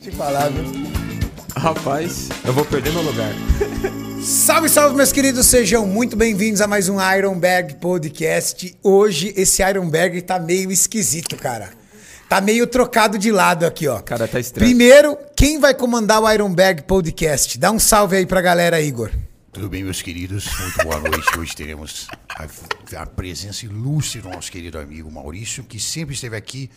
Te falar, viu? Rapaz, eu vou perder meu lugar. Salve, salve, meus queridos, sejam muito bem-vindos a mais um Ironberg Podcast. Hoje esse Ironberg tá meio esquisito, cara. Tá meio trocado de lado aqui, ó. Cara, tá estranho. Primeiro, quem vai comandar o Ironberg Podcast? Dá um salve aí pra galera, Igor. Tudo bem, meus queridos? Muito boa noite. Hoje teremos a, a presença ilustre do nosso querido amigo Maurício, que sempre esteve aqui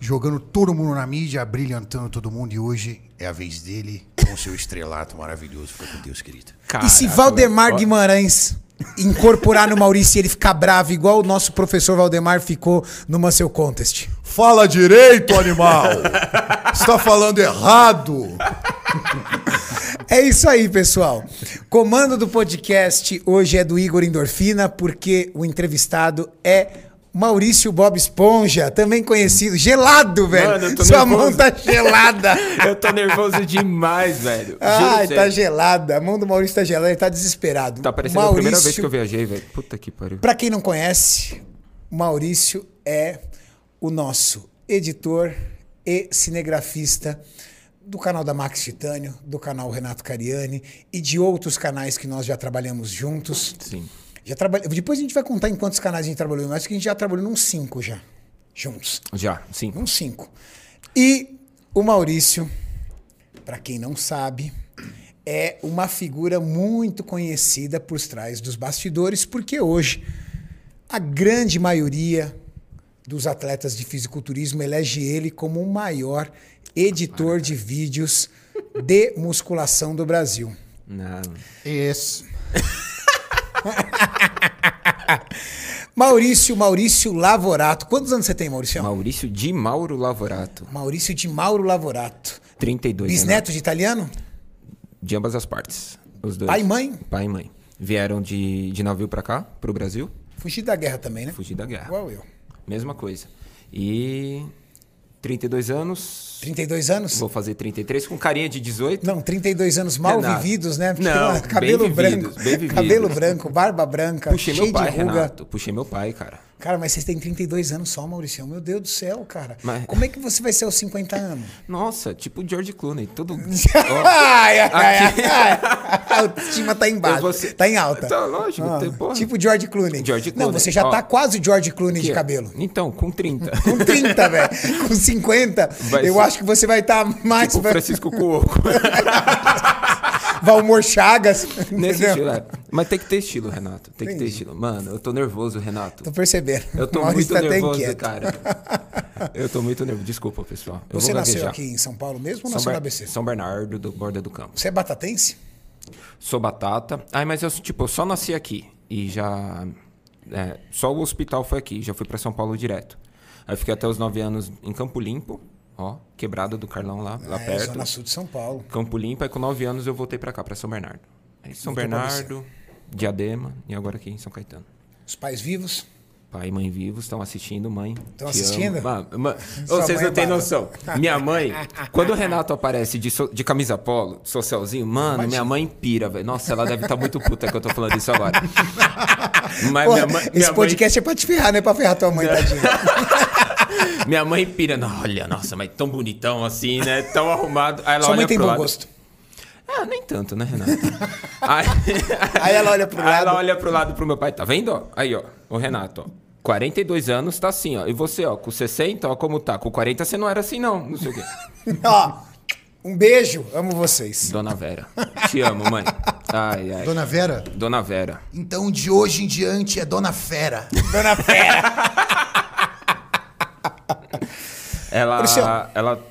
jogando todo mundo na mídia, brilhantando todo mundo. E hoje é a vez dele com o seu estrelato maravilhoso. Foi com Deus, querido. e se Caraca, Valdemar. Guimarães incorporar no Maurício e ele ficar bravo, igual o nosso professor Valdemar ficou no Muscle Contest? Fala direito, animal! Você tá falando errado! É isso aí, pessoal. Comando do podcast hoje é do Igor Endorfina, porque o entrevistado é Maurício Bob Esponja, também conhecido. Gelado, velho. Mano, Sua nervoso. mão tá gelada. Eu tô nervoso demais, velho. Ai, tá sério. gelada. A mão do Maurício tá gelada, ele tá desesperado. Tá parecendo a primeira vez que eu viajei, velho. Puta que pariu. Pra quem não conhece, o Maurício é o nosso editor e cinegrafista do canal da Max Titânio, do canal Renato Cariani e de outros canais que nós já trabalhamos juntos. Sim. Já trabalha... Depois a gente vai contar em quantos canais a gente trabalhou, mas acho que a gente já trabalhou num cinco já, juntos. Já, sim. Num cinco. E o Maurício, para quem não sabe, é uma figura muito conhecida por trás dos bastidores, porque hoje a grande maioria dos atletas de fisiculturismo elege ele como o maior editor de vídeos de musculação do Brasil. Não. Esse. Maurício, Maurício Lavorato. Quantos anos você tem, Maurício? Maurício de Mauro Lavorato. Maurício de Mauro Lavorato. 32 Bisneto de italiano? De ambas as partes. Os dois. Pai e mãe? Pai e mãe. Vieram de, de navio pra cá, pro Brasil. Fugir da guerra também, né? Fugir da guerra. Igual eu. Mesma coisa. E 32 anos. 32 anos? Vou fazer 33 com carinha de 18. Não, 32 anos mal Renato. vividos, né? Porque, Não, cabelo bem branco. vividos, bem vividos. Cabelo branco, barba branca, Puxei cheio meu pai, de ruga. Renato. Puxei meu pai, cara. Cara, mas vocês têm 32 anos só, Maurício. Meu Deus do céu, cara. Mas- Como é que você vai ser aos 50 anos? Nossa, tipo o George Clooney. Todo. ai, ai, ai, ai. A autoestima tá embaixo. Ser- Tá em alta. Tá, lógico, Ah, tem- tipo George Clooney. George Não, Clooney. você já Ó. tá quase George Clooney de cabelo. Então, com 30. Com 30, velho. Com 50, Vai eu ser- acho que você vai estar mais... tipo Francisco Cuoco. Valmor Chagas. Nesse estilo, é. Mas tem que ter estilo, Renato. Tem que ter Entendi. estilo. Mano, eu tô nervoso, Renato. Tô percebendo. Eu tô Maurício muito tá nervoso, cara. Eu tô muito nervoso. Desculpa, pessoal. Eu Você nasceu aqui em São Paulo mesmo ou São, nasceu na ABC? São Bernardo, do Borda do Campo. Você é batatense? Sou batata. Ai, mas eu, tipo, eu só nasci aqui. E já. é, só o hospital foi aqui. Já fui pra São Paulo direto. Aí fiquei até os 9 anos em Campo Limpo. Ó, quebrada do Carlão lá, lá é, perto. Zona Sul de São Paulo. Campo Limpo, aí com 9 anos eu voltei pra cá, pra São Bernardo. Aí São pra Bernardo, Diadema e agora aqui em São Caetano. Os pais vivos? Pai e mãe vivos estão assistindo, mãe. Tão te assistindo? amo. Ma- ma- Ô, vocês mãe não têm noção. Minha mãe, quando o Renato aparece de, so- de camisa polo, socialzinho, mano, minha mãe pira, velho. Nossa, ela deve estar muito puta que eu tô falando isso agora. Mas Porra, minha mãe, esse minha mãe- podcast é pra te ferrar, não é pra ferrar tua mãe, tadinha. minha mãe pira. "Não, Olha, nossa, mas tão bonitão assim, né? Tão arrumado. Aí ela Sua mãe olha tem pro bom lado. gosto. Ah, nem tanto, né, Renato? Aí, Aí ela olha pro Aí lado. ela olha pro lado pro meu pai, tá vendo? ó? Aí, ó, o Renato, ó. 42 anos tá assim, ó. E você, ó, com 60, ó, como tá? Com 40 você não era assim, não. Não sei o quê. Ó, um beijo, amo vocês. Dona Vera. Te amo, mãe. Ai, ai. Dona Vera? Dona Vera. Então de hoje em diante é Dona Fera. Dona Fera. Ela. Ela.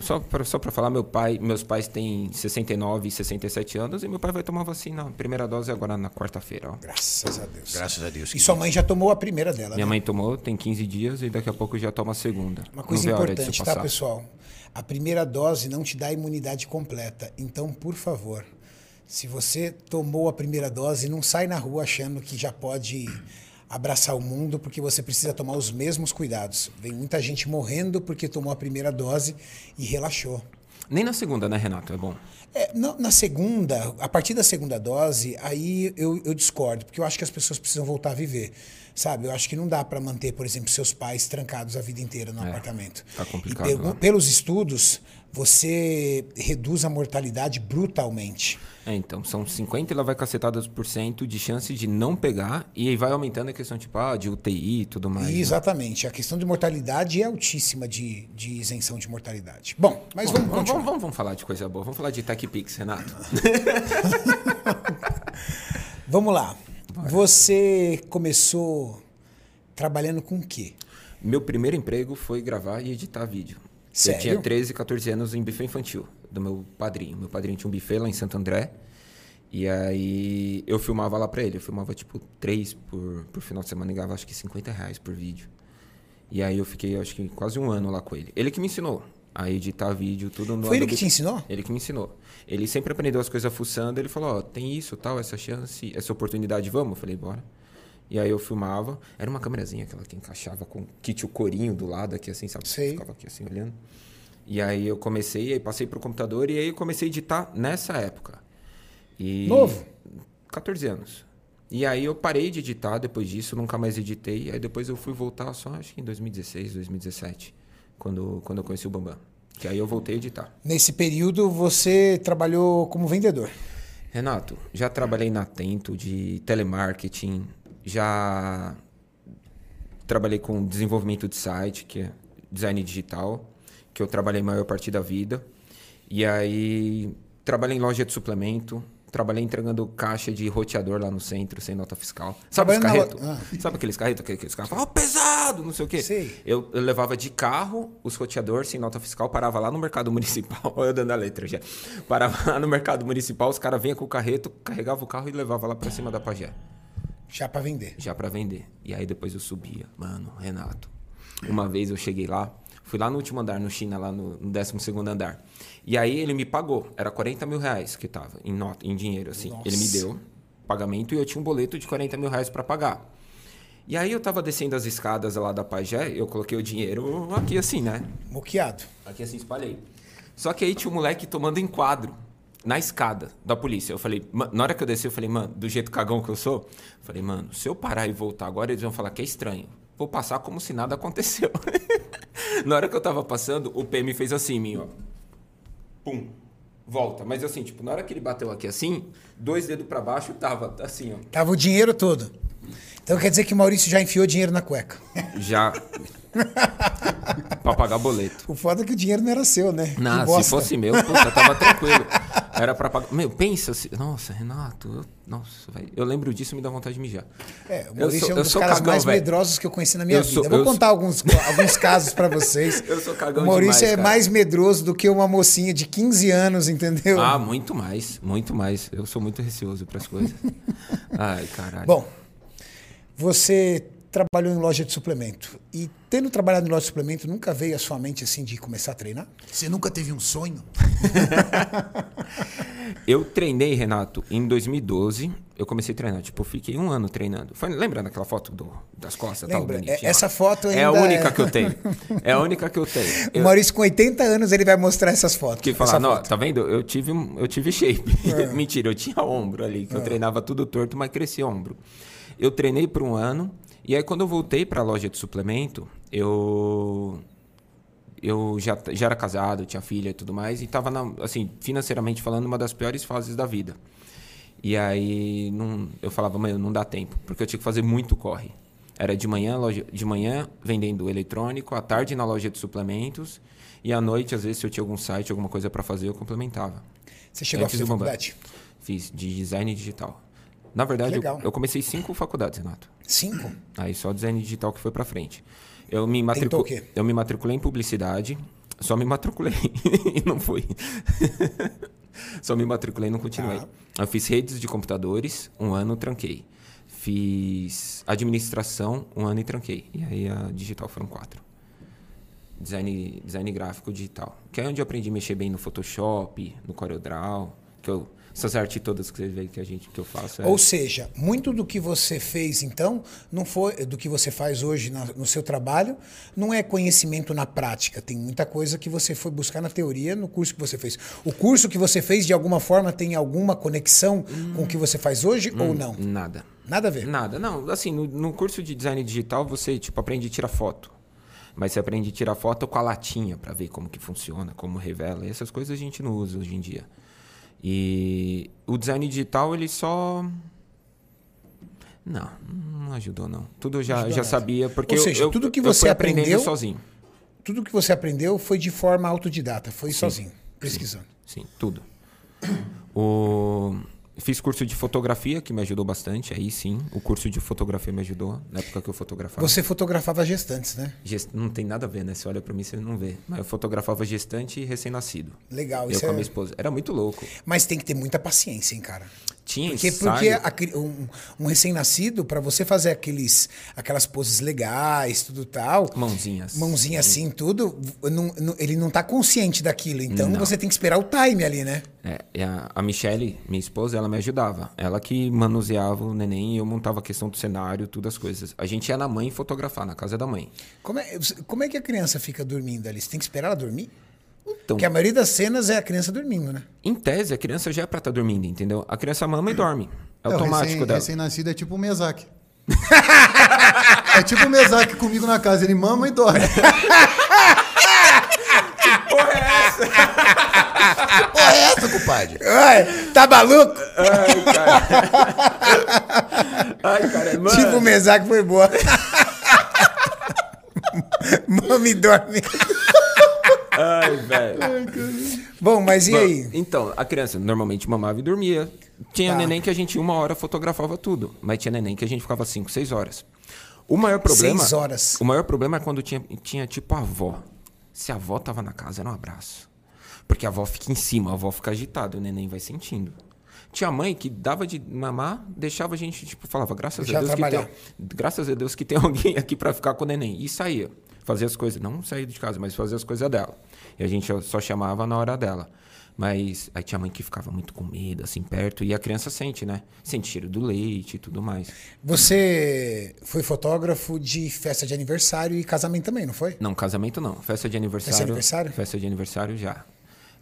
Só pra, só pra falar, meu pai, meus pais têm 69 e 67 anos e meu pai vai tomar vacina. Primeira dose agora na quarta-feira. Graças a Deus. Graças a Deus. E sua mãe já tomou a primeira dela, Minha né? mãe tomou, tem 15 dias e daqui a pouco já toma a segunda. Uma coisa a importante, tá, pessoal? A primeira dose não te dá imunidade completa. Então, por favor, se você tomou a primeira dose, não sai na rua achando que já pode abraçar o mundo, porque você precisa tomar os mesmos cuidados. Vem muita gente morrendo porque tomou a primeira dose e relaxou. Nem na segunda, né, Renato? É bom. É, na, na segunda, a partir da segunda dose, aí eu, eu discordo, porque eu acho que as pessoas precisam voltar a viver. Sabe? Eu acho que não dá para manter, por exemplo, seus pais trancados a vida inteira no apartamento. tá complicado E pelo- lá. pelos estudos, você reduz a mortalidade brutalmente. É, então, são 50 e lá vai cacetadas por cento de chance de não pegar, e aí vai aumentando a questão, tipo, ah, de UTI e tudo mais. né? Exatamente. A questão de mortalidade é altíssima de, de isenção de mortalidade. Bom, mas vamos vamos, vamos, vamos falar de coisa boa. Vamos falar de TechPix, Renato. Vamos lá. Você começou trabalhando com o quê? Meu primeiro emprego foi gravar e editar vídeo. Sério? Eu tinha 13, 14 anos em buffet infantil, do meu padrinho. Meu padrinho tinha um buffet lá em Santo André. E aí eu filmava lá pra ele. Eu filmava tipo três por, por final de semana e ganhava acho que 50 reais por vídeo. E aí eu fiquei acho que quase um ano lá com ele. Ele que me ensinou a editar vídeo, tudo no Foi ele que te ensinou? Ele que me ensinou. Ele sempre aprendeu as coisas fuçando. Ele falou: Ó, tem isso, tal, essa chance, essa oportunidade, vamos? Eu falei: bora. E aí eu filmava. Era uma câmerazinha aquela que encaixava com que tinha o corinho do lado aqui, assim, sabe? Sei. Ficava aqui assim olhando. E aí eu comecei, aí passei pro computador e aí eu comecei a editar nessa época. E... Novo? 14 anos. E aí eu parei de editar depois disso, nunca mais editei. Aí depois eu fui voltar só acho que em 2016, 2017, quando, quando eu conheci o Bambam. Que aí eu voltei a editar. Nesse período você trabalhou como vendedor. Renato, já trabalhei na Atento de telemarketing, já trabalhei com desenvolvimento de site, que é design digital, que eu trabalhei a maior parte da vida. E aí trabalhei em loja de suplemento, trabalhei entregando caixa de roteador lá no centro, sem nota fiscal. Sabe os carretos? lo- Sabe aqueles carretos que aqueles caras falam, "Ó, pesado, não sei o quê. Eu, eu levava de carro os roteadores sem nota fiscal, parava lá no mercado municipal. Olha eu dando a letra já. Parava lá no mercado municipal, os caras vinham com o carreto, carregava o carro e levava lá pra cima da pajé. Já para vender. Já pra vender. E aí depois eu subia. Mano, Renato. Uma vez eu cheguei lá, fui lá no último andar, no China, lá no, no 12 andar. E aí ele me pagou. Era 40 mil reais que tava, em nota, em dinheiro, assim. Ele me Nossa. deu pagamento e eu tinha um boleto de 40 mil reais pra pagar. E aí eu tava descendo as escadas lá da Pajé, eu coloquei o dinheiro aqui assim, né? Moqueado. Aqui assim, espalhei. Só que aí tinha um moleque tomando enquadro na escada da polícia. Eu falei, "Ma- na hora que eu desci, eu falei, mano, do jeito cagão que eu sou, eu falei, mano, se eu parar e voltar agora, eles vão falar que é estranho. Vou passar como se nada aconteceu. na hora que eu tava passando, o PM fez assim mim, ó. Pum. Volta. Mas assim, tipo, na hora que ele bateu aqui assim, dois dedos pra baixo, tava assim, ó. Tava o dinheiro todo. Então quer dizer que o Maurício já enfiou dinheiro na cueca. Já. pra pagar boleto. O foda é que o dinheiro não era seu, né? Não, se fosse meu, puta, tava tranquilo. Era pra pagar. Meu, pensa se. Nossa, Renato. eu- Nossa, velho. Eu lembro disso e me dá vontade de mijar. É, o Maurício sou- é um dos sou caras cagão, mais velho. medrosos que eu conheci na minha Eu vida. sou- eu vou eu contar alguns, alguns casos pra vocês. Eu sou cagão O Maurício demais, é cara. mais medroso do que uma mocinha de 15 anos, entendeu? Ah, muito mais. Muito mais. Eu sou muito receoso pras coisas. Ai, caralho. Bom, você trabalhou em loja de suplemento. E tendo trabalhado em loja de suplemento, nunca veio à sua mente assim de começar a treinar? Você nunca teve um sonho? Eu treinei, Renato, em 2012. Eu comecei a treinar. Tipo, fiquei um ano treinando. Foi, lembra daquela foto do, das costas? tal, Lembra? bonitinha, É- essa foto É a única é- que eu tenho. É a única que eu tenho. O Eu- Maurício, com 80 anos, ele vai mostrar essas fotos. Que falar, não, foto. tá vendo? Eu tive, eu tive shape. É. Mentira, eu tinha ombro ali, que eu treinava tudo torto, mas crescia ombro. Eu treinei por um ano, e aí quando eu voltei pra loja de suplemento, eu. Eu já, já era casado, tinha filha e tudo mais, e tava, na, assim, financeiramente falando, uma das piores fases da vida. E aí não, eu falava, mãe, não dá tempo, porque eu tinha que fazer muito corre. Era de manhã, loja, de manhã vendendo eletrônico, à tarde na loja de suplementos, e à noite, às vezes, se eu tinha algum site, alguma coisa para fazer, eu complementava. Você chegou a Antes fazer do Bambam. faculdade? Fiz de design digital. Na verdade, eu, eu comecei cinco faculdades, Renato. Cinco? Aí só design digital que foi pra frente. Eu me, matricu... Eu me matriculei em publicidade, só me matriculei e não fui. só me matriculei e não continuei. Tá. Eu fiz redes de computadores, um ano tranquei. Fiz administração, um ano e tranquei. E aí a digital foram quatro. Design, design gráfico digital. Que é onde eu aprendi a mexer bem no Photoshop, no CorelDRAW. Que eu Essas artes todas que que a gente que eu faço. é- Ou seja, muito do que você fez, então, não foi do que você faz hoje na- no seu trabalho, não é conhecimento na prática. Tem muita coisa que você foi buscar na teoria no curso que você fez. O curso que você fez, de alguma forma, tem alguma conexão com o que você faz hoje ou não? Nada. Nada a ver. Nada. Não, assim, no, no curso de design digital você, tipo, aprende a tirar foto. Mas você aprende a tirar foto com a latinha pra ver como que funciona, como revela. E essas coisas a gente não usa hoje em dia. E o design digital, ele só... Não, não ajudou não. Tudo eu já, Ajudou já nada. sabia, porque Ou seja, eu, tudo que eu você aprendeu- sozinho. Tudo que você aprendeu foi de forma autodidata, foi sozinho, pesquisando. Sim, tudo. O... Fiz curso de fotografia, que me ajudou bastante. Aí sim, o curso de fotografia me ajudou, na época que eu fotografava. Você fotografava gestantes, né? Gest- Não tem nada a ver, né? Você olha pra mim, você não vê. Mas eu fotografava gestante e recém-nascido. Legal, Eu isso com a é... minha esposa. Era muito louco. Mas tem que ter muita paciência, hein, cara. Tinha Porque, ensaio. porque a um, um recém-nascido, pra você fazer aqueles, aquelas poses legais, tudo tal, Mãozinhas. mãozinha assim, tudo, não- não- ele não tá consciente daquilo. Então você tem que esperar o time ali, né? É, e a, a Michelle, minha esposa, ela me ajudava. Ela que manuseava o neném eu montava a questão do cenário, tudo as coisas. A gente ia na mãe fotografar, na casa da mãe. Como é, como é que a criança fica dormindo ali? Você tem que esperar ela dormir? Então, Porque a maioria das cenas é a criança dormindo, né? em tese, a criança já é pra estar dormindo, entendeu? A criança mama e dorme. É É, automático recém- dela. Recém-nascido é tipo o Mesaque. é tipo o Mesaque comigo na casa. Ele mama e dorme. Porra, é essa? Porra, é essa, compadre? Ai, tá maluco? Ai, cara. Ai, cara, mano. Tipo o Mesaque foi boa. Mami dorme. Ai, velho. Bom, mas e Bom, aí? Então, a criança normalmente mamava e dormia. Tinha Tá. neném que a gente uma hora fotografava tudo, mas tinha neném que a gente ficava cinco, seis horas. O maior problema. Seis horas. O maior problema é quando tinha, tinha tipo a avó. Se a avó tava na casa, era um abraço. Porque a avó fica em cima, a avó fica agitada, o neném vai sentindo. Tinha mãe que dava de mamar, deixava a gente, tipo, falava, graças a Deus que trabalhar. tem, graças a Deus que tem alguém aqui pra ficar com o neném. E saía. Fazia as coisas, não saía de casa, mas fazia as coisas dela. E a gente só chamava na hora dela. Mas aí tinha mãe que ficava muito com medo, assim, perto. E a criança sente, né? Sente cheiro do leite e tudo mais. Você foi fotógrafo de festa de aniversário e casamento também, não foi? Não, casamento não. Festa de aniversário. Festa de aniversário? Festa de aniversário já.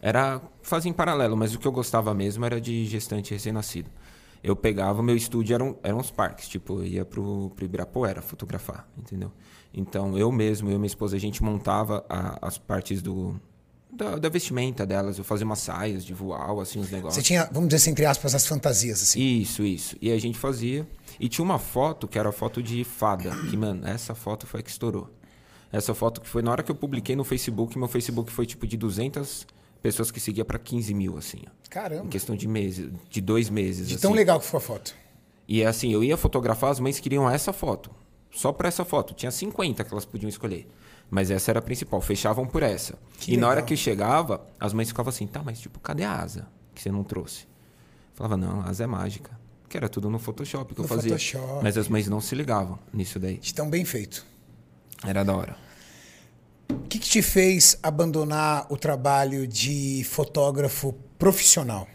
Era fazia em paralelo, mas o que eu gostava mesmo era de gestante recém-nascido. Eu pegava, meu estúdio eram, eram os parques, tipo, eu ia pro, pro Ibirapuera fotografar, entendeu? Então eu mesmo, eu e minha esposa, a gente montava a- as partes do da, da vestimenta delas, eu fazia umas saias de voal, assim, os negócios. Você tinha, vamos dizer assim, entre aspas, as fantasias, assim. Isso, isso. E a gente fazia. E tinha uma foto que era a foto de fada. Que, mano, essa foto foi a que estourou. Essa foto que foi na hora que eu publiquei no Facebook. Meu Facebook foi tipo de 200 pessoas que seguia pra 15 mil, assim. ó. Em Caramba. questão de meses, de dois meses. De assim. tão legal que foi a foto. E assim, eu ia fotografar, as mães queriam essa foto. Só pra essa foto. Tinha 50 que elas podiam escolher. Mas essa era a principal. Fechavam por essa. Que e na hora legal. que chegava, as mães ficavam assim, tá, mas tipo, cadê a asa que você não trouxe? Falava, não, a asa é mágica. Que era tudo no Photoshop que No eu fazia. Photoshop. Mas as mães não se ligavam nisso daí. De tão bem feito. Era da hora. O que, que te fez abandonar o trabalho de fotógrafo profissional?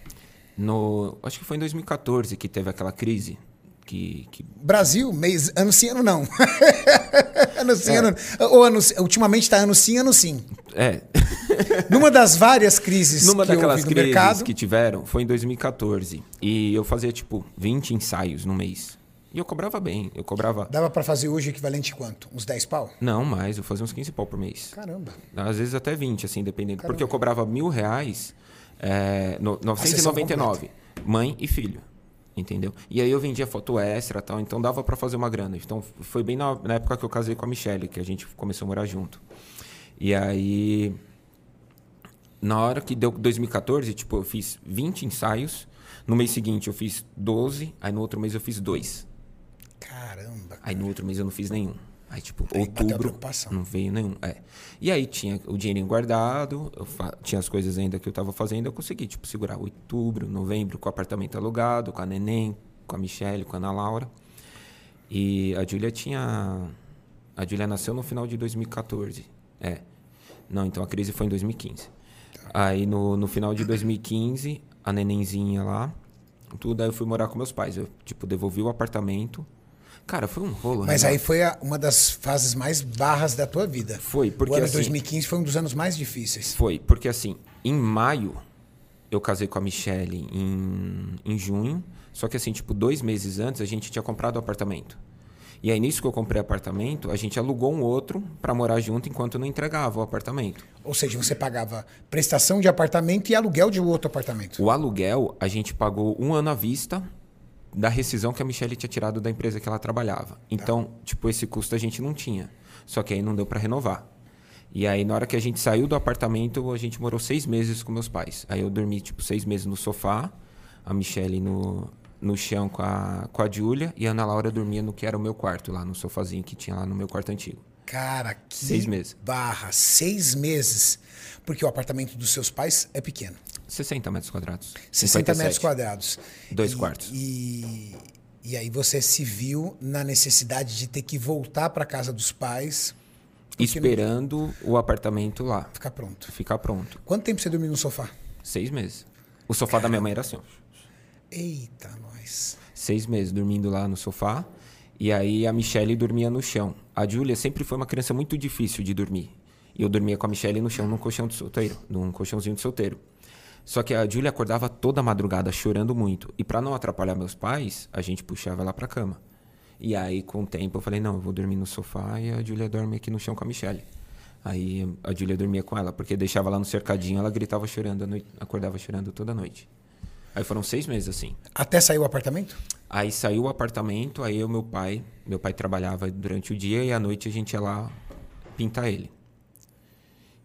No, acho que foi em 2014 que teve aquela crise. Que, que Brasil, mês, ano sim, ano não. ano É. sim, ano Ou ano, ultimamente está ano sim, ano sim. é, Numa das várias crises Numa que daquelas houve no crises mercado. que tiveram, foi em 2014. E eu fazia, tipo, 20 ensaios no mês. E eu cobrava bem. Eu cobrava. Dava para fazer hoje o equivalente quanto? Uns 10 pau? Não, mais. Eu fazia uns 15 pau por mês. Caramba. Às vezes até 20, assim, dependendo. Porque eu cobrava mil reais, é, no, sessão 999. Mãe e filho. Entendeu? E aí eu vendia foto extra tal, então dava pra fazer uma grana. Então foi bem na, na época que eu casei com a Michelle, que a gente começou a morar junto. E aí. Na hora que deu 2014, tipo, eu fiz 20 ensaios. No mês seguinte eu fiz 12, aí no outro mês eu fiz dois. Caramba. Aí no outro mês eu não fiz nenhum. Aí, tipo, outubro não veio nenhum. É. E aí tinha o dinheirinho guardado, tinha as coisas ainda que eu tava fazendo, eu consegui, tipo, segurar outubro, novembro, com o apartamento alugado, com a neném, com a Michelle, com a Ana Laura. E a Júlia tinha. A Júlia nasceu no final de 2014. É. Não, então a crise foi em 2015. Aí no, no final de 2015, a nenenzinha lá, tudo, aí eu fui morar com meus pais. Eu, tipo, devolvi o apartamento. Cara, foi um rolo, Mas né? aí foi a- uma das fases mais barras da tua vida. Foi, porque o ano assim- 2015 foi um dos anos mais difíceis. Foi, porque assim, em maio, eu casei com a Michelle em, em junho. Só que assim, tipo, dois meses antes, a gente tinha comprado o apartamento. E aí, nisso que eu comprei apartamento, a gente alugou um outro pra morar junto enquanto não entregava o apartamento. Ou seja, você pagava prestação de apartamento e aluguel de outro apartamento. O aluguel, a gente pagou um ano à vista da rescisão que a Michelle tinha tirado da empresa que ela trabalhava. Então, tipo, esse custo a gente não tinha. Só que aí não deu pra renovar. E aí, na hora que a gente saiu do apartamento, a gente morou seis meses com meus pais. Aí eu dormi, tipo, seis meses no sofá, a Michelle no, no chão com a, com a Júlia, e a Ana Laura dormia no que era o meu quarto, lá no sofazinho que tinha lá no meu quarto antigo. Cara, que Seis meses. barra. Seis meses. Porque o apartamento dos seus pais é pequeno. 60 metros quadrados. 60 metros 57. quadrados. Dois E- quartos. E, e aí você se viu na necessidade de ter que voltar para casa dos pais, Esperando o apartamento lá, ficar pronto. ficar pronto. Quanto tempo você dormiu no sofá? Seis meses. O sofá da minha mãe era assim. Eita, nós. Seis meses dormindo lá no sofá. E aí a Michelle dormia no chão. A Júlia sempre foi uma criança muito difícil de dormir. E eu dormia com a Michelle no chão, num colchão de solteiro, num colchãozinho de solteiro. Só que a Júlia acordava toda madrugada chorando muito. E para não atrapalhar meus pais, a gente puxava ela pra cama. E aí, com o tempo, eu falei: não, eu vou dormir no sofá e a Júlia dorme aqui no chão com a Michelle. Aí a Júlia dormia com ela, porque deixava ela no cercadinho, ela gritava chorando, noite, acordava chorando toda noite. Aí foram seis meses assim. Até sair o apartamento? Aí saiu o apartamento, aí eu meu pai, meu pai trabalhava durante o dia e à noite a gente ia lá pintar ele.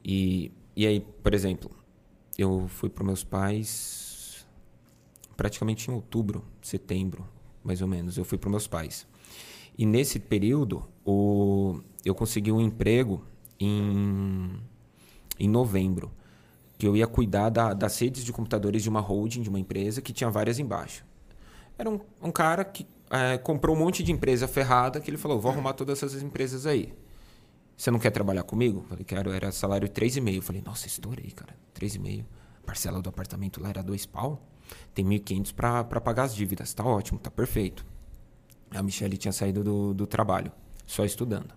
E, e aí, por exemplo, eu fui para meus pais praticamente em outubro, setembro, mais ou menos. Eu fui para meus pais. E nesse período, o, eu consegui um emprego em, em novembro, que eu ia cuidar da, das redes de computadores de uma holding, de uma empresa, que tinha várias embaixo. Era um, um cara que eh, comprou um monte de empresa ferrada, que ele falou, vou arrumar todas essas empresas aí. Você não quer trabalhar comigo? Falei, quero. Era salário 3,5. Falei, nossa, estourei, cara. 3,5. Parcela do apartamento lá era dois pau. Tem 1.500 para pra pagar as dívidas. Tá ótimo, tá perfeito. A Michelle tinha saído do, do trabalho, só estudando.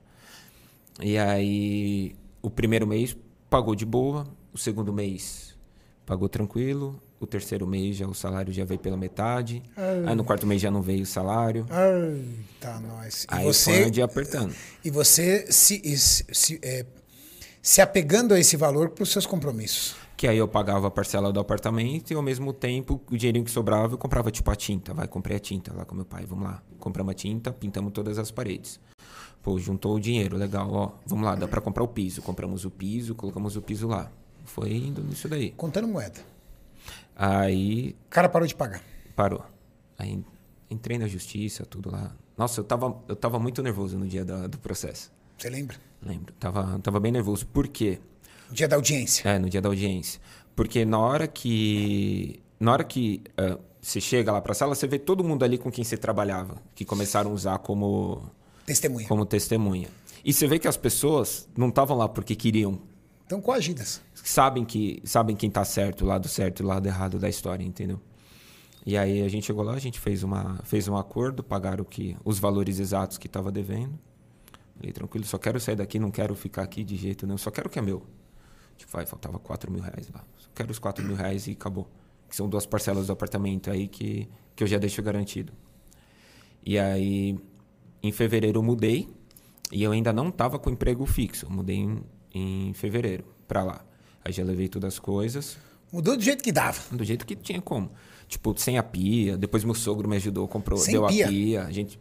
E aí, o primeiro mês pagou de boa, o segundo mês pagou tranquilo, o terceiro mês já o salário já veio pela metade, aí no quarto mês já não veio o salário. Eita, nós. E Aí você, foi ia apertando. e você se, se, se, é, se apegando a esse valor para os seus compromissos. Que aí eu pagava a parcela do apartamento e ao mesmo tempo o dinheirinho que sobrava eu comprava tipo a tinta. Vai, comprei a tinta lá com meu pai. Vamos lá. Compramos a tinta, pintamos todas as paredes. Pô, juntou o dinheiro, legal, ó. Vamos lá, dá pra comprar o piso. Compramos o piso, colocamos o piso lá. Foi indo nisso daí. Contando moeda. Aí O cara parou de pagar. parou. Aí entrei na justiça, tudo lá. Nossa, eu tava, eu tava muito nervoso no dia da- do processo. Você lembra? Lembro. Tava, tava bem nervoso. Por quê? O dia da audiência. É, no dia da audiência. Porque na hora que. Na hora que eh, você chega lá pra sala, você vê todo mundo ali com quem você trabalhava, que começaram a usar como, Testemunha. como testemunha. E você vê que as pessoas não estavam lá porque queriam. Então, coagidas. Sabem que sabem quem tá certo, o lado certo e o lado errado da história, entendeu? E aí a gente chegou lá, a gente fez, uma, fez um acordo, pagaram que, os valores exatos que estava devendo. Falei, tranquilo, só quero sair daqui, não quero ficar aqui de jeito nenhum, só quero o que é meu. Tipo, vai, faltava 4 mil reais lá. Só quero os 4 mil reais e acabou. Que são duas parcelas do apartamento aí que, que eu já deixo garantido. E aí, em fevereiro eu mudei e eu ainda não tava com emprego fixo. Eu mudei em, em fevereiro pra lá. Aí já levei todas as coisas, Mudou do jeito que dava. do jeito que tinha como. Tipo, sem a pia. Depois meu sogro me ajudou, comprou, Sem deu pia? a pia. A gente...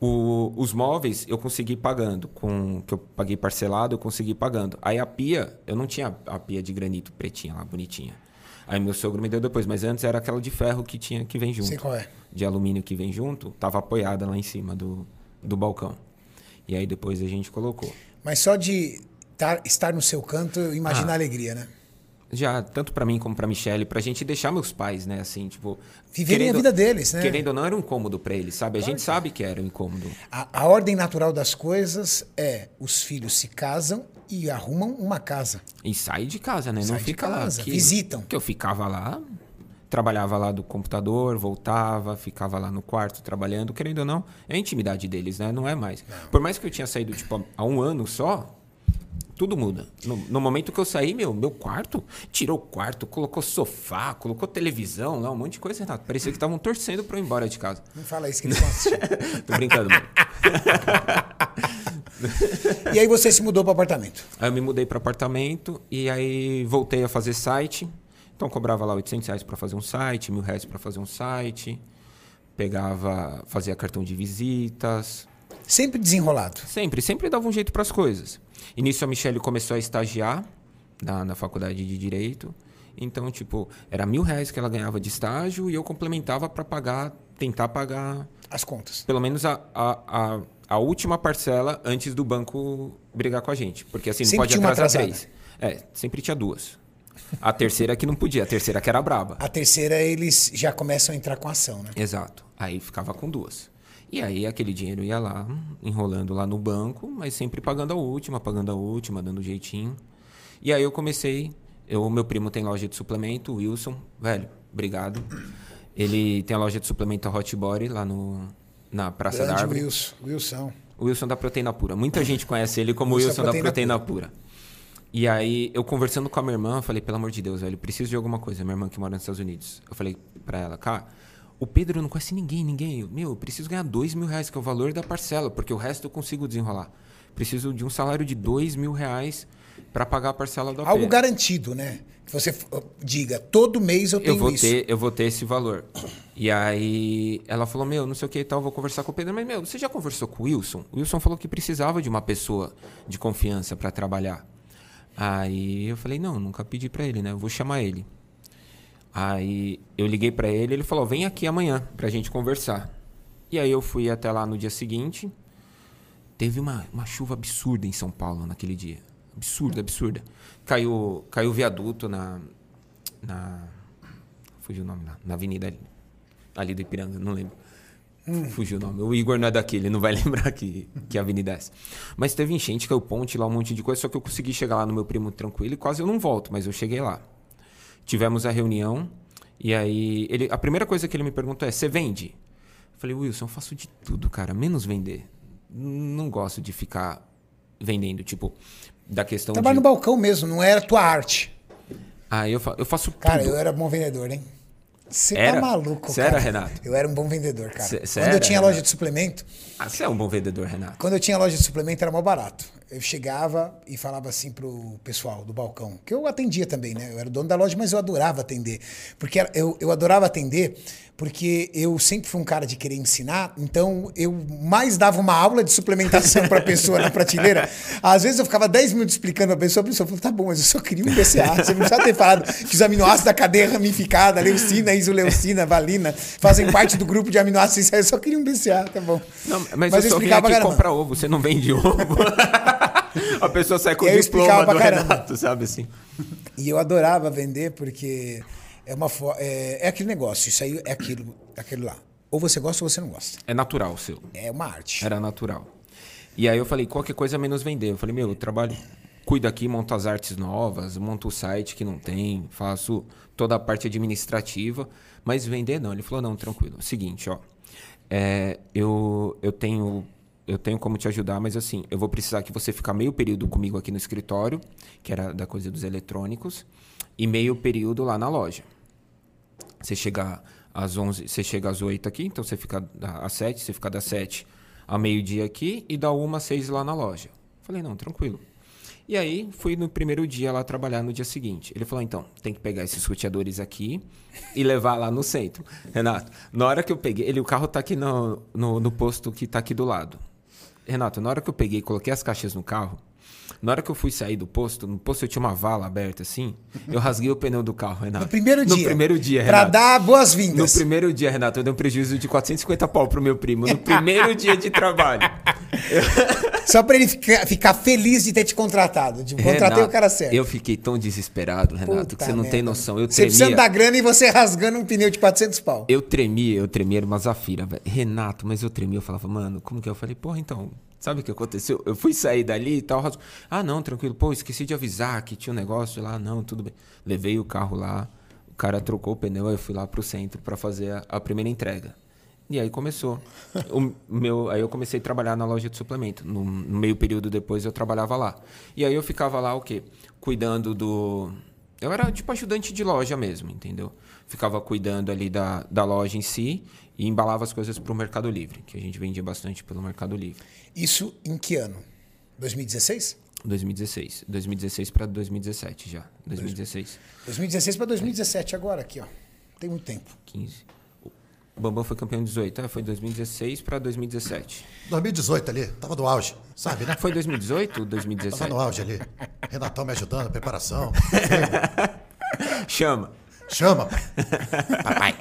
O- os móveis eu consegui pagando. Com, que eu paguei parcelado, eu consegui pagando. Aí a pia, eu não tinha a pia de granito pretinha lá, bonitinha. Aí meu sogro me deu depois, mas antes era aquela de ferro que tinha que vem junto. Sei qual é. De alumínio que vem junto, tava apoiada lá em cima do, do balcão. E aí depois a gente colocou. Mas só de tar- estar no seu canto, imagina Ah. a alegria, né? já tanto pra mim como pra Michelle, pra gente deixar meus pais, né, assim, tipo, Viverem a vida deles, né? Querendo ou não, era um incômodo pra eles, sabe? A gente sabe que era um incômodo. A, a ordem natural das coisas é os filhos se casam e arrumam uma casa. E sai de casa, né? Sai não fica casa, lá. Que, visitam. Que eu ficava lá, trabalhava lá do computador, voltava, ficava lá no quarto trabalhando, querendo ou não, é a intimidade deles, né? Não é mais. Por mais que eu tinha saído, tipo, há um ano só, tudo muda. No, no momento que eu saí, meu, meu quarto, tirou o quarto, colocou sofá, colocou televisão lá, um monte de coisa, Renato. Parecia que estavam torcendo pra eu ir embora de casa. Não fala isso que vão assistir. Tô brincando, mano. e aí você se mudou para apartamento. Aí eu me mudei para apartamento e aí voltei a fazer site. Então cobrava lá 800 reais para fazer um site, mil reais para fazer um site. Pegava, fazia cartão de visitas. Sempre desenrolado. Sempre, sempre dava um jeito para as coisas. E nisso a Michelle começou a estagiar na, na faculdade de Direito. Então, tipo, era mil reais que ela ganhava de estágio e eu complementava para pagar, tentar pagar As contas. pelo menos a, a, a, a última parcela antes do banco brigar com a gente. Porque assim, não Sempre pode tinha uma atrasar três. É, sempre tinha duas. A terceira que não podia, a terceira que era braba. A terceira, eles já começam a entrar com ação, né? Exato. Aí ficava com duas. E aí aquele dinheiro ia lá, enrolando lá no banco, mas sempre pagando a última, pagando a última, dando jeitinho. E aí eu comecei. Eu, meu primo tem loja de suplemento, o Wilson, velho, obrigado. Ele tem a loja de suplemento Hot Body lá no, na Praça da Grande Árvore. Wilson. Wilson. O Wilson da Proteína Pura. Muita gente conhece ele como Wilson Wilson, da da Proteína Proteína Pura. E aí, eu conversando com a minha irmã, eu falei, pelo amor de Deus, velho, preciso de alguma coisa. Minha irmã que mora nos Estados Unidos. Eu falei pra ela, cara, o Pedro não conhece ninguém, ninguém. Meu, eu preciso ganhar dois mil reais, que é o valor da parcela, porque o resto eu consigo desenrolar. Preciso de um salário de dois mil reais pra pagar a parcela do AP. Algo garantido, né? Que você f- diga, todo mês eu tenho eu vou isso. ter, eu vou ter esse valor. E aí ela falou, meu, não sei o que e tal, vou conversar com o Pedro. Mas, meu, você já conversou com o Wilson? O Wilson falou que precisava de uma pessoa de confiança para trabalhar. Aí eu falei, não, nunca pedi para ele, né? Eu vou chamar ele. Aí eu liguei para ele, ele falou, vem aqui amanhã pra gente conversar. E aí eu fui até lá no dia seguinte. Teve uma, uma chuva absurda em São Paulo naquele dia. Absurda, absurda. Caiu, caiu viaduto na. na fugiu o nome lá. Na avenida ali, ali do Ipiranga, não lembro. Fugiu o nome. O Igor não é daqui, ele não vai lembrar que, que avenida é essa. Mas teve enchente, caiu ponte lá, um monte de coisa. Só que eu consegui chegar lá no meu primo tranquilo e quase eu não volto, mas eu cheguei lá. Tivemos a reunião e aí ele, a primeira coisa que ele me perguntou é: Você vende? Eu falei, Wilson, eu faço de tudo, cara, menos vender. Não gosto de ficar vendendo, tipo, da questão Trabalho de. no balcão mesmo, não era tua arte. Ah, eu, fa- eu faço Cara, tudo. eu era bom vendedor, hein? Você tá maluco, Cê cara. era, Renato? Eu era um bom vendedor, cara. Cê- cê Quando eu era, tinha loja Renato? de suplemento, Ah, você é um bom vendedor, Renato. quando eu tinha loja de suplemento era mal barato. Eu chegava e falava assim pro pessoal do balcão, que eu atendia também, né? Eu era o dono da loja, mas eu adorava atender. Porque eu, eu adorava atender porque eu sempre fui um cara de querer ensinar, então eu mais dava uma aula de suplementação para a pessoa na prateleira. Às vezes eu ficava 10 minutos explicando a pessoa, a pessoa falou, tá bom, mas eu só queria um BCA. Você não precisava ter falado que os aminoácidos da cadeia ramificada, leucina, isoleucina, valina, fazem parte do grupo de aminoácidos. Eu só queria um BCA, tá bom. Não, mas, eu só vim explicava aqui pra caramba. comprar ovo, você não vende ovo. a pessoa sai com o diploma do. Renato, sabe assim? E eu adorava vender porque é uma é, é aquele negócio, isso aí é aquilo, é aquilo lá. Ou você gosta ou você não gosta. É natural o seu. É uma arte. Era natural. E aí eu falei, qualquer coisa menos vender. Eu falei, meu, eu trabalho, cuido aqui, monto as artes novas, monto o site que não tem, faço toda a parte administrativa, mas vender não. Ele falou, não, tranquilo. Seguinte, ó, é, eu, eu tenho eu tenho como te ajudar, mas assim, eu vou precisar que você fique meio período comigo aqui no escritório, que era da coisa dos eletrônicos, e meio período lá na loja. Você chega às 11, você chega às 8 aqui, então você fica às 7, você fica das 7 ao meio-dia aqui e da 1 às 6 lá na loja. Falei, não, tranquilo. E aí, fui no primeiro dia lá trabalhar no dia seguinte. Ele falou, então, tem que pegar esses roteadores aqui e levar lá no centro. Renato, na hora que eu peguei, ele, o carro tá aqui no, no, no posto que tá aqui do lado. Renato, na hora que eu peguei e coloquei as caixas no carro, na hora que eu fui sair do posto, no posto eu tinha uma vala aberta assim, eu rasguei o pneu do carro, Renato. No primeiro dia. No primeiro dia, Pra Renato. dar No boas-vindas. primeiro dia, Renato, eu dei um prejuízo de 450 pau pro meu primo. No primeiro dia de trabalho. Só pra ele ficar, ficar feliz de ter te contratado. Tipo, contratei Renato, o cara certo. Eu fiquei tão desesperado, Renato, Puta que você não tem merda. noção. Eu Você precisando tremia. da grana e você rasgando um pneu de 400 pau. Eu tremia, eu tremia, era uma zafira, velho. Renato, mas eu tremia, eu falava, mano, como que é? Eu falei, porra, então, sabe o que aconteceu? Eu fui sair dali e tal, ah, não, tranquilo, pô, esqueci de avisar que tinha um negócio lá, não, tudo bem. Levei o carro lá, o cara trocou o pneu, aí eu fui lá pro centro pra fazer a, a primeira entrega. E aí começou. O meu, aí eu comecei a trabalhar na loja de suplemento. No, no meio período depois eu trabalhava lá. E aí eu ficava lá o quê? Cuidando do. Eu era tipo ajudante de loja mesmo, entendeu? Ficava cuidando ali da, da loja em si e embalava as coisas pro Mercado Livre, que a gente vendia bastante pelo Mercado Livre. Isso em que ano? 2016? 2016. 2016 para 2017 já. 2016. 2016 pra 2017 agora aqui, ó. Tem muito tempo. 15. O Bambam foi campeão em 18. Ah, foi 2016 para 2017. 2018 ali, tava no auge, sabe, né? Foi 2018 ou Tava 2017? no auge ali. Renatão me ajudando, preparação. Chama. Chama, pai.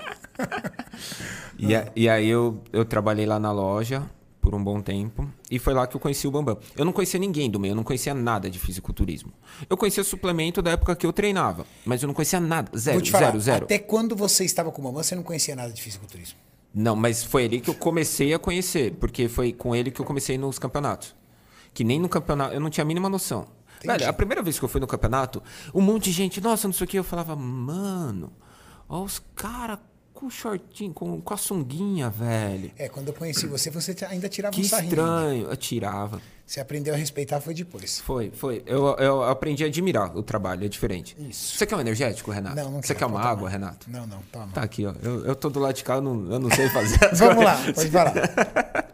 E, a- e aí eu, eu trabalhei lá na loja por um bom tempo e foi lá que eu conheci o Bambam. Eu não conhecia ninguém do meio, eu não conhecia nada de fisiculturismo. Eu conhecia suplemento da época que eu treinava, mas eu não conhecia nada, zero, falar, zero, zero. até quando você estava com o mamãe, você não conhecia nada de fisiculturismo. Não, mas foi ali que eu comecei a conhecer, porque foi com ele que eu comecei nos campeonatos. Que nem no campeonato, eu não tinha a mínima noção. Velho, a primeira vez que eu fui no campeonato, um monte de gente, nossa, não sei o que, eu falava, mano, ó os caras com shortinho, com, com a sunguinha, velho. É, quando eu conheci você, você ainda tirava Que um sarrinho. estranho. Eu tirava. Você aprendeu a respeitar, foi depois. Foi, foi. Eu, eu aprendi a admirar o trabalho, é diferente. Isso. Você quer um energético, Renato? Não, não Você quer uma água. Renato? Não, não, toma. Tá aqui, ó. Eu, eu tô do lado de cá, eu não, eu não sei fazer. as Vamos lá, pode falar.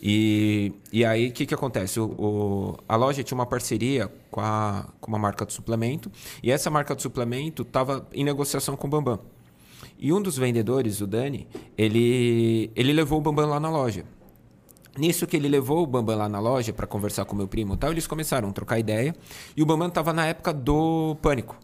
E, e aí, o que, que acontece? O, o- a loja tinha uma parceria com, a, com uma marca de suplemento, e essa marca de suplemento estava em negociação com o Bambam. E um dos vendedores, o Dani, ele, ele levou o Bambam lá na loja. Nisso que ele levou o Bambam lá na loja para conversar com o meu primo e tal, eles começaram a trocar ideia. E o Bambam estava na época do Pânico.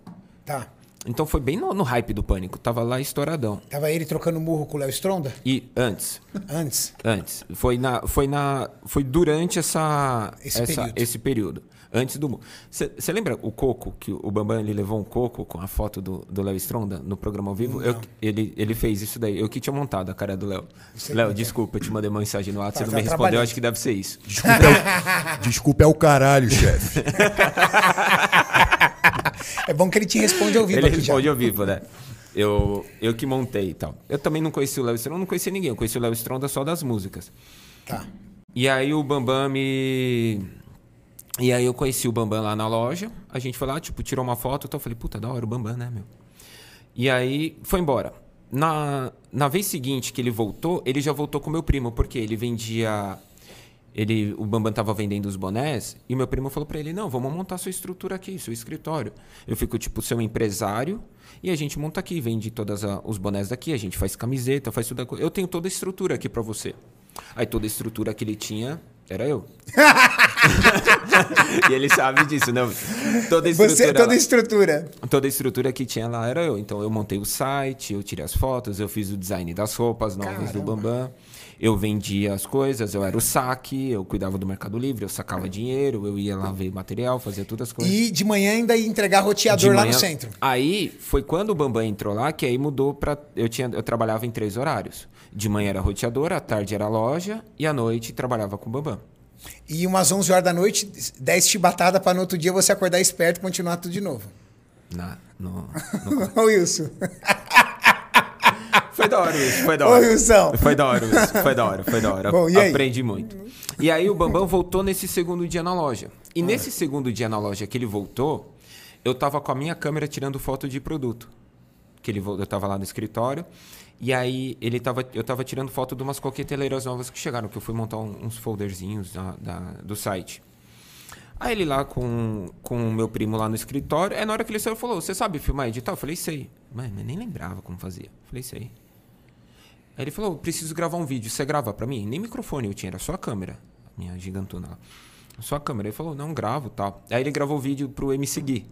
Tá. Então foi bem no, no hype do Pânico, tava lá estouradão. Tava ele trocando murro com o Léo Stronda? E antes, Antes. Antes. Foi, na, foi, na, foi durante essa, Esse essa- período. esse período. Antes do. Você lembra o Coco, que o Bambam ele levou um coco com a foto do do Léo Stronda no programa ao vivo? Eu, ele, ele fez isso daí. Eu que tinha montado a cara do Léo. Léo, desculpa, eu te mandei uma mensagem no WhatsApp, Tá, você não tá me respondeu, acho que deve ser isso. Desculpa, é o, desculpa é o caralho, chefe. É bom que ele te responde ao vivo Ele aqui já. responde ao vivo, né? Eu, eu que montei e tal. Eu também não conheci o Léo Stronda, não conhecia ninguém. Eu conheci o Léo Stronda só das músicas. Tá. E aí o Bambam me. E aí eu conheci o Bambam lá na loja. A gente foi lá, tipo, tirou uma foto. Então eu falei, puta, da hora o Bambam, né, meu? E aí foi embora. Na, na vez seguinte que ele voltou, ele já voltou com meu primo, porque ele vendia. Ele, o Bambam tava vendendo os bonés e meu primo falou pra ele: Não, vamos montar sua estrutura aqui, seu escritório. Eu fico tipo seu empresário e a gente monta aqui, vende todos os bonés daqui, a gente faz camiseta, faz tudo. Eu tenho toda a estrutura aqui pra você. Aí toda a estrutura que ele tinha era eu. e ele sabe disso, não? Toda a estrutura. Você, toda a estrutura. Toda a estrutura que tinha lá era eu. Então eu montei o site, eu tirei as fotos, eu fiz o design das roupas novas do Caramba. Bambam. Eu vendia as coisas, eu era o saque, eu cuidava do Mercado Livre, eu sacava dinheiro, eu ia lá ver material, fazia todas as coisas. E de manhã ainda ia entregar roteador lá no manhã- centro. Aí foi quando o Bambam entrou lá que aí mudou pra. Eu, tinha, eu trabalhava em três horários. De manhã era roteador, à tarde era loja e à noite trabalhava com o Bambam. E umas 11 horas da noite, 10 chibatadas pra no outro dia você acordar esperto e continuar tudo de novo. Na, no, no- Wilson. Foi da hora isso, foi da Ô, hora. Wilson. Foi da hora isso, foi da hora, foi da hora. Bom, e aí? Aprendi muito. E aí o Bambam voltou nesse segundo dia na loja. E Ah. nesse segundo dia na loja que ele voltou, eu tava com a minha câmera tirando foto de produto. Que ele, eu tava lá no escritório. E aí ele tava, eu tava tirando foto de umas coqueteleiras novas que chegaram, que eu fui montar uns folderzinhos da- da- do site. Aí ele lá com com o meu primo lá no escritório, é na hora que ele saiu, falou: Você sabe filmar e editar? Eu falei: Sei. Mas nem lembrava como fazia. Eu falei: Sei. Aí ele falou: Preciso gravar um vídeo. Você grava pra mim? Nem microfone eu tinha, era só a câmera. a Minha gigantona lá. Só a câmera. Ele falou: Não, gravo tal. Aí ele gravou o vídeo pro MC Gui.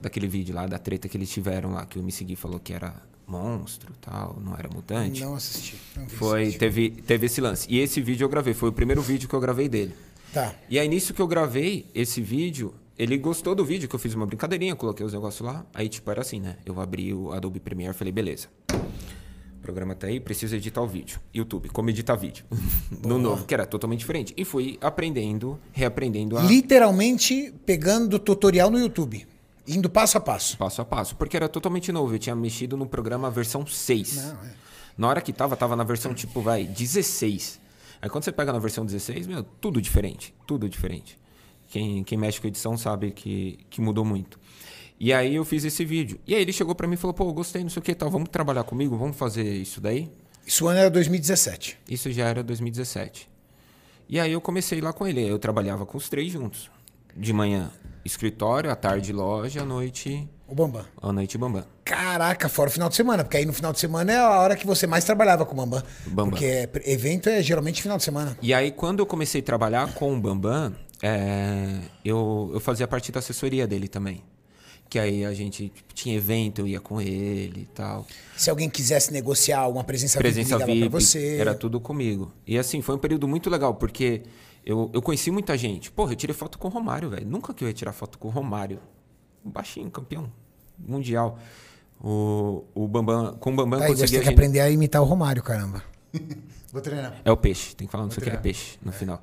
Daquele vídeo lá, da treta que eles tiveram lá, que o MC Gui falou que era monstro tal, não era mutante. Não assisti. não Foi, assistir. teve, teve esse lance. E esse vídeo eu gravei, foi o primeiro vídeo que eu gravei dele. Tá. E aí, nisso que eu gravei esse vídeo, ele gostou do vídeo, que eu fiz uma brincadeirinha, coloquei os negócios lá. Aí, tipo, era assim, né? Eu abri o Adobe Premiere e falei, beleza. Programa tá aí, preciso editar o vídeo. YouTube, como editar vídeo. no novo, que era totalmente diferente. E fui aprendendo, reaprendendo a Literalmente pegando tutorial no YouTube. Indo passo a passo. passo a passo. Porque era totalmente novo. Eu tinha mexido no programa versão 6. Não, é. Na hora que tava, tava na versão tipo, vai, 16. Aí quando você pega na versão 16, meu, tudo diferente. Tudo diferente. Quem, quem mexe com edição sabe que, que mudou muito. E aí eu fiz esse vídeo. E aí ele chegou pra mim e falou, pô, gostei, não sei o que tal, vamos trabalhar comigo, vamos fazer isso daí? Isso ano era 2017. Isso já era 2017. E aí eu comecei lá com ele. Eu trabalhava com os três juntos. De manhã, escritório, à tarde, loja, à noite, O Bambam. à noite, bambam. Caraca, fora o final de semana, porque aí no final de semana é a hora que você mais trabalhava com o Bambam. Bambam. Porque é- evento é geralmente final de semana. E aí, quando eu comecei a trabalhar com o Bambam, é, eu, eu fazia parte da assessoria dele também. Que aí a gente tipo, tinha evento, eu ia com ele e tal. Se alguém quisesse negociar uma presença, Presença VIP, ligava VIP, pra você. era tudo comigo. E assim, foi um período muito legal, porque eu, eu conheci muita gente. Porra, eu tirei foto com o Romário, velho. Nunca que eu ia tirar foto com o Romário. Um baixinho, campeão mundial. O, o Bambam, com o Bambam Aí eu você tem que aprender a imitar o Romário, caramba. Vou treinar. É o peixe, tem que falar não sei o que é peixe no final.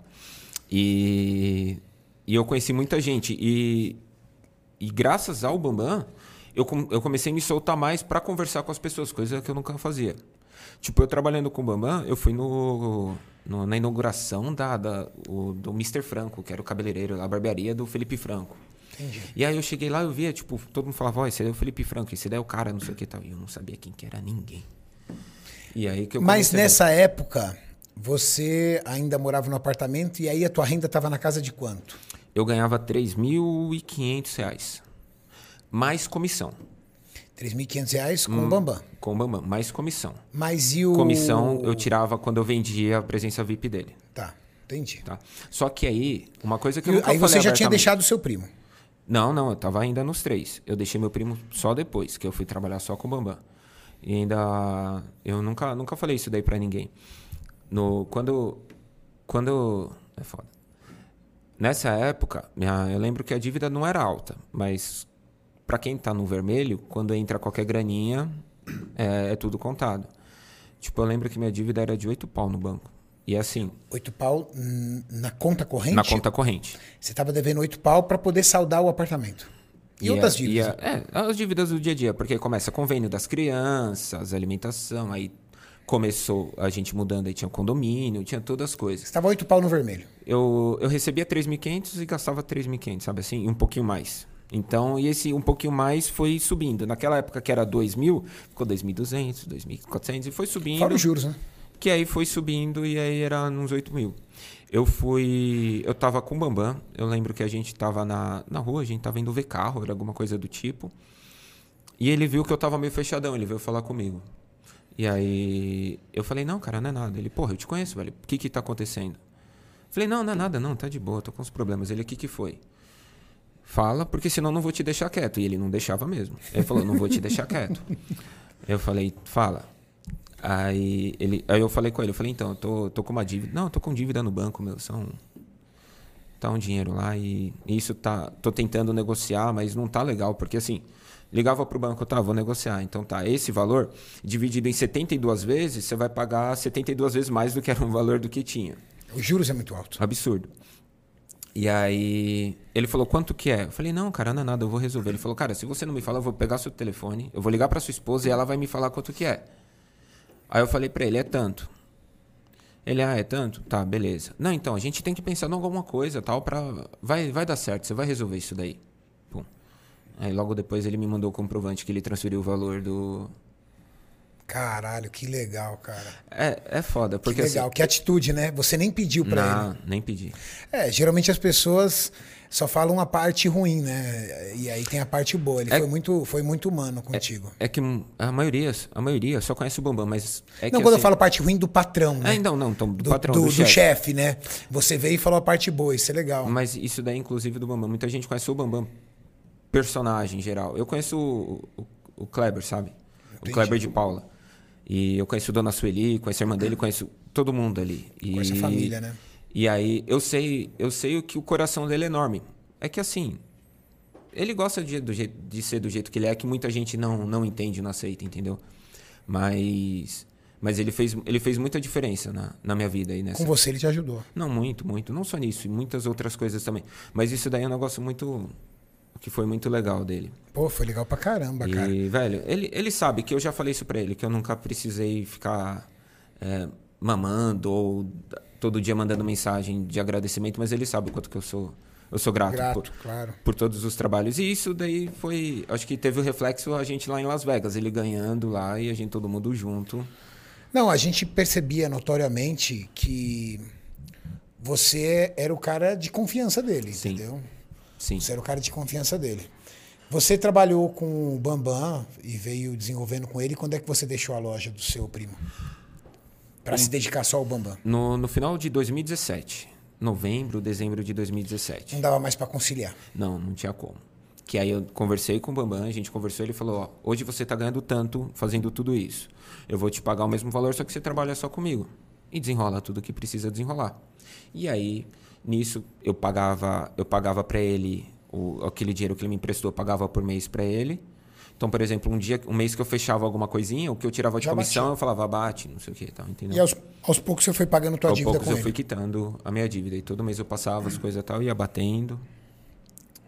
E, e eu conheci muita gente. E, e graças ao Bambam, eu, eu comecei a me soltar mais para conversar com as pessoas, coisa que eu nunca fazia. Tipo, eu trabalhando com o Bambam, eu fui no, no- na inauguração da, da- o- do Mr. Franco, que era o cabeleireiro, a barbearia do Felipe Franco. Entendi. E aí eu cheguei lá, eu via, tipo, todo mundo falava, ó, esse daí é o Felipe Franco, esse daí é o cara, não sei o que tal. E eu não sabia quem que era ninguém. E aí que eu Mas comecei a- nessa época, você ainda morava no apartamento e aí a tua renda estava na casa de quanto? Eu ganhava 3.500 reais. Mais comissão. 3.500 reais com Hum. o Bambam. Com o Bambam. Mais comissão. Mas e o... Comissão eu tirava quando eu vendia a presença VIP dele. Tá, entendi. Tá? Só que aí, uma coisa que eu E nunca aí você já tinha deixado o seu primo. Não, não, eu tava ainda nos três. Eu deixei meu primo só depois, que eu fui trabalhar só com o Bambam. E ainda. Eu nunca, nunca falei isso daí pra ninguém. No, quando. Quando. É foda. Nessa época, eu lembro que a dívida não era alta, mas pra quem tá no vermelho, quando entra qualquer graninha, é, é tudo contado. Tipo, eu lembro que minha dívida era de 8 pau no banco. E assim, Oito pau na conta corrente? na conta corrente. Você estava devendo oito pau para poder saldar o apartamento. E, outras a- dívidas? a- é, as dívidas do dia a dia, porque começa convênio das crianças, alimentação, aí começou a gente mudando, aí tinha condomínio, tinha todas as coisas. Estava oito pau no vermelho. Eu, eu recebia 3.500 e gastava 3.500, sabe assim? E um pouquinho mais. Então, e esse um pouquinho mais foi subindo. Naquela época que era 2.000, ficou 2.200, 2.400 e foi subindo. Fora os juros, né? Que aí foi subindo e aí era uns 8 mil. Eu fui. Eu tava com o Bambam. Eu lembro que a gente tava na, na rua, a gente tava indo ver carro, era alguma coisa do tipo. E ele viu que eu tava meio fechadão, ele veio falar comigo. E aí eu falei, não, cara, não é nada. Ele, porra, eu te conheço, velho. O que que tá acontecendo? Falei, não, não é nada, não, tá de boa, tô com uns problemas. Ele, o que que foi? Fala, porque senão não vou te deixar quieto. E ele não deixava mesmo. Ele falou, não vou te deixar quieto. Eu falei, fala. Aí, ele, aí eu falei com ele, eu falei, então, eu tô, tô com uma dívida. Não, eu tô com dívida no banco, meu. São. Tá um dinheiro lá e isso tá. Tô tentando negociar, mas não tá legal, porque assim, ligava pro banco, tá, vou negociar. Então tá, esse valor, dividido em 72 vezes, você vai pagar 72 vezes mais do que era o valor do que tinha. Os juros é muito alto. Absurdo. E aí ele falou, quanto que é? Eu falei, não, cara, não é nada, eu vou resolver. Ele falou, cara, se você não me falar, eu vou pegar seu telefone, eu vou ligar pra sua esposa e ela vai me falar quanto que é. Aí eu falei pra ele, é tanto. Ele, ah, é tanto? Tá, beleza. Não, então, a gente tem que pensar em alguma coisa, tal, pra... Vai, vai dar certo, você vai resolver isso daí. Aí logo depois ele me mandou o comprovante que ele transferiu o valor do... Caralho, que legal, cara. É, é foda, Que porque legal, assim... que atitude, né? Você nem pediu pra ele. Não, nem pedi. É, geralmente as pessoas só falam a parte ruim, né? E aí tem a parte boa. Ele É- foi, muito, foi muito humano contigo. É que a maioria, a maioria só conhece o Bambam, mas é não, que quando eu assim- falo parte ruim do patrão, né? É, não, não, então, do, do, patrão, do, do, do chefe. chefe, né? Você veio e falou a parte boa, isso é legal. Mas isso daí, inclusive, do Bambam. Muita gente conhece o Bambam personagem em geral. Eu conheço o, o, o Kleber, sabe? Entendi. O Kleber de Paula. E eu conheço Dona Sueli, conheço a irmã dele, conheço todo mundo ali. E, Conhece a família, né? E aí eu sei, eu sei o que o coração dele é enorme. É que assim, ele gosta de, do jeito, de ser do jeito que ele é, que muita gente não, não entende, não aceita, entendeu? Mas mas ele fez, ele fez muita diferença na, na minha vida aí nessa. Com você ele te ajudou. Não, muito, muito. Não só nisso, e muitas outras coisas também. Mas isso daí é um negócio muito. Que foi muito legal dele. Pô, foi legal pra caramba, cara. E, velho, ele, ele sabe que eu já falei isso pra ele, que eu nunca precisei ficar é, mamando ou todo dia mandando mensagem de agradecimento, mas ele sabe o quanto que eu sou. Eu sou grato, Grato, por, claro. por todos os trabalhos. E isso daí foi. Acho que teve o reflexo a gente lá em Las Vegas, ele ganhando lá e a gente todo mundo junto. Não, a gente percebia notoriamente que você era o cara de confiança dele, Sim. entendeu? Sim. Você era o cara de confiança dele. Você trabalhou com o Bambam e veio desenvolvendo com ele. Quando é que você deixou a loja do seu primo? Pra se dedicar só ao Bambam. No, no final de 2017. Novembro, dezembro de 2017. Não dava mais pra conciliar. Não, não tinha como. Que aí eu conversei com o Bambam, a gente conversou, ele falou, ó, hoje você tá ganhando tanto fazendo tudo isso. Eu vou te pagar o mesmo valor, só que você trabalha só comigo. E desenrola tudo que precisa desenrolar. E aí, nisso, eu pagava, eu pagava para ele o, aquele dinheiro que ele me emprestou, eu pagava por mês para ele. Então, por exemplo, um dia, um mês que eu fechava alguma coisinha, o que eu tirava de Já comissão, batia. eu falava, bate, não sei o que, tal, entendeu? E aos, aos poucos você foi pagando tua Aos dívida poucos eu ele. fui quitando a minha dívida. E todo mês eu passava as coisas e tal, ia batendo.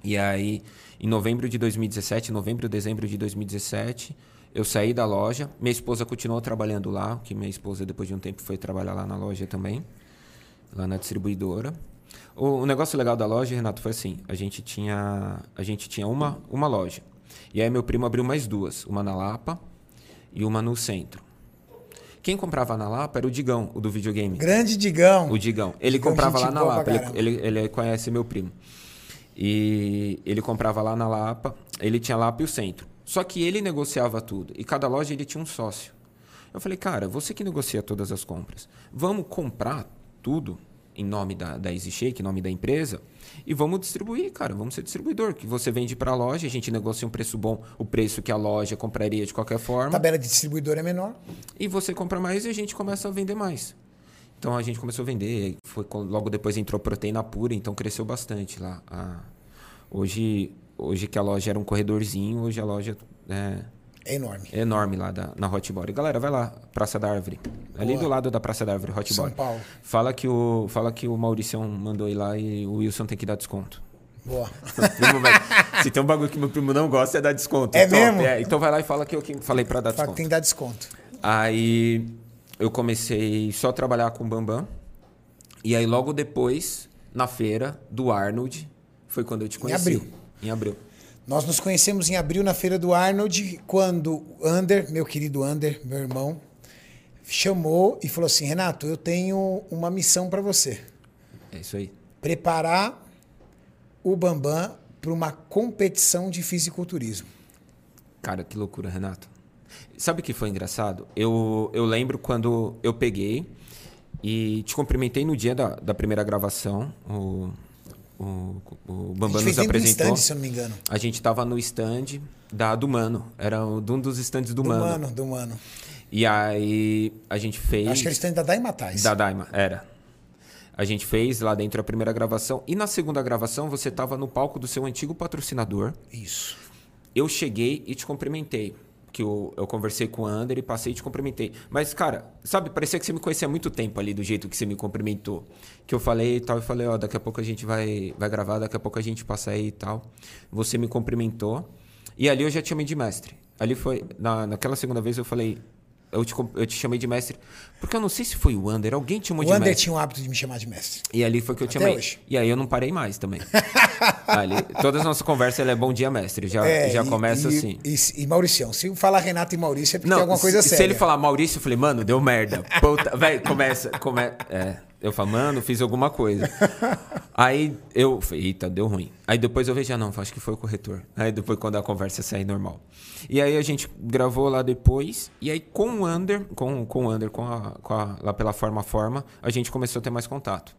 E aí, em novembro de 2017, novembro, dezembro de 2017, eu saí da loja. Minha esposa continuou trabalhando lá, que minha esposa, depois de um tempo, foi trabalhar lá na loja também, lá na distribuidora. O, o negócio legal da loja, Renato, foi assim: a gente tinha, a gente tinha uma, uma loja. E aí, meu primo abriu mais duas: uma na Lapa e uma no centro. Quem comprava na Lapa era o Digão, o do videogame. Grande Digão. O Digão. Ele Digão, comprava lá na Lapa. Ele, ele, ele conhece meu primo. E ele comprava lá na Lapa. Ele tinha Lapa e o centro. Só que ele negociava tudo. E cada loja ele tinha um sócio. Eu falei, cara, você que negocia todas as compras, vamos comprar tudo em nome da, da Easy Shake, em nome da empresa, e vamos distribuir, cara. Vamos ser distribuidor. Que você vende para a loja, a gente negocia um preço bom, o preço que a loja compraria de qualquer A forma. tabela de distribuidor é menor. E você compra mais e a gente começa a vender mais. Então a gente começou a vender. Foi, logo depois entrou proteína pura, então cresceu bastante lá. A- hoje, hoje que a loja era um corredorzinho, hoje a loja é, É enorme. é enorme lá da, na Hot Body. Galera, vai lá, Praça da Árvore. Ali Boa. do lado da Praça da Árvore, Hot São Body. Paulo. Fala que, o, fala que o Mauricião mandou ir lá e o Wilson tem que dar desconto. Boa. Primo, Se tem um bagulho que meu primo não gosta, é dar desconto. É Top, mesmo? então vai lá e fala que eu que falei pra dar Fala desconto. que tem que dar desconto. Aí eu comecei só a trabalhar com o Bambam. E aí logo depois, na feira do Arnold, foi quando eu te conheci. abril. Em abril. Nós nos conhecemos em abril na feira do Arnold, quando o Ander, meu querido Ander, meu irmão, chamou e falou assim: Renato, eu tenho uma missão para você. É isso aí. Preparar o Bambam para uma competição de fisiculturismo. Cara, que loucura, Renato. Sabe o que foi engraçado? Eu, eu lembro quando eu peguei e te cumprimentei no dia da, da primeira gravação. O, o, o Bambam nos apresentou. stand, se eu não me engano. A gente tava no stand da do Mano. Era um de um dos stands do, Do Mano. Mano, do Mano. E aí a gente fez. Acho que era o stand da Daimatais. Da Daima, era. A gente fez lá dentro a primeira gravação. E na segunda gravação, você estava no palco do seu antigo patrocinador. Isso. Eu cheguei e te cumprimentei. Que eu, eu conversei com o Ander e passei e te cumprimentei. Mas, cara, sabe, parecia que você me conhecia há muito tempo ali, do jeito que você me cumprimentou. Que eu falei e tal, e falei, ó, daqui a pouco a gente vai, vai gravar, daqui a pouco a gente passa aí e tal. Você me cumprimentou. E ali eu já te chamei de mestre. Ali foi, na, naquela segunda vez eu falei, eu te, eu te chamei de mestre. Porque eu não sei se foi o Ander, alguém te chamou O de Ander mestre. tinha o hábito de me chamar de mestre. E ali foi que eu te Até chamei. hoje. E aí eu não parei mais também. ali, todas as nossas conversas ele é bom dia, mestre. Já, já É, e- começa e, assim. E, e Mauricião. Se falar Renato e Maurício é porque Não, tem alguma coisa se, séria. se ele falar Maurício, eu falei, mano, deu merda. Puta, velho, começa, come... É, eu falo, mano, fiz alguma coisa. Aí eu falei, eita, deu ruim. Aí depois eu vejo, ah, não, acho que foi o corretor. Aí depois quando a conversa sair normal. E aí a gente gravou lá depois, e aí com o Under, com, com o Under, com a, com a, lá pela Forma Forma, a gente começou a ter mais contato.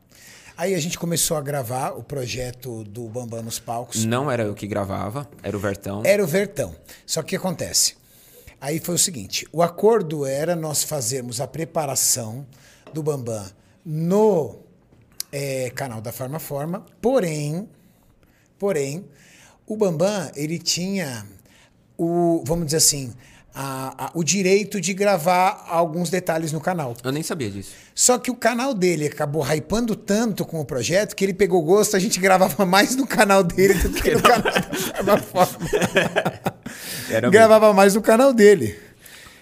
Aí a gente começou a gravar o projeto do Bambam nos palcos. Não era eu que gravava, era o Vertão. Era o Vertão. Só que o que acontece? Aí foi o seguinte: o acordo era nós fazermos a preparação do Bambam no é, canal da Farma Forma, porém, porém, o Bambam, ele tinha o, vamos dizer assim, a, a, o direito de gravar alguns detalhes no canal. Eu nem sabia disso. Só que o canal dele acabou hypando tanto com o projeto que ele pegou gosto, a gente gravava mais no canal dele do que no canal da Farma Forma. Era gravava mais no canal dele.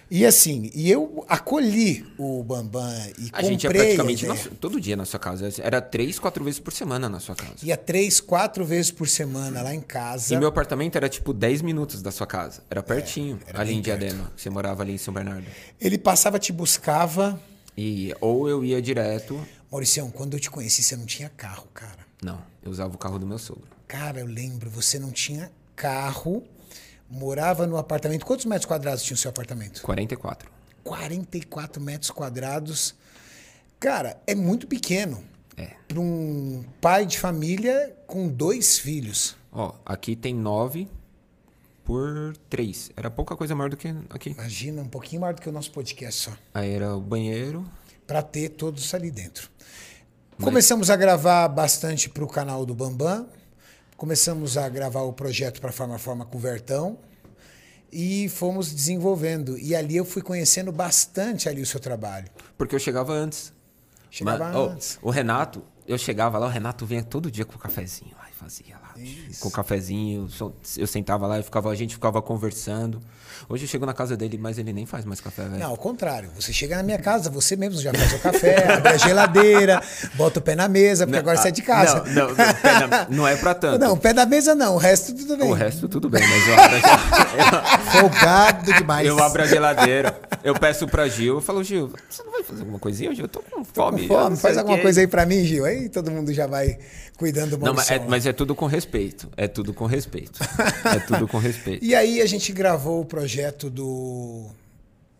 E assim, e eu acolhi o Bambam e A gente ia comprei a praticamente ideia. na- todo dia na sua casa. Era três, quatro vezes por semana na sua casa. Ia três, quatro vezes por semana lá em casa. E meu apartamento era tipo 10 minutos da sua casa. Era pertinho, era ali em Diadema. Você morava ali em São Bernardo. Ele passava, te buscava. E ou eu ia direto. Mauricião, quando eu te conheci, você não tinha carro, cara. Não, eu usava o carro do meu sogro. Cara, eu lembro, você não tinha carro, morava no apartamento. Quantos metros quadrados tinha o seu apartamento? 44. 44 metros quadrados. Cara, é muito pequeno. É. Para um pai de família com dois filhos. Ó, aqui tem 9 por 3. Era pouca coisa maior do que aqui. Imagina, um pouquinho maior do que o nosso podcast só. Aí era o banheiro. para ter todos ali dentro. Começamos a gravar bastante para o canal do Bambam. Começamos a gravar o projeto para Forma Forma com o Vertão. E fomos desenvolvendo. E ali eu fui conhecendo bastante ali o seu trabalho. Porque eu chegava antes. Chegava Mas, antes. o Renato, eu chegava lá, o Renato vinha todo dia com o cafezinho lá e fazia lá. Com o cafezinho, eu eu sentava lá e ficava, a gente ficava conversando. Hoje eu chego na casa dele, mas ele nem faz mais café, velho. Não, ao contrário. Você chega na minha casa, você mesmo já faz o café, abre a geladeira, bota o pé na mesa, porque agora você é de casa. ah, Não, não, não, na- não é pra tanto. Não, o pé da mesa não, o resto tudo bem. O resto tudo bem, mas eu abro, a, Folgado demais. eu abro a geladeira, eu peço pra Gil, eu falo, Gil, você não vai fazer alguma coisinha hoje? Eu tô com fome. Com eu fome, não faz alguma quê." coisa aí pra mim, Gil. Aí todo mundo já vai cuidando do Não, mas é, mas é tudo com respeito. É tudo com respeito. É tudo com respeito. E aí a gente gravou o projeto do,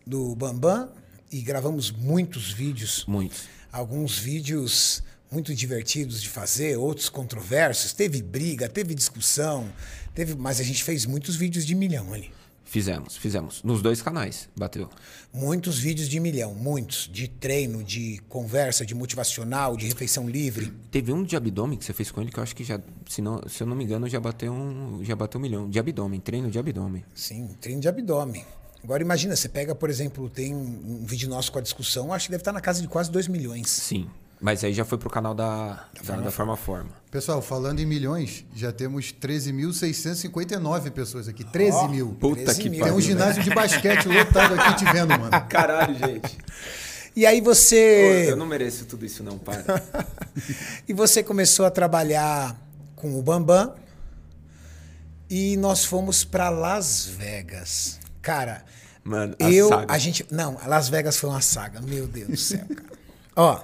do Bambam e gravamos muitos vídeos. Muitos. Alguns vídeos muito divertidos de fazer, outros controversos. Teve briga, teve discussão, teve, mas a gente fez muitos vídeos de milhão ali. Fizemos, fizemos. Nos dois canais, bateu. Muitos vídeos de milhão, muitos. De treino, de conversa, de motivacional, de refeição livre. Teve um de abdômen que você fez com ele que eu acho que já, se, não, se eu não me engano, já bateu um, já bateu um milhão. De abdômen, treino de abdômen. Sim, treino de abdômen. Agora imagina, você pega, por exemplo, tem um, vídeo nosso com a discussão, acho que deve estar na casa de quase 2 milhões. Sim. Mas aí já foi pro canal da, da, da Forma Forma. Pessoal, falando em milhões, já temos 13.659 pessoas aqui. 13 mil. Puta 13 que mil. Tem um ginásio de basquete lotado aqui te vendo, mano. Caralho, gente. E aí você. Eu não mereço tudo isso, não, para. E você começou a trabalhar com o Bambam e nós fomos para Las Vegas. Cara, Mano, a eu, saga. a gente, não, Las Vegas foi uma saga, meu Deus do céu, cara. Ó,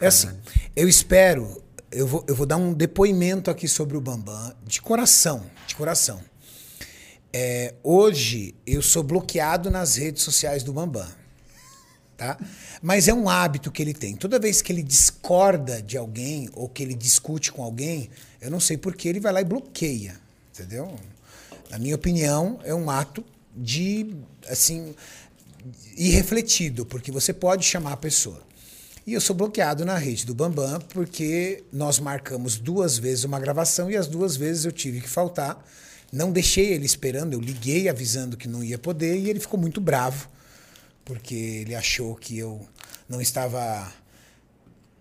é assim, eu espero, eu vou, eu vou dar um depoimento aqui sobre o Bambam de coração, de coração. É, hoje eu sou bloqueado nas redes sociais do Bambam tá? Mas é um hábito que ele tem. Toda vez que ele discorda de alguém ou que ele discute com alguém, eu não sei por que ele vai lá e bloqueia, entendeu? Na minha opinião, é um ato de assim irrefletido, porque você pode chamar a pessoa. E eu sou bloqueado na rede do Bambam porque nós marcamos duas vezes uma gravação e as duas vezes eu tive que faltar. Não deixei ele esperando, eu liguei avisando que não ia poder e ele ficou muito bravo porque ele achou que eu não estava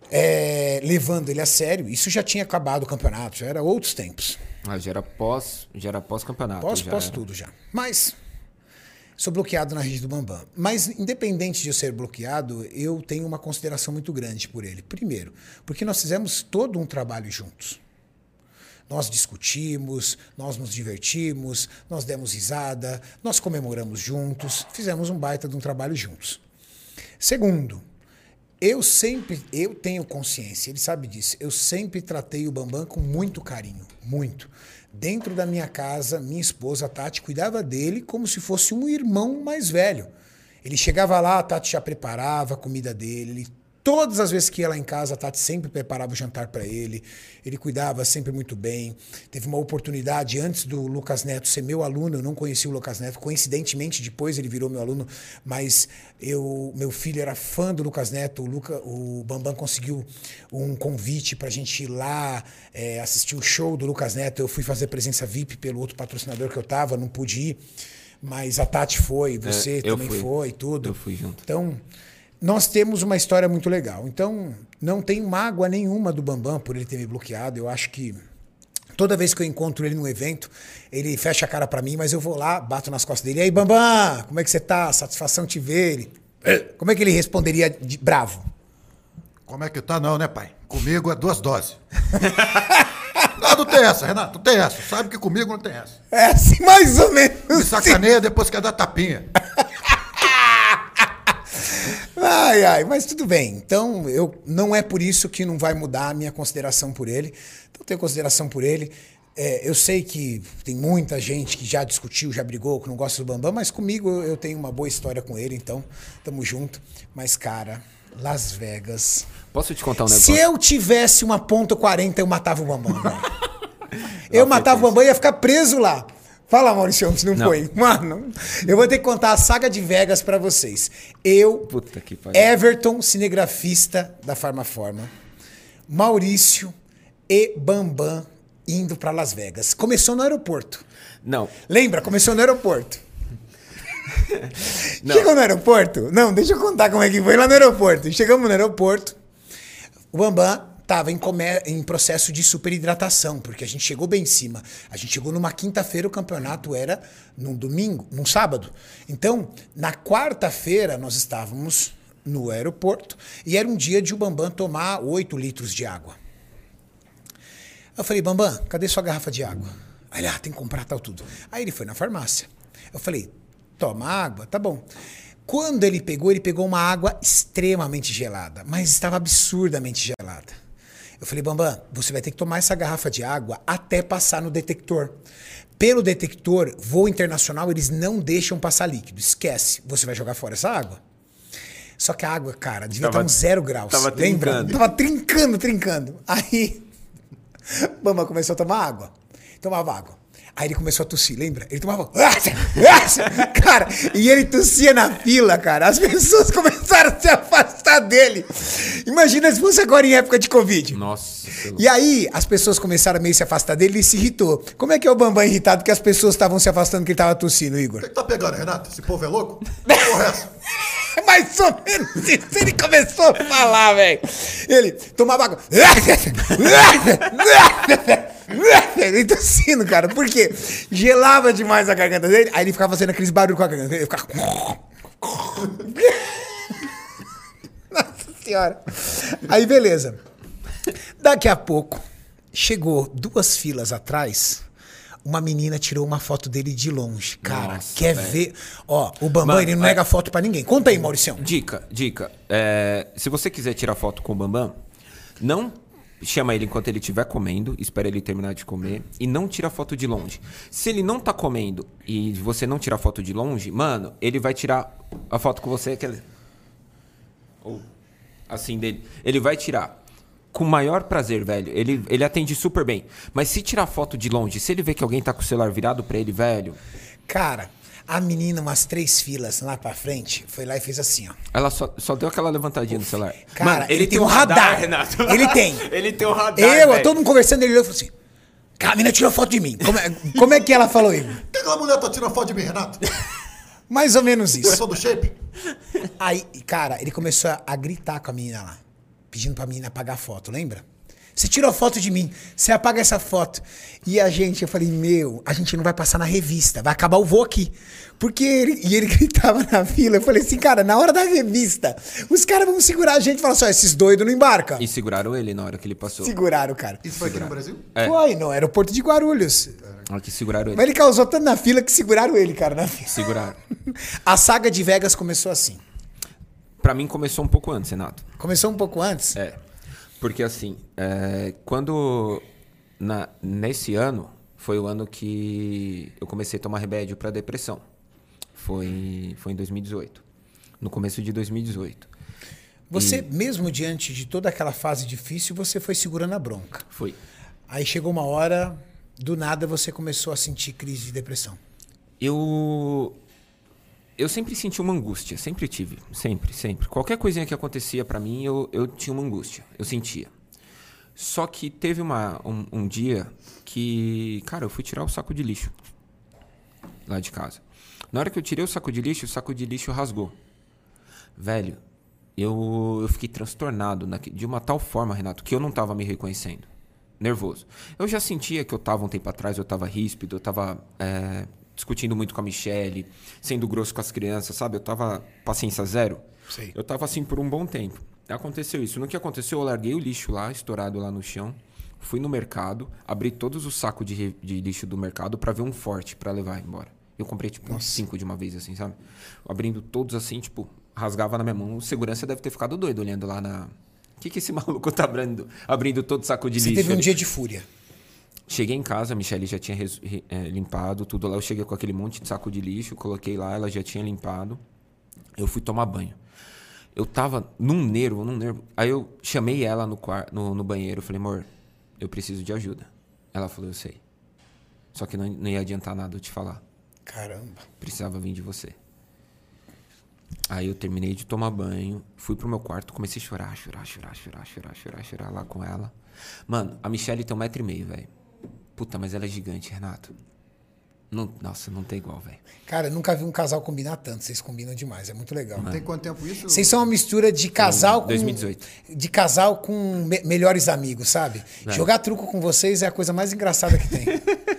é, levando ele a sério. Isso já tinha acabado o campeonato, já era outros tempos. Ah, já era pós, já era pós-campeonato. Pós, já pós era. tudo já. Mas sou bloqueado na rede do Bambam. Mas independente de eu ser bloqueado, eu tenho uma consideração muito grande por ele. Primeiro, porque nós fizemos todo um trabalho juntos. Nós discutimos, nós nos divertimos, nós demos risada, nós comemoramos juntos, fizemos um baita de um trabalho juntos. Segundo, eu sempre, eu tenho consciência, ele sabe disso, eu sempre tratei o Bambam com muito carinho, muito. Dentro da minha casa, minha esposa, Tati, cuidava dele como se fosse um irmão mais velho. Ele chegava lá, a Tati já preparava a comida dele, ele Todas as vezes que ia lá em casa, a Tati sempre preparava o jantar para ele. Ele cuidava sempre muito bem. Teve uma oportunidade antes do Lucas Neto ser meu aluno. Eu não conheci o Lucas Neto. Coincidentemente, depois ele virou meu aluno. Mas eu, meu filho era fã do Lucas Neto. O, Luca, o Bambam conseguiu um convite para a gente ir lá é, assistir o show do Lucas Neto. Eu fui fazer presença VIP pelo outro patrocinador que eu tava, não pude ir. Mas a Tati foi, você É, também fui. foi, tudo. Eu fui junto. Então, nós temos uma história muito legal. Então, não tenho mágoa nenhuma do Bambam por ele ter me bloqueado. Eu acho que toda vez que eu encontro ele num evento, ele fecha a cara pra mim, mas eu vou lá, bato nas costas dele. E aí, Bambam, como é que você tá? Satisfação te ver. Ele, "Eh", como é que ele responderia de bravo? Como é que tá? Não, né, pai? Comigo é duas doses. não, não tem essa, Renato, não tem essa. Sabe que comigo não tem essa. É assim, mais ou menos. Me sacaneia depois quer dar tapinha. Ai, ai, mas tudo bem. Então, eu não é por isso que não vai mudar a minha consideração por ele. Então, eu tenho consideração por ele. É, eu sei que tem muita gente que já discutiu, já brigou, que não gosta do Bambam, mas comigo eu, tenho uma boa história com ele, então tamo junto. Mas, cara, Las Vegas. Posso te contar um negócio? Se eu tivesse uma ponto .40, eu matava o Bambam. eu matava o Bambam e ia ficar preso lá. Fala, Maurício, não, Não. foi. Mano, eu vou ter que contar a saga de Vegas pra vocês. Eu, Puta que pariu. Everton, cinegrafista da Farmaforma, Maurício e Bambam indo pra Las Vegas. Começou no aeroporto. Não, Lembra? Começou no aeroporto. Não. Chegou no aeroporto? Não, deixa eu contar como é que foi lá no aeroporto. Chegamos no aeroporto. O Bambam estava em, em processo de superidratação, porque a gente chegou bem em cima. A gente chegou numa quinta-feira, o campeonato era num domingo, num sábado. Então, na quarta-feira, nós estávamos no aeroporto e era um dia de o Bambam tomar 8 litros de água. Eu falei, Bambam, cadê sua garrafa de água? Aí ele, ah, tem que comprar tal tudo. Aí ele foi na farmácia. Eu falei, toma água, tá bom. Quando ele pegou, ele pegou uma água extremamente gelada, mas estava absurdamente gelada. Eu falei, Bambam, você vai ter que tomar essa garrafa de água até passar no detector. Pelo detector, voo internacional, eles não deixam passar líquido. Esquece, você vai jogar fora essa água. Só que a água, cara, devia Tava- estar uns zero graus. tava lembra? trincando. Tava trincando, trincando. Aí, Bamba começou a tomar água. Tomava água. Aí ele começou a tossir, lembra? Ele tomava. Cara, e ele tossia na fila, cara. As pessoas começaram a se afastar dele. Imagina se fosse agora em época de Covid. nossa. E aí, as pessoas começaram a meio se afastar dele e ele se irritou. Como é que é o Bambam irritado que as pessoas estavam se afastando que ele tava tossindo, Igor? O que, que tá pegando, Renato? Esse povo é louco? Que porra é essa? É mais ou menos isso. Ele começou a falar, velho. Ele tomava água. Ele tossindo, cara. Por quê? Gelava demais a garganta dele. Aí ele ficava fazendo aqueles barulhos com a garganta. Ele ficava. Nossa senhora. Aí, beleza. Daqui a pouco, chegou duas filas atrás. Uma menina tirou uma foto dele de longe. Cara, Nossa, quer velho. ver? Ó, o Bambam, Mano, ele não é- nega foto pra ninguém. Conta aí, Mauricião. Dica, dica. É, se você quiser tirar foto com o Bambam, não chama ele enquanto ele estiver comendo, espera ele terminar de comer e não tira foto de longe. Se ele não tá comendo e você não tirar foto de longe, mano, ele vai tirar a foto com você, aquele ou assim dele. Ele vai tirar com o maior prazer, velho. Ele, ele atende super bem. Mas se tirar foto de longe, se ele vê que alguém tá com o celular virado pra ele, velho, Cara, a menina, umas três filas lá pra frente, foi lá e fez assim, ó. ela só, só deu aquela levantadinha no celular. Cara, ele tem um radar. Renato. Ele tem. ele tem um radar. Eu, velho. todo mundo conversando, ele olhou e falou assim: Cara, a menina tirou foto de mim. Como é, como é que ela falou, Igor? Por que aquela mulher tá tirando foto de mim, Renato? Mais ou menos isso. Começou do shape? Aí, cara, ele começou a gritar com a menina lá, pedindo pra menina apagar a foto, lembra? Você tirou foto de mim, você apaga essa foto. E a gente, eu falei, meu, a gente não vai passar na revista, vai acabar o voo aqui. Porque ele, e ele gritava na fila, eu falei assim, cara, na hora da revista, os caras vão segurar a gente e falar assim, ó, esses doidos não embarcam. E seguraram ele na hora que ele passou. Seguraram, cara. Isso foi aqui no Brasil? É. Foi no aeroporto de Guarulhos. Aqui seguraram Mas ele. ele causou tanto na fila que seguraram ele, cara, na fila. Seguraram. A saga de Vegas começou assim. Pra mim começou um pouco antes, Renato. Começou um pouco antes. É. Porque assim, é, quando. Na, nesse ano, foi o ano que eu comecei a tomar remédio pra depressão. Foi, foi em 2018. No começo de 2018. Você, mesmo diante de toda aquela fase difícil, você foi segurando a bronca. Foi. Aí chegou uma hora, do nada você começou a sentir crise de depressão. Eu. Eu sempre senti uma angústia, sempre tive, sempre, sempre. Qualquer coisinha que acontecia pra mim, eu, eu tinha uma angústia, eu sentia. Só que teve uma, um, um dia que, cara, eu fui tirar o saco de lixo lá de casa. Na hora que eu tirei o saco de lixo, o saco de lixo rasgou. Velho, eu, eu fiquei transtornado naque- de uma tal forma, Renato, que eu não tava me reconhecendo. Nervoso. Eu já sentia que eu tava um tempo atrás, eu tava ríspido, eu tava é, discutindo muito com a Michelle, sendo grosso com as crianças, sabe? Eu tava paciência zero. Sei. Eu tava assim por um bom tempo. Aconteceu isso. No que aconteceu, eu larguei o lixo lá, estourado lá no chão. Fui no mercado, abri todos os sacos de, de lixo do mercado pra ver um forte pra levar embora. Eu comprei tipo uns cinco de uma vez, assim, sabe? Abrindo todos assim, tipo, rasgava na minha mão. O segurança deve ter ficado doido olhando lá na. O que, que esse maluco tá abrindo, abrindo todo saco de Você lixo? teve um ali? dia de fúria. Cheguei em casa, a Michelle já tinha res- re- eh, limpado tudo lá. Eu cheguei com aquele monte de saco de lixo, coloquei lá, ela já tinha limpado. Eu fui tomar banho. Eu tava num nervo, num nervo. Aí eu chamei ela no, no, no banheiro. Falei, amor, eu preciso de ajuda. Ela falou, eu sei. Só que não, não ia adiantar nada eu te falar. Caramba. Precisava vir de você. Aí eu terminei de tomar banho, fui pro meu quarto, comecei a chorar, chorar, chorar, chorar, chorar, chorar, chorar lá com ela. Mano, a Michelle tem um metro e meio, velho. Puta, mas ela é gigante, Renato. Não, nossa, não tem igual, velho. Cara, eu nunca vi um casal combinar tanto. Vocês combinam demais, é muito legal. Tem quanto tempo isso? Vocês são uma mistura de casal com. 2018. De casal com me- melhores amigos, sabe? É. Jogar truco com vocês é a coisa mais engraçada que tem.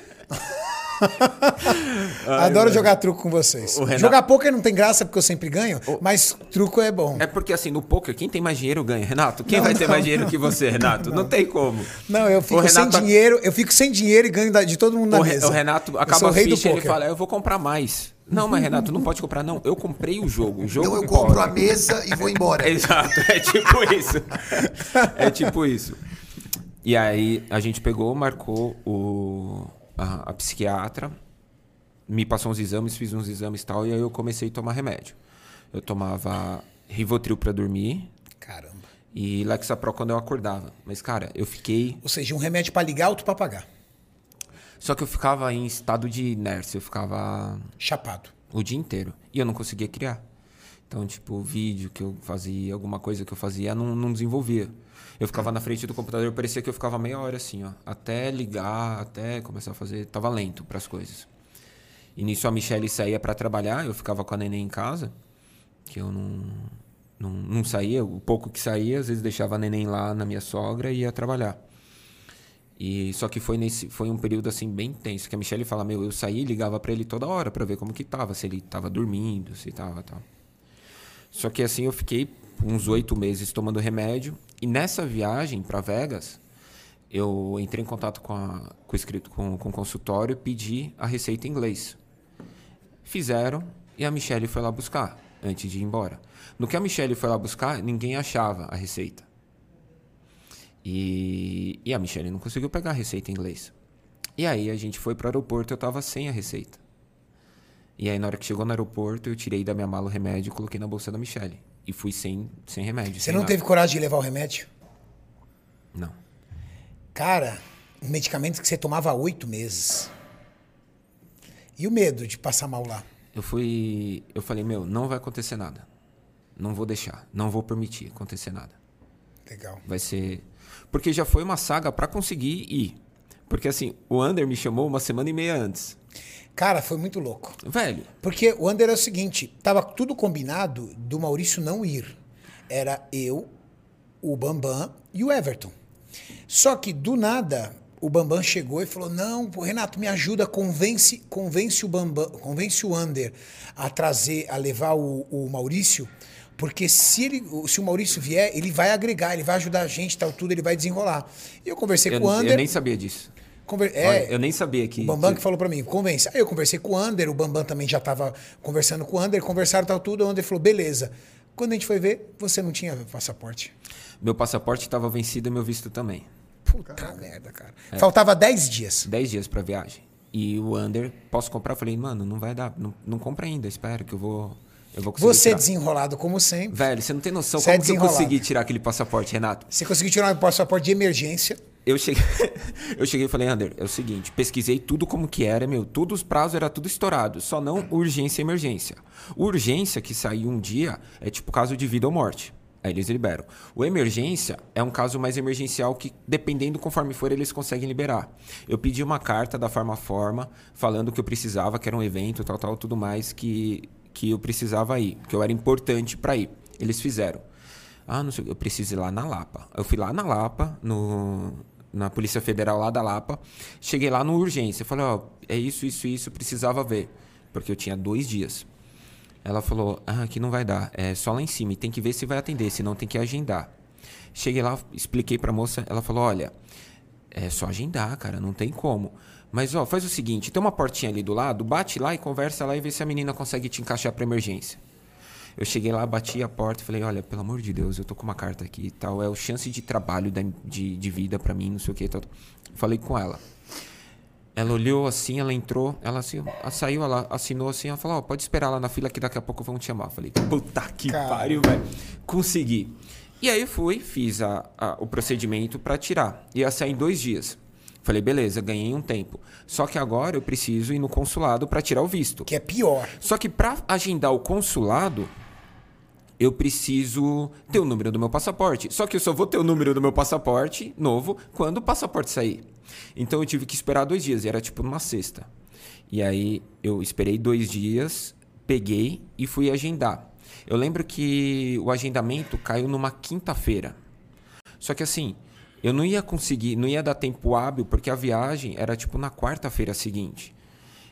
Adoro jogar truco com vocês. O Renato- Jogar poker não tem graça porque eu sempre ganho, mas truco é bom. É porque assim, no poker, quem tem mais dinheiro ganha. Renato, quem Não, vai ter não, mais dinheiro que você, Renato? Não, tem como. Não, eu fico O sem Renato- dinheiro, eu fico sem dinheiro e ganho de todo mundo na O, mesa. o Renato acaba o a ficha e ele fala, eu vou comprar mais. Não, mas Renato, não pode comprar, não. Eu comprei o jogo. O jogo Então eu compro a mesa e vou embora. Exato, é tipo isso. É tipo isso. E aí a gente pegou, marcou o, a, a psiquiatra, me passou uns exames, fiz uns exames e tal, e aí eu comecei a tomar remédio. Eu tomava Rivotril pra dormir Caramba. e Lexapro quando eu acordava. Mas, cara, eu fiquei... Ou seja, um remédio pra ligar, outro pra pagar. Só que eu ficava em estado de inércia, eu ficava Chapado. o dia inteiro. E eu não conseguia criar. Então, tipo, vídeo que eu fazia, alguma coisa que eu fazia, não, não desenvolvia. Eu ficava na frente do computador, parecia que eu ficava meia hora assim, ó. Até ligar, até começar a fazer. Tava lento para as coisas. E nisso a Michelle saía para trabalhar, eu ficava com a neném em casa, que eu não, não, não saía. O pouco que saía, às vezes deixava a neném lá na minha sogra e ia trabalhar. E só que foi nesse foi um período assim bem tenso que a Michelle fala: "Meu, eu saí ligava pra ele toda hora pra ver como que tava, se ele tava dormindo, se tava tal". Só que assim eu fiquei uns oito meses tomando remédio e nessa viagem pra Vegas eu entrei em contato com a com o escrito com, com o consultório e pedi a receita em inglês. Fizeram e a Michelle foi lá buscar antes de ir embora. No que a Michelle foi lá buscar, ninguém achava a receita. E, e a Michelle não conseguiu pegar a receita em inglês. E aí a gente foi pro aeroporto, eu tava sem a receita. E aí na hora que chegou no aeroporto, eu tirei da minha mala o remédio e coloquei na bolsa da Michelle. E fui sem, sem remédio. Você sem não nada. teve coragem de levar o remédio? Não. Cara, um medicamento que você tomava há oito meses. E o medo de passar mal lá? Eu fui. Eu falei, meu, não vai acontecer nada. Não vou deixar. Não vou permitir acontecer nada. Legal. Vai ser. Porque já foi uma saga pra conseguir ir. Porque assim, o Under me chamou uma semana e meia antes. Cara, foi muito louco. Velho, Porque o Under é o seguinte, tava tudo combinado do Maurício não ir. Era eu, o Bambam e o Everton. Só que do nada o Bambam chegou e falou: "Não, Renato, me ajuda, convence, convence o Bambam, convence o Under a trazer, a levar o, o Maurício, porque se ele, se o Maurício vier, ele vai agregar, ele vai ajudar a gente, tal tudo, ele vai desenrolar". E eu conversei eu, com o eu Under, nem sabia disso. Conver- é, Olha, eu nem sabia que. o Bambam que falou pra mim, convence. Aí eu conversei com o Ander, o Bambam também já tava conversando com o Ander, conversaram tal tudo, o Ander falou, beleza. Quando a gente foi ver, você não tinha passaporte. Meu passaporte estava vencido e meu visto também. Puta merda, cara. Faltava 10 dias. 10 dias pra viagem. E o Under, posso comprar? Eu falei, mano, não vai dar. Não, não compra ainda, espera que eu vou. Eu vou conseguir Você é tirar. desenrolado como sempre. Velho, você não tem noção Você é como que eu consegui tirar aquele passaporte, Renato. Você conseguiu tirar um passaporte de emergência. Eu cheguei, eu cheguei e falei, Ander, é o seguinte, pesquisei tudo como que era, meu, todos os prazos era tudo estourado, só não urgência e emergência. Urgência que saiu um dia é tipo caso de vida ou morte. Aí eles liberam. O emergência é um caso mais emergencial que, dependendo conforme for, eles conseguem liberar. Eu pedi uma carta da Farmaforma falando que eu precisava, que era um evento, tal, tal, tudo mais, que, que eu precisava ir, que eu era importante para ir. Eles fizeram. Ah, não sei, eu preciso ir lá na Lapa. Eu fui lá na Lapa, no, na Polícia Federal lá da Lapa. Cheguei lá no urgência. Falei, ó, é isso, isso, isso, precisava ver. Porque eu tinha dois dias. Ela falou, ah, aqui não vai dar. É só lá em cima. E tem que ver se vai atender, senão tem que agendar. Cheguei lá, expliquei pra moça. Ela falou, olha, é só agendar, cara, não tem como. Mas, ó, faz o seguinte, tem uma portinha ali do lado, bate lá e conversa lá e vê se a menina consegue te encaixar pra emergência. Eu cheguei lá, bati a porta e falei, olha, pelo amor de Deus, eu tô com uma carta aqui e tal, é o chance de trabalho, da- de, de vida pra mim, não sei o que e tal. Falei com ela. Ela olhou assim, ela entrou, ela assim, ela saiu, ela assinou assim, ela falou, ó, pode esperar lá na fila que daqui a pouco vão te chamar. Falei, puta que Cara. pariu, velho. Consegui. E aí fui, fiz a, a- o procedimento pra tirar. Ia sair em dois dias. Falei, beleza, ganhei um tempo. Só que agora eu preciso ir no consulado pra tirar o visto. Que é pior. Só que pra agendar o consulado, eu preciso ter o número do meu passaporte. Só que eu só vou ter o número do meu passaporte novo quando o passaporte sair. Então eu tive que esperar dois dias, e era tipo numa sexta. E aí eu esperei dois dias, peguei e fui agendar. Eu lembro que o agendamento caiu numa quinta-feira. Só que assim, eu não ia conseguir, não ia dar tempo hábil, porque a viagem era tipo na quarta-feira seguinte.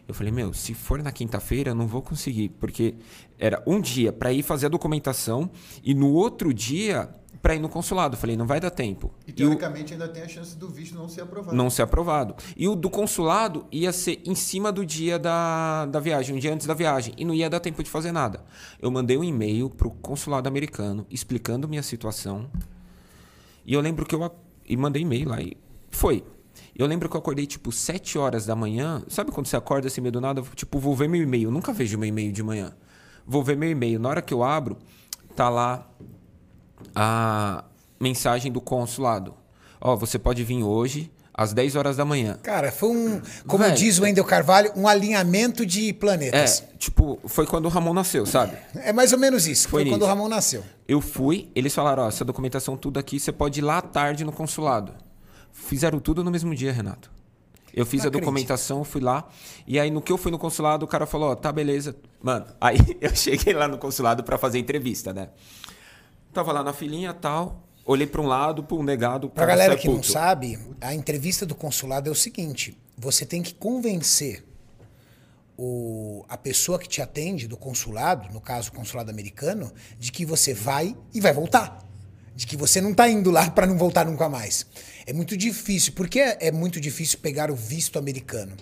Eu falei, meu, se for na quinta-feira, eu não vou conseguir, porque era um dia para ir fazer a documentação e no outro dia para ir no consulado. Eu falei, não vai dar tempo. E E o, teoricamente ainda tem a chance do visto não ser aprovado. não ser aprovado. E o do consulado ia ser em cima do dia da, da viagem, um dia antes da viagem. E não ia dar tempo de fazer nada. Eu mandei um e-mail pro consulado americano explicando minha situação. E eu lembro que eu e mandei e-mail lá e foi. Eu lembro que eu acordei tipo 7 horas da manhã. Sabe quando você acorda assim meio do nada? Tipo, vou ver meu e-mail. Eu nunca vejo meu e-mail de manhã. Vou ver meu e-mail. Na hora que eu abro, tá lá a mensagem do consulado. Ó, você pode vir hoje às 10 horas da manhã. Cara, foi um, como diz o Wendel Carvalho, um alinhamento de É, planetas. tipo, foi quando o Ramon nasceu, sabe? É, mais ou menos isso. Foi, Foi quando o Ramon nasceu. Eu fui, eles falaram, ó, essa documentação tudo aqui, você pode ir lá à tarde no consulado. Fizeram tudo no mesmo dia, Renato. Eu fiz a documentação, fui lá, e aí no que eu fui no consulado, o cara falou, ó, tá beleza. Mano, aí eu cheguei lá no consulado pra fazer entrevista, né? Tava lá na filinha tal, olhei pra um lado, pra um negado. Pra galera que não sabe, a entrevista do consulado é o seguinte: você tem que convencer o, a pessoa que te atende do consulado, no caso o consulado americano, de que você vai e vai voltar. De que você não tá indo lá para não voltar nunca mais. É muito difícil. Por que é muito difícil pegar o visto americano?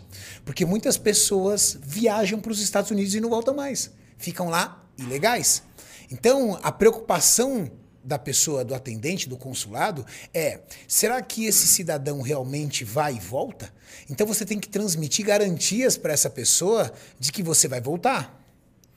Porque muitas pessoas viajam para os Estados Unidos e não voltam mais. Ficam lá ilegais. Então, a preocupação da pessoa, do atendente, do consulado, é: será que esse cidadão realmente vai e volta? Então você tem que transmitir garantias para essa pessoa de que você vai voltar.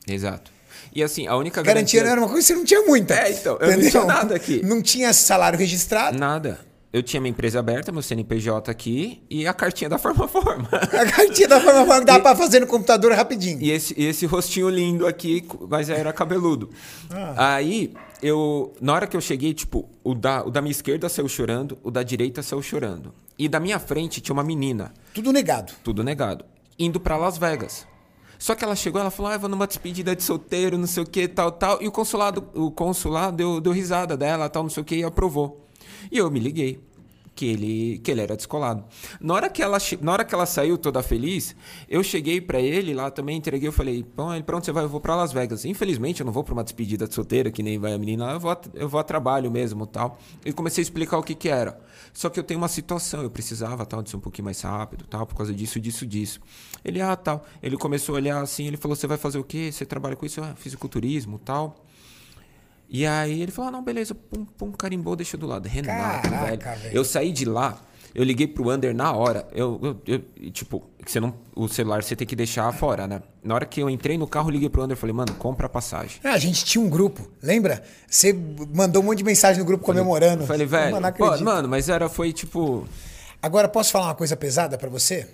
Exato. E assim, a única Garantia não era uma coisa que você não tinha muita. É, então, eu não tinha nada aqui. Não tinha salário registrado. Nada. Eu tinha minha empresa aberta, meu CNPJ aqui e a cartinha da Forma Forma. A cartinha da forma forma que dá pra fazer no computador rapidinho. E esse, esse rostinho lindo aqui, mas era cabeludo. Ah. Aí, eu. Na hora que eu cheguei, tipo, o da, o da minha esquerda saiu chorando, o da direita saiu chorando. E da minha frente tinha uma menina, Tudo negado. tudo negado, indo pra Las Vegas. Só que ela chegou, ela falou, ah, eu vou numa despedida de solteiro, não sei o que, tal, tal. E o consulado, o consulado deu, deu risada dela, tal, não sei o que, e aprovou. E eu me liguei que ele, que ele era descolado. Na hora que ela, na hora que ela saiu toda feliz, eu cheguei pra ele lá também, entreguei, eu falei, onde você vai? Eu vou pra Las Vegas. Infelizmente, eu não vou pra uma despedida de solteiro, que nem vai a menina, eu vou, a- eu vou a trabalho mesmo, tal. E comecei a explicar o que que era. Só que eu tenho uma situação, eu precisava, tal, de ser um pouquinho mais rápido, tal, por causa disso, disso, disso. Ele, ah, tal. Ele começou a olhar assim, ele falou, você vai fazer o quê? Você trabalha com isso? Ah, fisiculturismo, tal. E aí ele falou, ah, não, beleza, pum, pum, carimbou, deixou do lado. Renato, Caraca, velho. velho. Eu saí de lá, Eu liguei pro Under na hora. Eu, eu, eu- tipo, você não, o celular você tem que deixar fora, né? Na hora que eu entrei no carro, liguei pro Under e falei, mano, compra a passagem. Ah, a gente tinha um grupo, lembra? Você mandou um monte de mensagem no grupo comemorando. Eu falei, Mano, velho, pô, acredito. mano, mas era, foi tipo. Agora, posso falar uma coisa pesada pra você?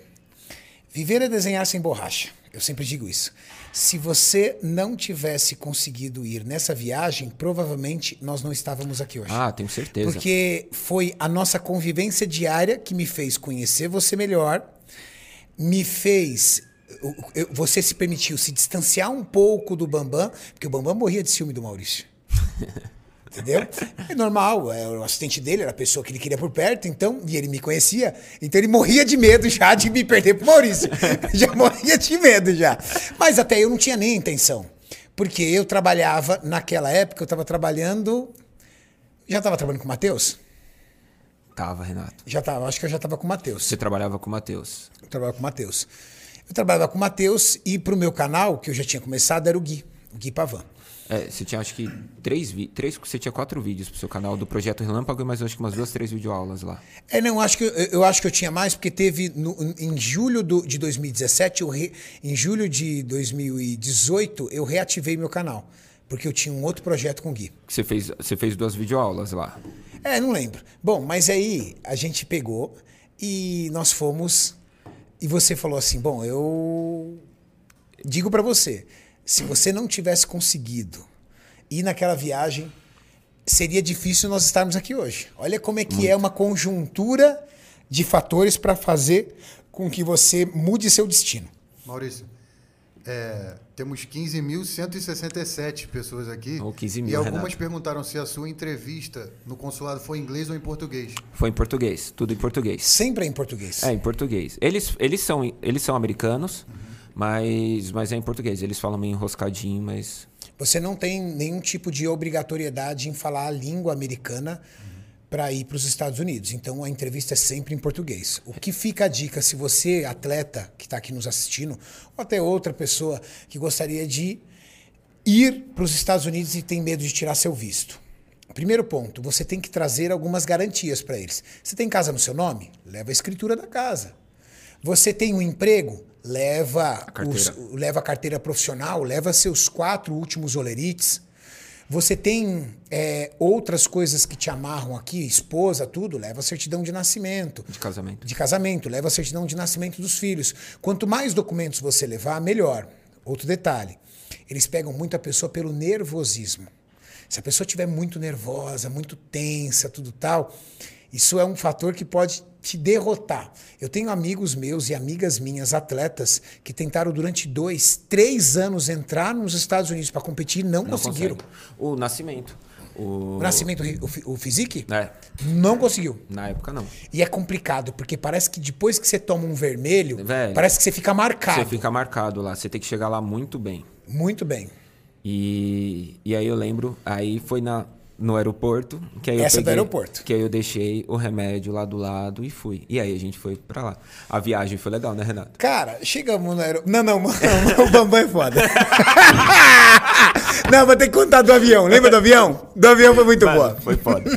Viver é desenhar sem borracha. Eu sempre digo isso. Se você não tivesse conseguido ir nessa viagem, provavelmente nós não estávamos aqui hoje. Ah, tenho certeza. Porque foi a nossa convivência diária que me fez conhecer você melhor, me fez. Você se permitiu se distanciar um pouco do Bambam, porque o Bambam morria de ciúme do Maurício. Entendeu? É normal, é, o assistente dele era a pessoa que ele queria por perto, então, e ele me conhecia, então ele morria de medo já de me perder pro Maurício. já morria de medo já. Mas até eu não tinha nem intenção. Porque eu trabalhava, naquela época, eu estava trabalhando. Já estava trabalhando com o Matheus? Tava, Renato. Já estava, acho que eu já estava com o Matheus. Você trabalhava com o Matheus. Eu trabalhava com o Matheus. Eu trabalhava com o Matheus e pro meu canal, que eu já tinha começado, era o Gui, o Gui Pavan. É, você tinha acho que três, três você tinha quatro vídeos pro seu canal do Projeto Relâmpago e mais acho que umas duas, três videoaulas lá. É, não, acho que eu, eu acho que eu tinha mais, porque teve no- em julho do- de 2017, eu re- em julho de 2018, eu reativei meu canal. Porque eu tinha um outro projeto com o Gui. Você fez, você fez duas videoaulas lá. É, não lembro. Bom, mas aí a gente pegou e nós fomos. E você falou assim: bom, eu digo pra você, se você não tivesse conseguido ir naquela viagem, seria difícil nós estarmos aqui hoje. Olha como é que é uma conjuntura de fatores para fazer com que você mude seu destino. Maurício, é, temos 15.167 pessoas aqui. Ou 15 mil, E algumas Renato. perguntaram se a sua entrevista no consulado foi em inglês ou em português. Foi em português, tudo em português. Sempre é em português. É, em português. Eles, eles, são, eles são americanos, mas, mas é em português. Eles falam meio enroscadinho, mas. Você não tem nenhum tipo de obrigatoriedade em falar a língua americana para ir para os Estados Unidos. Então a entrevista é sempre em português. O que fica a dica se você, atleta que está aqui nos assistindo, ou até outra pessoa que gostaria de ir para os Estados Unidos e tem medo de tirar seu visto? Primeiro ponto, você tem que trazer algumas garantias para eles. Você tem casa no seu nome? Leva a escritura da casa. Você tem um emprego? Leva carteira. os- leva a carteira profissional, leva seus quatro últimos olerites. Você tem é, outras coisas que te amarram aqui, esposa, tudo, leva a certidão de nascimento. De casamento. De casamento, leva a certidão de nascimento dos filhos. Quanto mais documentos você levar, melhor. Outro detalhe: eles pegam muito a pessoa pelo nervosismo. Se a pessoa estiver muito nervosa, muito tensa, tudo tal, isso é um fator que pode te derrotar. Eu tenho amigos meus e amigas minhas, atletas, que tentaram durante dois, três anos entrar nos Estados Unidos para competir e não, Não conseguiram. consegue. O Nascimento. O, O Nascimento, o, o Physique, É, não conseguiu. na época não. E é complicado, porque parece que depois que você toma um vermelho, Velho, parece que você fica marcado. Você fica marcado lá, você tem que chegar lá muito bem. Muito bem. E, e aí eu lembro, aí foi na, no aeroporto. Que aí eu Essa do peguei- aeroporto. Que aí eu deixei o remédio lá do lado e fui. E aí a gente foi pra lá. A viagem foi legal, né, Renato? Cara, chegamos no aeroporto. Não, não, mano, o Bambam é foda. não, vou ter que contar do avião. Lembra do avião? Do avião foi muito boa. Foi foda.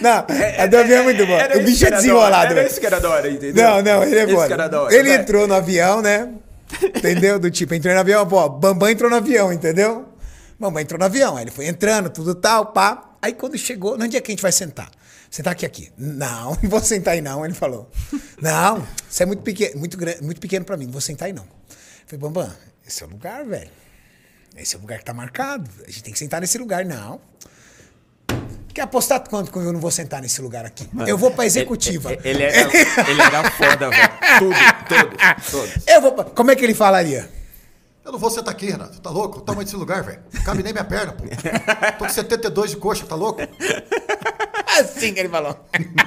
Não, a do avião é muito boa. O bicho é desenrolado. velho. que era da hora, entendeu? Não, não, ele é Esse que foda. era da hora, Ele entrou no avião, né? Entendeu? Do tipo, entrei no avião, pô, Bambam entrou no avião, entendeu? Bambam entrou no avião, aí ele foi entrando, tudo tal, pá. Aí quando chegou, onde é que a gente vai sentar? Sentar aqui, aqui. Não, não vou sentar aí não, ele falou. Não, isso é muito pequeno, muito, muito pequeno pra mim, não vou sentar aí não. Eu falei, Bambam, esse é o lugar, velho. Esse é o lugar que tá marcado. A gente tem que sentar nesse lugar, não. Quer apostar quanto que eu não vou sentar nesse lugar aqui? eu vou pra executiva. Ele, ele, era, ele era foda, velho. Tudo, tudo, tudo. Eu vou. pra- Como é que ele falaria? Eu não vou sentar aqui, Renato. Tá louco? O tamanho desse lugar, velho. Não cabe nem minha perna, pô. Tô com 72 de coxa, tá louco? Assim que ele falou.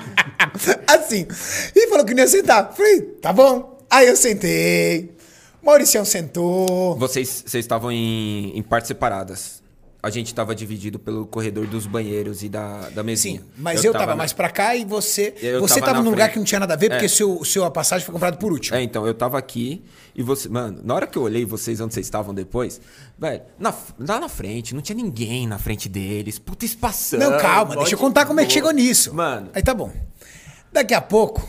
assim. E falou que não ia sentar. Falei, tá bom. Aí eu sentei. Mauricião sentou. Vocês, vocês estavam em, em partes separadas. A gente tava dividido pelo corredor dos banheiros e da, da mesinha. Sim, mas eu, tava, na- mais pra cá e você. Eu você tava tava, na num lugar frente. que não tinha nada a ver, porque É. seu, seu, a passagem foi comprada por último. É, então, eu tava aqui e você. Mano, na hora que eu olhei vocês onde vocês estavam depois, velho, na, lá na frente, não tinha ninguém na frente deles. Puta espação. Não, calma, deixa eu contar como é que chegou nisso. Mano, Aí tá bom. Daqui a pouco,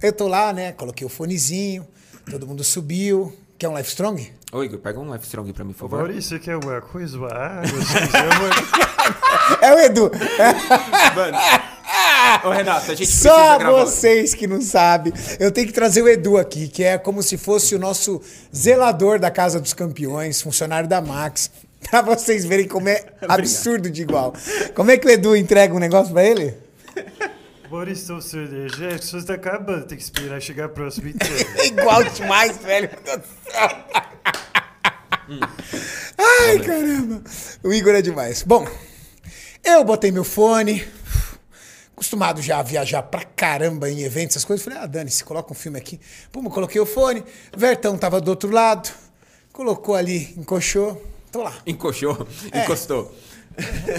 eu tô lá, né? Coloquei o fonezinho, todo mundo subiu. Quer um Life Strong? Ô, Igor, pega um Life Strong pra mim, por favor. Maurício, quer uma coisa? Ah, vocês amam- É o Edu. Mano. Ô, Renato, a gente Só gravar. vocês que não sabem. Eu tenho que trazer o Edu aqui, que é como se fosse o nosso zelador da Casa dos Campeões, funcionário da Max. Pra vocês verem como é absurdo de igual. Como é que o Edu entrega um negócio pra ele? Maurício, seu DG, as pessoas estão acabando, tem que esperar chegar a próxima É igual demais, velho. Meu Deus do céu. Ai, caramba. O Igor é demais. Bom, eu botei meu fone. Acostumado já a viajar pra caramba em eventos, essas coisas. Falei, ah, Dani, se coloca um filme aqui. Pum, coloquei o fone. Vertão tava do outro lado. Colocou ali, encoxou. Tô lá. Encoxou, É. encostou.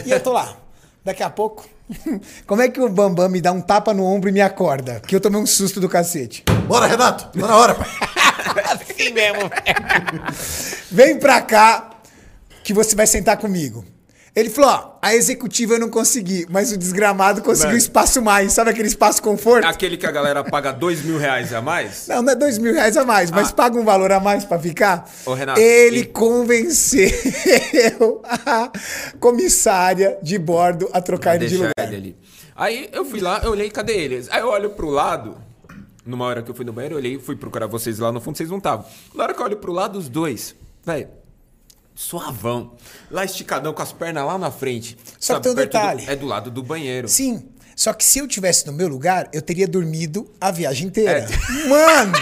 E eu tô lá. Daqui a pouco. Como é que o Bambam me dá um tapa no ombro e me acorda? Que eu tomei um susto do cacete. Bora, Renato. Tá na hora, pai. Assim mesmo, velho. Vem pra cá que você vai sentar comigo. Ele falou, ó, a executiva eu não consegui, mas o desgramado conseguiu Mano. espaço mais. Sabe aquele espaço conforto? Aquele que a galera paga dois mil reais a mais? Não, não é dois mil reais a mais, mas paga um valor a mais pra ficar. Ah. Ô, Renato, Ele e- convenceu a comissária de bordo a trocar ele de lugar. ele ali. Aí eu fui lá, eu olhei, cadê eles? Aí eu olho pro lado, numa hora que eu fui no banheiro, eu olhei, fui procurar vocês lá no fundo, vocês não estavam. Na hora que eu olho pro lado, os dois, velho, suavão. Lá esticadão, com as pernas lá na frente. Só que tem um perto do- detalhe. é do lado do banheiro. Sim. Só que se eu tivesse no meu lugar, eu teria dormido a viagem inteira. É. Mano!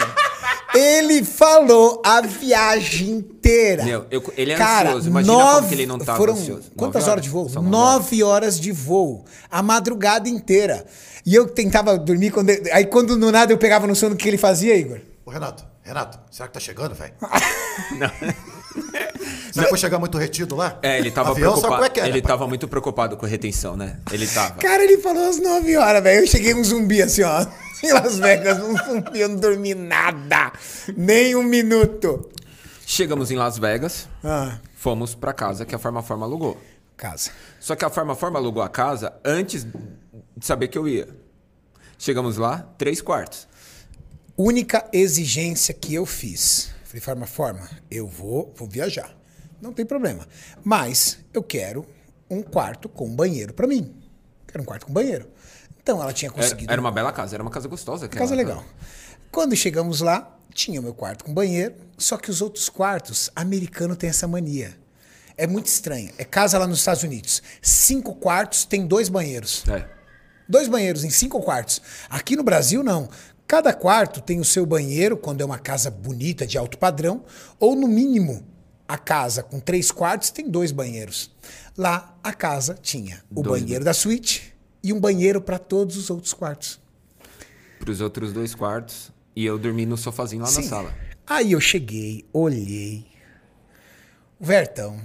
Ele falou a viagem inteira. Meu, eu- ele é Cara, ansioso. Imagina nove, como que ele não tava foram ansioso. Quantas Nove horas de voo? horas? São nove Nove horas de voo. A madrugada inteira. E eu tentava dormir. Quando, aí quando no nada eu pegava no sono, o que ele fazia, Igor? Ô, Renato, Renato, será que tá chegando, velho? Será que vai chegar muito retido lá? É, ele tava Avião, preocupado. é que é, ele pai? tava muito preocupado com a retenção, né? Ele tava. Cara, ele falou às 9 horas, velho. Eu cheguei um zumbi assim, ó. Em Las Vegas, um zumbi, eu não dormi nada. Nem um minuto. Chegamos em Las Vegas, Ah, fomos pra casa que a Farmaforma alugou. casa. Só que a Farmaforma alugou a casa antes de saber que eu ia. Chegamos lá, três quartos. Única exigência que eu fiz. Falei, forma, forma, eu vou, vou viajar. Não tem problema. Mas eu quero um quarto com banheiro pra mim. Quero um quarto com banheiro. Então ela tinha Era, conseguido. era uma bela casa, era uma casa gostosa. aquela. Casa legal. Quando chegamos lá, tinha o meu quarto com banheiro, só que os outros quartos, americano tem essa mania. É muito estranho. É casa lá nos Estados Unidos. Cinco quartos tem dois banheiros. É. Dois banheiros em cinco quartos. Aqui no Brasil, não. Cada quarto tem o seu banheiro, quando é uma casa bonita, de alto padrão, ou no mínimo, a casa com três quartos tem dois banheiros. Lá, a casa tinha o Dois banheiro da suíte e um banheiro para todos os outros quartos. Pros outros dois quartos. E eu dormi no sofazinho lá na Sim. sala. Aí eu cheguei, olhei. O Vertão.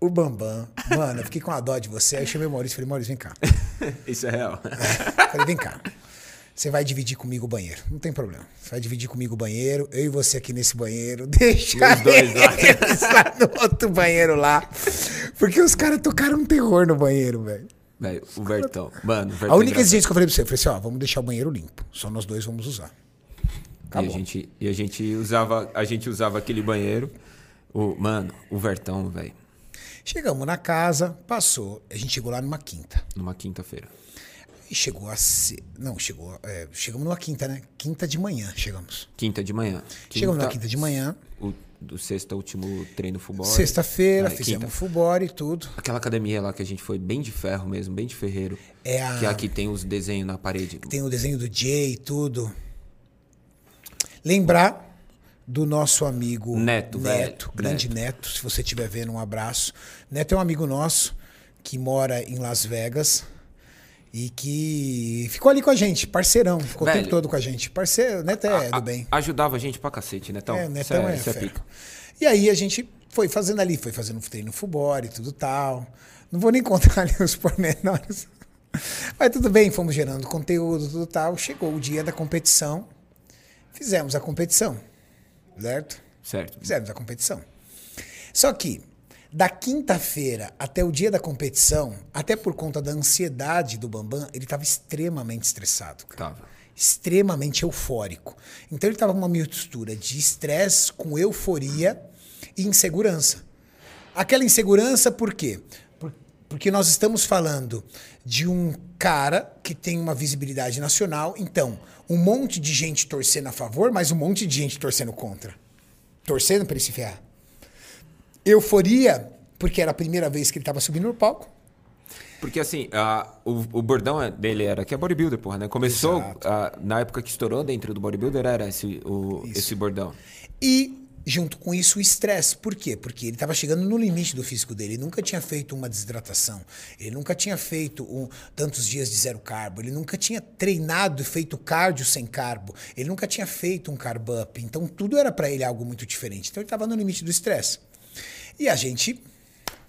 O Bambam. Mano, eu fiquei com a dó de você. Aí eu chamei o Maurício e falei, Maurício, vem cá. Isso é real. Falei, vem cá. Você vai dividir comigo o banheiro. Não tem problema. Você vai dividir comigo o banheiro. Eu e você aqui nesse banheiro. Deixa E os dois lá. lá no outro banheiro lá. Porque os caras tocaram um terror no banheiro, velho. Velho, o Vertão. Mano, o Vertão. A única engraçado. exigência que eu falei pra você, eu falei assim, ó, vamos deixar o banheiro limpo. Só nós dois vamos usar. E a, Acabou. gente, e a gente usava, a gente usava aquele banheiro. O, mano, o Vertão, velho, Chegamos na casa, passou. A gente chegou lá numa quinta. numa quinta-feira. E chegou a ser. Não, chegou. é, chegamos numa quinta, né? Quinta de manhã chegamos. Quinta de manhã. Chegamos na quinta de manhã. O, do sexta, último treino futebol. Sexta-feira, Aí, fizemos quinta. futebol e tudo. Aquela academia lá que a gente foi bem de ferro mesmo, bem de ferreiro. É a- Que aqui tem os desenhos na parede. Tem o desenho do Jay e tudo. Lembrar do nosso amigo Neto, velho. Neto, grande Neto. se você estiver vendo, um abraço. Neto é um amigo nosso que mora em Las Vegas e que ficou ali com a gente, parceirão, ficou o Velho. tempo todo com a gente. Parceiro, Neto é do bem. Ajudava a gente pra cacete, né? Então, É, Netão é, é, é fera. pica. E aí a gente foi fazendo ali, foi fazendo treino futebol e tudo tal. Não vou nem contar ali os pormenores. Mas tudo bem, fomos gerando conteúdo, tudo tal. Chegou o dia da competição, fizemos a competição, certo? Certo. Fizemos a competição. Só que Da quinta-feira até o dia da competição, até por conta da ansiedade do Bambam, ele estava extremamente estressado. cara. Tava. Extremamente eufórico. Então ele estava com uma mistura de estresse com euforia e insegurança. Aquela insegurança por quê? Por- Porque nós estamos falando de um cara que tem uma visibilidade nacional, então, um monte de gente torcendo a favor, mas um monte de gente torcendo contra. Torcendo para ele se ferrar. Euforia, porque era a primeira vez que ele estava subindo no palco. Porque assim, a- o, o bordão é- dele era que é bodybuilder, porra, né? Começou, a- na época que estourou dentro do bodybuilder, era esse, o, esse bordão. E, junto com isso, o estresse. Por quê? Porque ele estava chegando no limite do físico dele. Ele nunca tinha feito uma desidratação. Ele nunca tinha feito um- tantos dias de zero carbo. Ele nunca tinha treinado e feito cardio sem carbo. Ele nunca tinha feito um carb up. Então, tudo era para ele algo muito diferente. Então, ele estava no limite do estresse. E a gente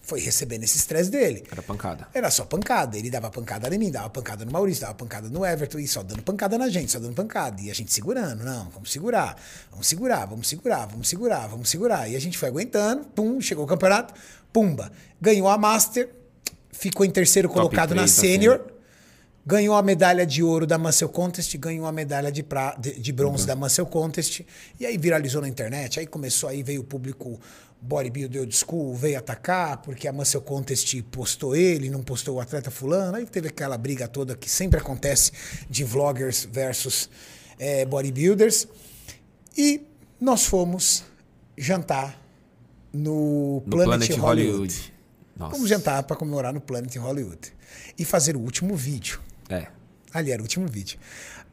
foi recebendo esse estresse dele. Era pancada. Era só pancada. Ele dava pancada em mim, dava pancada no Maurício, dava pancada no Everton e só dando pancada na gente, só dando pancada. E a gente segurando. Não, vamos segurar, vamos segurar, vamos segurar, vamos segurar, vamos segurar. E a gente foi aguentando, pum, chegou o campeonato, pumba. Ganhou a Master, ficou em terceiro Top colocado na três da Sênior. Ganhou a medalha de ouro da Muscle Contest, ganhou a medalha de, pra, de, de bronze da Muscle Contest. E aí viralizou na internet. Aí começou, aí veio o público bodybuilder old school, veio atacar, porque a Muscle Contest postou ele, não postou o atleta fulano. Aí teve aquela briga toda que sempre acontece de vloggers versus eh, bodybuilders. E nós fomos jantar no, No Planet, Planet Hollywood. Hollywood. Nossa. Vamos jantar para comemorar no Planet Hollywood. E fazer o último vídeo. É. Ali era o último vídeo.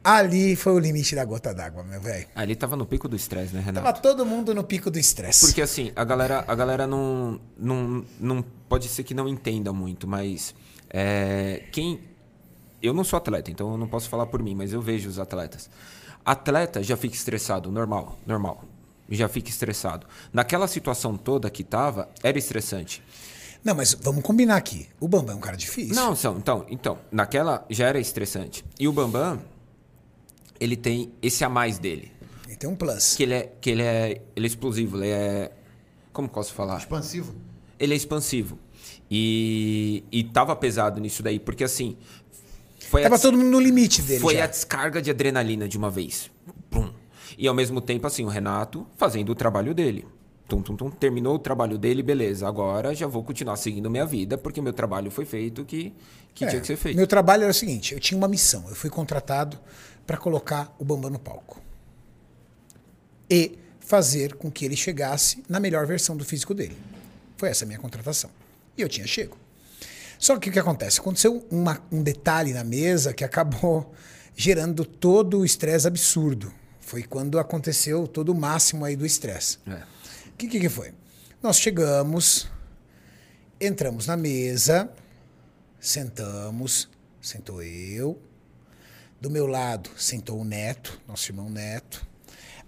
Ali foi o limite da gota d'água, meu velho. Ali tava no pico do estresse, né, Renato? Tava todo mundo no pico do estresse. Porque assim, a galera, a galera não, não, não. Pode ser que não entenda muito, mas. é, quem. Eu não sou atleta, então eu não posso falar por mim, mas eu vejo os atletas. Atleta já fica estressado, normal, normal. Já fica estressado. Naquela situação toda que tava, era estressante. Não, mas vamos combinar aqui. O Bambam é um cara difícil. Não, são, então, então, naquela já era estressante. E o Bambam, ele tem esse a mais dele. Ele tem um plus. Que ele é, que ele é, ele é explosivo, ele é. Como posso falar? Expansivo. ele é expansivo. E, e tava pesado nisso daí, porque assim. Foi, Tava a, todo mundo no limite dele foi já. a descarga de adrenalina de uma vez. Pum. E ao mesmo tempo, assim, o Renato fazendo o trabalho dele. Tum, tum, tum, terminou o trabalho dele, beleza. Agora já vou continuar seguindo minha vida, porque meu trabalho foi feito que, que É, tinha que ser feito. Meu trabalho era o seguinte: eu tinha uma missão. Eu fui contratado para colocar o Bambam no palco. E fazer com que ele chegasse na melhor versão do físico dele. Foi essa a minha contratação. E eu tinha chego. Só que o que acontece? Aconteceu uma- um detalhe na mesa que acabou gerando todo o estresse absurdo. Foi quando aconteceu todo o máximo aí do estresse. É. O que, que, que foi? Nós chegamos, entramos na mesa, sentamos, sentou eu. Do meu lado sentou o Neto, nosso irmão Neto.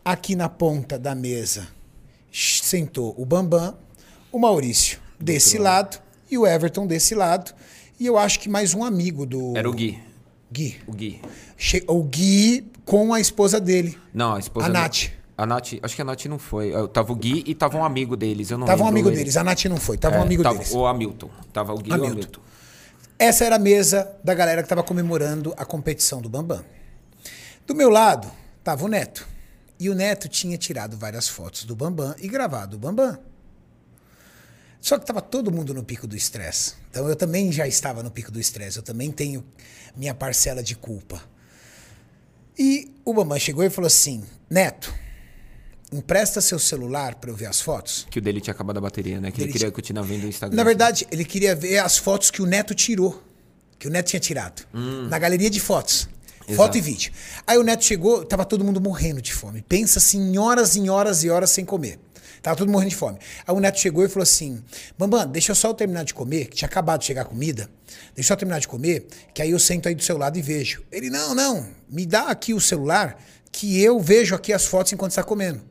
Aqui na ponta da mesa sentou o Bambam, o Maurício desse lado e o Everton desse lado. E eu acho que mais um amigo do. Era o Gui. Gui. O Gui. Che- O Gui com a esposa dele. Não, a esposa. A não- Nath. A Nath, acho que a Nath não foi. Eu- Tava o Gui e tava um amigo deles. Eu não Tava um amigo ele. deles. A Nath não foi, tava É, um amigo tava deles. O Hamilton. Tava o Gui e o Hamilton. Essa era a mesa da galera que estava comemorando a competição do Bambam. Do meu lado estava o Neto. E o Neto tinha tirado várias fotos do Bambam e gravado o Bambam. Só que estava todo mundo no pico do estresse. Então eu também já estava no pico do estresse. Eu também tenho minha parcela de culpa. E o Bambam chegou e falou assim: Neto, empresta seu celular para eu ver as fotos. Que o dele tinha acabado a bateria, né? Que ele Dele queria tinha- continuar vendo o Instagram. Na verdade, ele queria ver as fotos que o Neto tirou. Que o Neto tinha tirado. Na galeria de fotos. Foto e vídeo. Aí o Neto chegou, tava todo mundo morrendo de fome. Pensa assim, em horas e horas e horas sem comer. Tava todo mundo morrendo de fome. Aí o Neto chegou e falou assim: Bambam, deixa eu só eu terminar de comer, que tinha acabado de chegar a comida. Deixa eu terminar de comer, que aí eu sento aí do seu lado e vejo. Ele, não, não, me dá aqui o celular, que eu vejo aqui as fotos enquanto está comendo.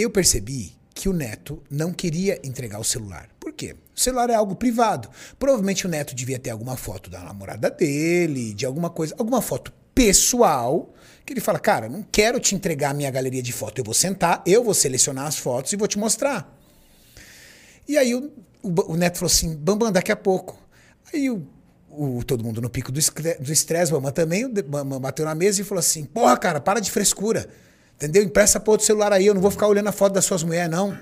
Eu percebi que o Neto não queria entregar o celular. Por quê? O celular é algo privado. Provavelmente o Neto devia ter alguma foto da namorada dele, de alguma coisa, alguma foto pessoal, que ele fala, cara, não quero te entregar a minha galeria de foto. Eu vou sentar, eu vou selecionar as fotos e vou te mostrar. E aí o, o, o Neto falou assim, Bambam, daqui a pouco. Aí o, o- todo mundo no pico do estresse, Bambam também, o bateu na mesa e falou assim, porra, cara, para de frescura. Entendeu? Empresta pra outro celular aí, eu não vou ficar olhando a foto das suas mulheres, não.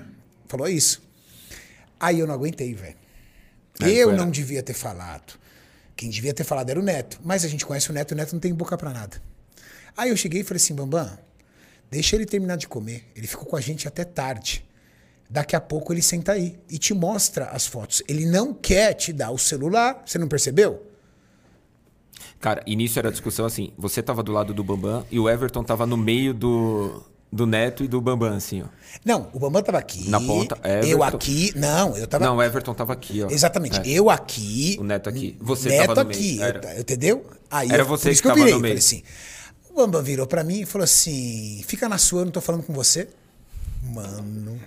Falou isso. Aí eu não aguentei, velho. Eu não devia ter falado. Quem devia ter falado era o Neto. Mas a gente conhece o Neto, o Neto não tem boca pra nada. Aí eu cheguei e falei assim, Bambam, deixa ele terminar de comer. Ele ficou com a gente até tarde. Daqui a pouco ele senta aí e te mostra as fotos. Ele não quer te dar o celular, você não percebeu? Cara, início era a discussão assim: você tava do lado do Bambam e o Everton tava no meio do, do Neto e do Bambam, assim, ó. Não, o Bambam tava aqui. Na ponta, Eu Everton. aqui. Não, eu tava. Não, o Everton tava aqui, ó. Exatamente. É. Eu aqui. O Neto aqui. Você Neto tava no aqui. meio. eu Era. ta- entendeu? Aí Era eu, você que que eu tava virei. no meio. Assim. O Bambam virou pra mim e falou assim: fica na sua, eu não tô falando com você. Mano.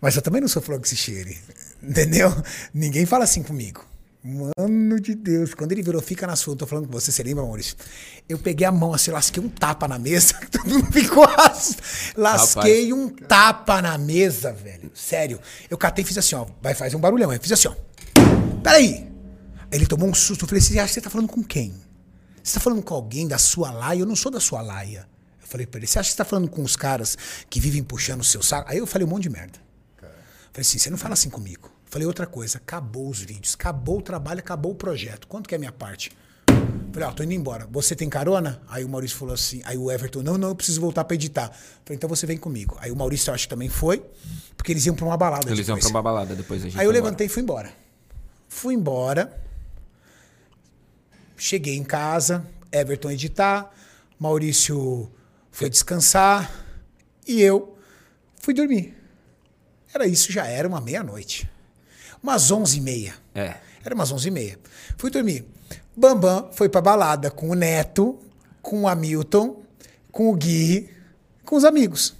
Mas eu também não sou flor que se cheire. Entendeu? Ninguém fala assim comigo. Mano de Deus. Quando ele virou, fica na sua, eu tô falando com você. Você lembra, Maurício? Eu peguei a mão assim, lasquei um tapa na mesa. Todo mundo ficou assim. Lasquei um tapa na mesa, velho. Sério. Eu catei e fiz assim, ó. Vai fazer um barulhão. Eu fiz assim, ó. Peraí. Ele tomou um susto. Eu falei, você acha que você tá falando com quem? Você tá falando com alguém da sua laia? Eu não sou da sua laia. Eu falei pra ele, você acha que você tá falando com os caras que vivem puxando o seu saco? Aí eu falei um monte de merda. Falei assim, você não fala assim comigo. Falei outra coisa, acabou os vídeos, acabou o trabalho, acabou o projeto. Quanto que é a minha parte? Falei, ó, tô indo embora. Você tem carona? Aí o Maurício falou assim, aí o Everton, não, não, eu preciso voltar pra editar. Falei, então você vem comigo. Aí o Maurício, eu acho que também foi, porque eles iam pra uma balada Eles iam depois. pra uma balada depois a gente Aí eu foi embora. levantei e fui embora. Fui embora. Cheguei em casa, Everton editar, Maurício foi descansar e eu fui dormir. Era isso, já era uma meia-noite. Umas onze e meia. É. Era umas onze e meia. Fui dormir. Bambam foi pra balada com o Neto, com o Hamilton, com o Gui, com os amigos.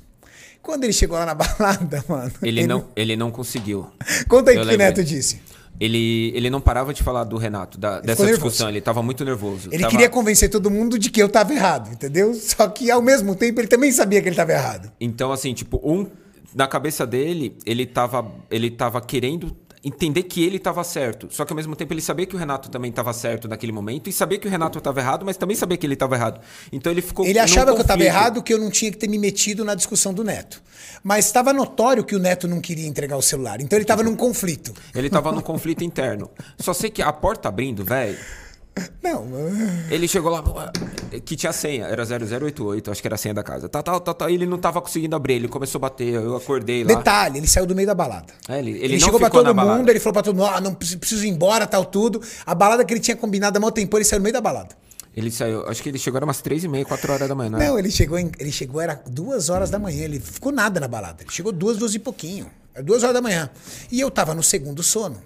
Quando ele chegou lá na balada, mano. Ele, não, ele não conseguiu. Conta aí o que o. Neto disse. Ele, ele não parava de falar do Renato, da- dessa discussão. Ele tava muito nervoso. Ele Tava- queria convencer todo mundo de que eu tava errado, entendeu? Só que ao mesmo tempo ele também sabia que ele tava errado. Então, assim, tipo, um. Na cabeça dele, ele tava, ele tava querendo entender que ele tava certo. Só que ao mesmo tempo ele sabia que o Renato também tava certo naquele momento e sabia que o Renato tava errado, mas também sabia que ele tava errado. Então ele ficou. Ele achava que eu tava conflito. errado, que eu não tinha que ter me metido na discussão do Neto. Mas estava notório que o Neto não queria entregar o celular. Então ele tava num conflito. Ele tava num conflito interno. Só sei que a porta abrindo, velho. Não, Ele chegou lá, que tinha senha, era 0088, acho que era a senha da casa. Tá, tá, tá, tá, ele não tava conseguindo abrir, ele começou a bater, eu acordei lá. detalhe, ele saiu do meio da balada. É, ele, ele Ele, chegou pra todo mundo, balada. ele falou pra todo mundo, ah, não preciso ir embora, tal, tudo. A balada que ele tinha combinado há mó tempo, ele saiu no meio da balada. Ele saiu, acho que ele chegou era umas 3 e meia, 4 horas da manhã, não? Não, ele chegou, em- ele chegou, era duas horas da manhã. Ele ficou nada na balada. Ele chegou duas, duas e pouquinho. Era duas horas da manhã. E eu tava no segundo sono.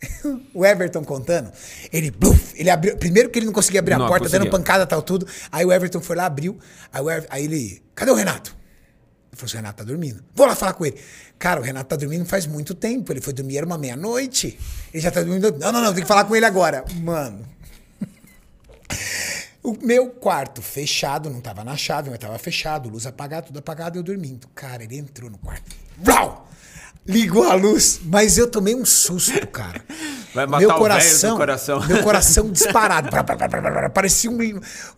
o Everton contando, ele, bluf, ele abriu. Primeiro que ele não conseguia abrir a Não, porta, dando pancada tal, tudo. Aí o Everton foi lá, abriu. Aí, o Ever- aí ele, cadê o Renato? Ele falou assim: o Renato tá dormindo. Vou lá falar com ele. Cara, o Renato tá dormindo faz muito tempo. Ele foi dormir, era uma meia-noite. Ele já tá dormindo. Não, não, não, tem que falar com ele agora. Mano. O meu quarto fechado, não tava na chave, mas tava fechado, luz apagada, tudo apagado, eu dormindo. Cara, ele entrou no quarto. Vrau! Ligou a luz, mas eu tomei um susto, cara. Vai matar meu o coração, do coração. Meu coração disparado. Parecia, um,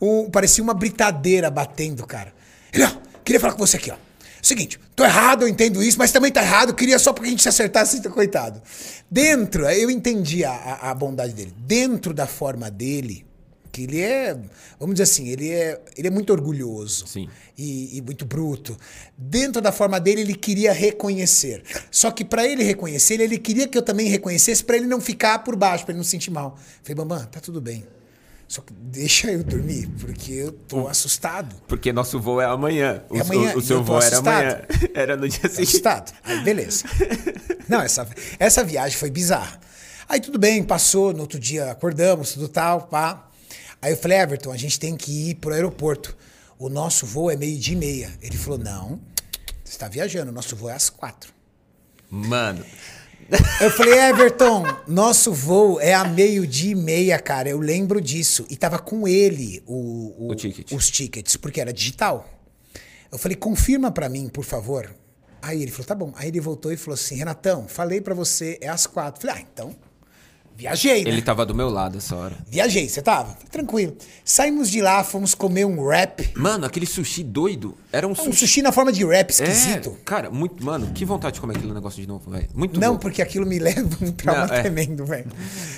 um- parecia uma britadeira batendo, cara. Ele, ó, queria falar com você aqui, ó. Seguinte, tô errado, eu entendo isso, mas também tá errado, queria só porque a gente se acertasse, coitado. Dentro, eu entendi a, a- a bondade dele. Dentro da forma dele, que ele é, vamos dizer assim, ele é, ele é muito orgulhoso Sim. e, e muito bruto. Dentro da forma dele, ele queria reconhecer. Só que para ele reconhecer, ele queria que eu também reconhecesse para ele não ficar por baixo, para ele não se sentir mal. Falei, Bambam, tá tudo bem. Só que deixa eu dormir, porque eu tô assustado. Porque nosso voo é amanhã. O, É amanhã, o- o seu voo era assustado. amanhã. Era no dia seguinte. assustado. Aí, beleza. Não, essa, essa viagem foi bizarra. Aí tudo bem, passou, no outro dia acordamos, tudo tal, pá. Aí eu falei, Everton, a gente tem que ir pro aeroporto. O nosso voo é meio-dia e meia. Ele falou, não, você está viajando, o nosso voo é às quatro. Mano, Eu falei, Everton, nosso voo é a meio-dia e meia, cara. Eu lembro disso. E tava com ele o, O ticket. os tickets, porque era digital. Eu falei, confirma pra mim, por favor. Aí ele falou, tá bom. Aí ele voltou e falou assim, Renatão, falei pra você, é às quatro. Falei, ah, então, viajei, né? Ele tava do meu lado essa hora. Viajei, você tava? Tranquilo. Saímos de lá, fomos comer um wrap. Mano, aquele sushi doido. Era um Um sushi. sushi na forma de wrap esquisito. É, cara, muito. Mano, que vontade de comer aquele negócio de novo, velho. Muito Não, bom. porque aquilo me leva um trauma Não, é. tremendo, velho.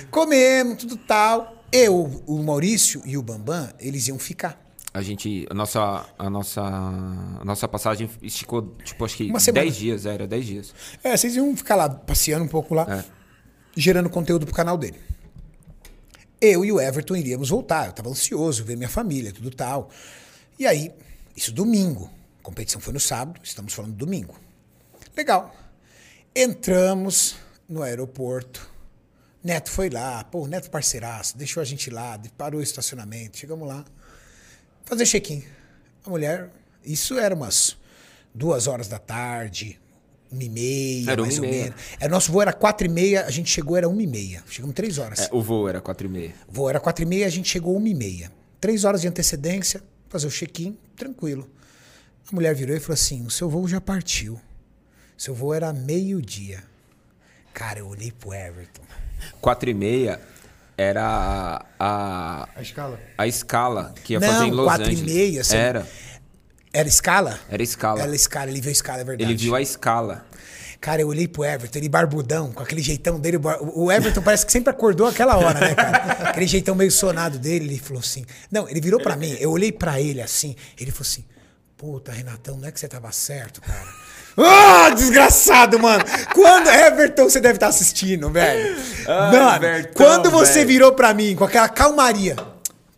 Comemos, tudo tal. Eu, o Maurício e o Bambam, eles iam ficar. A gente. A nossa. A nossa. A nossa passagem esticou, tipo, acho que Uma semana. 10 dias, era 10 dias. É, vocês iam ficar lá passeando um pouco lá, É. gerando conteúdo pro canal dele. Eu e o Everton iríamos voltar. Eu tava ansioso, ver minha família, tudo tal. E aí, isso domingo. A competição foi no sábado, estamos falando domingo. Legal. Entramos no aeroporto. Neto foi lá, pô, Neto parceiraço, deixou a gente lá, parou o estacionamento, chegamos lá. Fazer check-in. A mulher, isso era umas duas horas da tarde, uma e meia, Era mais e ou meia. menos. É, nosso voo era quatro e meia, a gente chegou, era uma e meia. Chegamos três horas. É, o voo era 4 e meia. O voo era quatro e meia, a gente chegou uma e meia. Três horas de antecedência, fazer o check-in, tranquilo. A mulher virou e falou assim: o seu voo já partiu. Seu voo era meio-dia. Cara, eu olhei pro Everton. 4 e meia era a. A escala. A escala que ia Não, fazer em Los quatro e Angeles. meia, você- Era. Era escala? Era escala. Era escala, ele viu a escala, é verdade. Ele viu a escala. Cara, eu olhei pro Everton, ele barbudão, com aquele jeitão dele. o Everton parece que sempre acordou aquela hora, né, cara? Aquele jeitão meio sonado dele, ele falou assim. Não, ele virou pra mim, eu olhei pra ele assim, ele falou assim: Puta, Renatão, não é que você tava certo, cara. Ah, desgraçado, mano! Quando. Everton, você deve estar assistindo, velho. Ai, mano, Bertão, quando você velho. virou pra mim com aquela calmaria.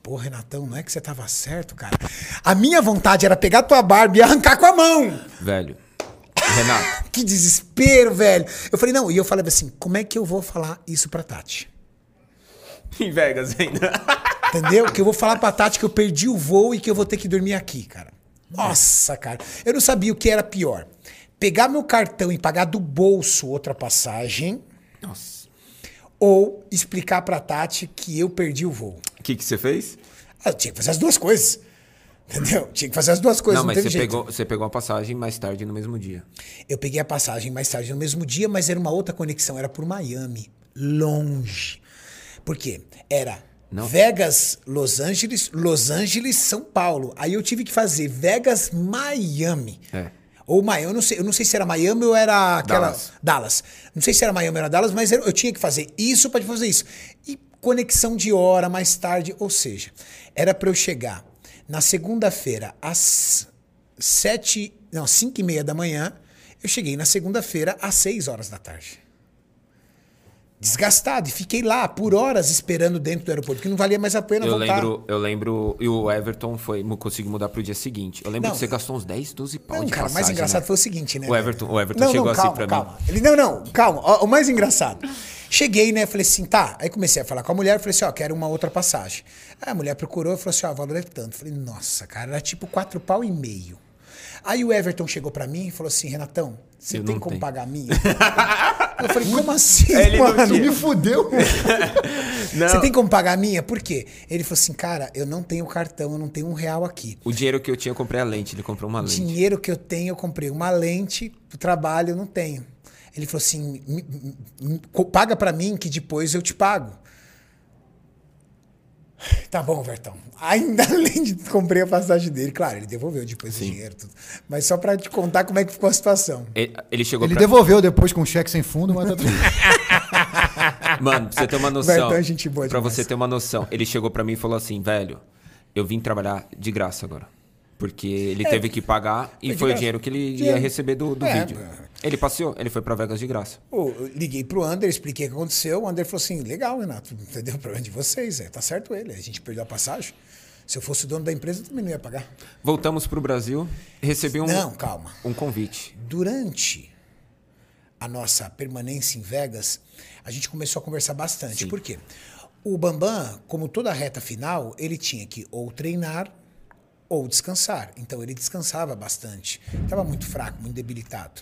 Pô, Renatão, não é que você tava certo, cara. A minha vontade era pegar tua barba e arrancar com a mão. Velho. Renato. Que desespero, velho. Eu falei, não, e eu falei assim, como é que eu vou falar isso pra Tati? em Vegas ainda. Entendeu? que eu vou falar pra Tati que eu perdi o voo e que eu vou ter que dormir aqui, cara. Nossa, cara. Eu não sabia o que era pior. Pegar meu cartão e pagar do bolso outra passagem Nossa. ou explicar pra Tati que eu perdi o voo. O que, que você fez? Ah, Eu tinha que fazer as duas coisas. Entendeu? Tinha que fazer as duas coisas, não, não, mas teve você jeito. pegou, você pegou a passagem mais tarde no mesmo dia. Eu peguei a passagem mais tarde no mesmo dia, mas era uma outra conexão, era por Miami, longe. Por quê? Era Não. Vegas, Los Angeles, Los Angeles, São Paulo. Aí eu tive que fazer Vegas, Miami. É. Ou Miami, eu não sei, eu não sei se era Miami ou era aquela Dallas. Dallas. Não sei se era Miami ou era Dallas, mas eu eu tinha que fazer isso para fazer isso. E conexão de hora mais tarde, ou seja, era para eu chegar na segunda-feira às sete, não, cinco e meia da manhã. Eu cheguei na segunda-feira às seis horas da tarde. Desgastado. E fiquei lá por horas esperando dentro do aeroporto, que não valia mais a pena Eu voltar. lembro, eu lembro. E o Everton foi, conseguiu mudar pro dia seguinte. Eu lembro Não. que você gastou uns 10, 12 pau Não, de cara, o mais passagem, engraçado né? foi o seguinte, né? O Everton- o Everton chegou assim calma, pra mim. calma. Ele, não, não, calma. Ó, o mais engraçado. Cheguei, né? Falei assim, tá. Aí comecei a falar com a mulher. Falei assim, ó, quero uma outra passagem. Aí a mulher procurou e falou assim, ó, o valor é tanto. Falei, nossa, cara, era tipo quatro pau e meio. Aí o Everton chegou pra mim e falou assim, Renatão, você Eu tem não como tenho. pagar a minha? Eu falei, como assim, Ele não mano? Me fudeu. Você tem como pagar a minha? Por quê? Ele falou assim, cara, eu não tenho cartão, eu não tenho um real aqui. O dinheiro que eu tinha, eu comprei a lente. Ele comprou uma lente. dinheiro que eu tenho, eu comprei uma lente do trabalho, eu não tenho. Ele falou assim: "Me- me- me- co- paga pra mim que depois eu te pago. Tá bom, Vertão. Ainda além de comprei a passagem dele, claro, ele devolveu depois o dinheiro, tudo. Mas só pra te contar como é que ficou a situação. Ele, ele chegou Ele pra... devolveu depois com um cheque sem fundo, mas tá tudo. Mano, pra você ter uma noção. Bertão é gente boa pra demais. você ter uma noção. Ele chegou pra mim e falou assim, velho, eu vim trabalhar de graça agora. Porque ele teve que pagar e É foi o dinheiro que ele ia Dinheiro. receber do, do É, vídeo. é. Ele passeou, ele foi pra Vegas de graça. Eu liguei pro Ander, expliquei o que aconteceu. O Ander falou assim: legal, Renato, entendeu? O problema é de vocês, é, tá certo ele. A gente perdeu a passagem. Se eu fosse o dono da empresa, eu também não ia pagar. Voltamos pro Brasil, recebi um, Não, calma. um convite. durante a nossa permanência em Vegas, a gente começou a conversar bastante. Sim. Por quê? O Bambam, como toda a reta final, ele tinha que ou treinar ou descansar. Então ele descansava bastante. Estava muito fraco, muito debilitado.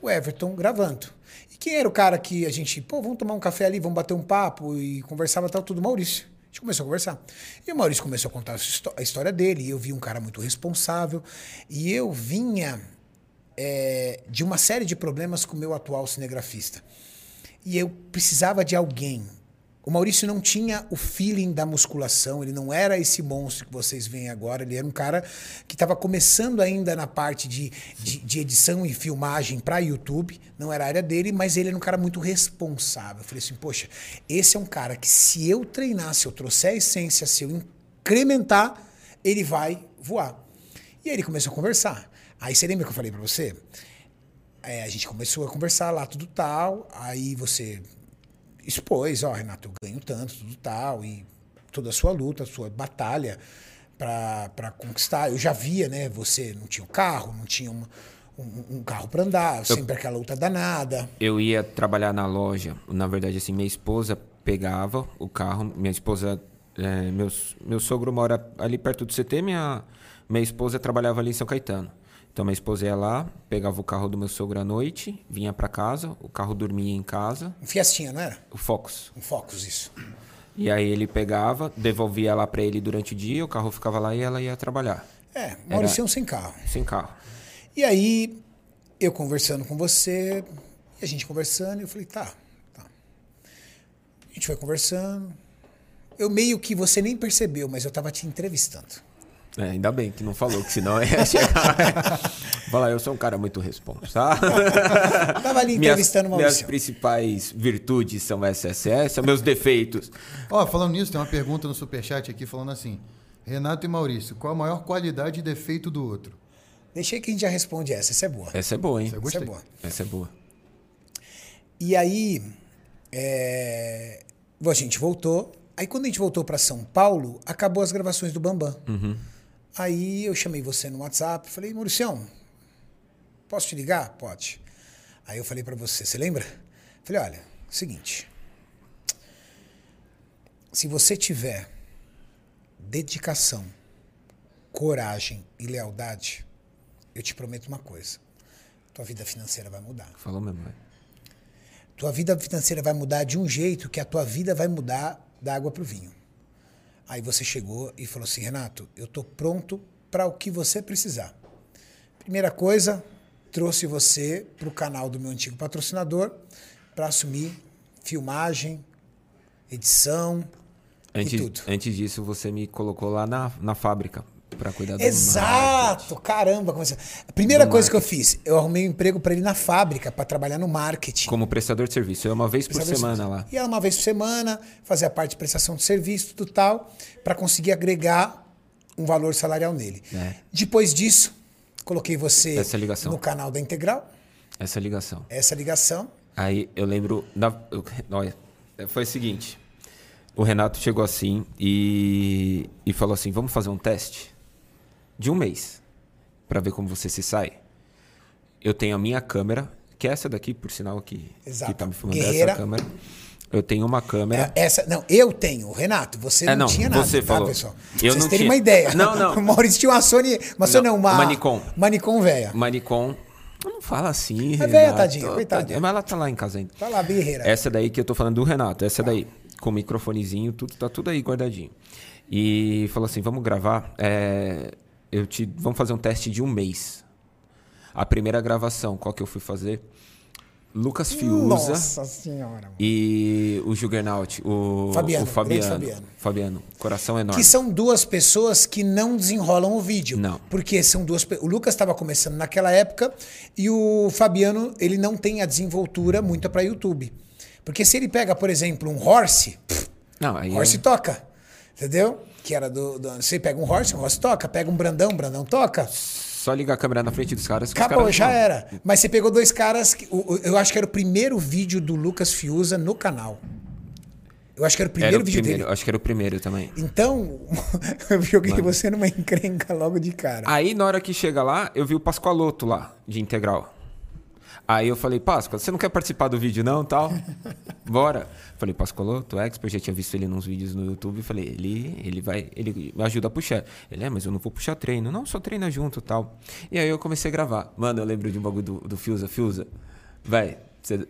O Everton gravando. E quem era o cara que a gente, pô, vamos tomar um café ali, vamos bater um papo e conversava tal, tudo? Maurício. A gente começou a conversar. E o Maurício começou a contar a histó- a história dele. E eu vi um cara muito responsável. E eu vinha é, de uma série de problemas com o meu atual cinegrafista. E eu precisava de alguém. O Maurício não tinha o feeling da musculação, ele não era esse monstro que vocês veem agora. Ele era um cara que estava começando ainda na parte de, de, de edição e filmagem para YouTube, não era a área dele, mas ele era um cara muito responsável. Eu falei assim: poxa, esse é um cara que se eu treinar, se eu trouxer a essência, se eu incrementar, ele vai voar. E aí ele começou a conversar. Aí você lembra que eu falei para você? É, a gente começou a conversar lá, tudo tal. Aí você expôs, ó, Renato, eu ganho tanto, tudo tal, e toda a sua luta, a sua batalha para conquistar. Eu já via, né? Você não tinha um carro, não tinha uma, um, um carro para andar, sempre aquela luta danada. Eu ia trabalhar na loja. Na verdade, assim, minha esposa pegava o carro. Minha esposa, é, meus, meu sogro mora ali perto do CT, minha, minha esposa trabalhava ali em São Caetano. Então minha esposa ia lá, pegava o carro do meu sogro à noite, vinha para casa, o carro dormia em casa, Um Fiestinha, não era? o Focus. Um Focus, isso. E aí ele pegava, devolvia lá para ele durante o dia, o carro ficava lá e ela ia trabalhar, É, Maurício sem carro. sem carro. E aí, eu conversando com você, e a gente conversando, e eu falei, tá, tá. A gente foi conversando. Eu meio que você nem percebeu, mas eu tava te entrevistando. É, ainda bem que não falou, que senão ia chegar. Falar, eu sou um cara muito responsável. Tava ali minhas, entrevistando o minhas Maurício. principais virtudes são essas, essas, são meus defeitos. Ó, falando nisso, tem uma pergunta no Superchat aqui falando assim: Renato e Maurício, qual a maior qualidade e defeito do outro? Deixei que a gente já responde essa, essa é boa. Essa é boa, hein? Essa é boa. Essa é boa. E aí, é... bom, a gente voltou. Aí quando a gente voltou para São Paulo, acabou as gravações do Bambam. Aí eu chamei você no WhatsApp, falei, Mauricião, posso te ligar? Pode. Aí eu falei para você, você lembra? Falei, olha, seguinte. Se você tiver dedicação, coragem e lealdade, eu te prometo uma coisa. Tua vida financeira vai mudar. Falou mesmo, velho. Tua vida financeira vai mudar de um jeito que a tua vida vai mudar da água para o vinho. Aí você chegou e falou assim, Renato, eu tô pronto para o que você precisar. Primeira coisa, trouxe você para o canal do meu antigo patrocinador para assumir filmagem, edição e Antes, tudo. antes disso, você me colocou lá na, na fábrica pra cuidar do Exato, caramba. como você- A primeira Do coisa que eu fiz, eu arrumei um emprego para ele na fábrica para trabalhar no marketing. Como prestador de serviço. Eu ia uma vez por semana lá. Ia uma vez por semana, fazer a parte de prestação de serviço, tudo tal, para conseguir agregar um valor salarial nele. É. Depois disso, coloquei você Essa ligação. no canal da Integral, Essa ligação. essa ligação. Aí eu lembro. Na, eu- olha, foi o seguinte. O Renato chegou assim e, e falou assim: vamos fazer um teste de um mês para ver como você se sai. Eu tenho a minha câmera, que é essa daqui, por sinal, que, Exato. que tá me filmando Guerreira. essa câmera. Eu tenho uma câmera. É, Essa, não, eu tenho, Renato, você É, não, não, tinha nada, você tá, falou. pessoal? Eu vocês não terem tinha. uma ideia. Não, não. O Maurício tinha uma Sony, uma Sony não, uma... Uma Nikon velha. Manicom. Não fala assim. É velha, tadinha, coitada. Mas ela tá lá em casa ainda. Tá lá, guerreira. Essa daí que eu tô falando do Renato, essa daí. Com o microfonezinho, tudo, tá tudo aí guardadinho. E falou assim: vamos gravar. é, eu te, vamos fazer um teste de um mês. A primeira gravação, qual que eu fui fazer? Lucas Fiuza Nossa senhora. mano. e o Juggernaut, o Fabiano, o Fabiano, Fabiano. Fabiano, coração enorme. Que são duas pessoas que não desenrolam o vídeo. Não. Porque são duas. O Lucas estava começando naquela época e o Fabiano, ele não tem a desenvoltura muito para YouTube. Porque se ele pega, por exemplo, um Horse, Não, aí Horse é- toca. Entendeu? Que era do, do. Você pega um Horse, um Horse toca. Pega um Brandão, um Brandão toca. só ligar a câmera na frente dos caras. Acabou, caras já não. era. Mas você pegou dois caras. Que, o- o- eu acho que era o primeiro vídeo do Lucas Fiuza no canal. Eu acho que era o primeiro Era o vídeo primeiro, dele. acho que era o primeiro também. Então, eu joguei você numa encrenca logo de cara. Aí, na hora que chega lá, eu vi o Pascoaloto lá, de integral. Aí eu falei, Páscoa, você não quer participar do vídeo não, tal? Bora. Falei, Pascoaloto, expert, já tinha visto ele nos vídeos no YouTube. Falei, ele, ele vai, ele ajuda a puxar. Ele, é, mas eu não vou puxar treino. Não, só treina junto, tal. E aí eu comecei a gravar. Mano, eu lembro de um bagulho do, do Fiuza. Fiuza, vai,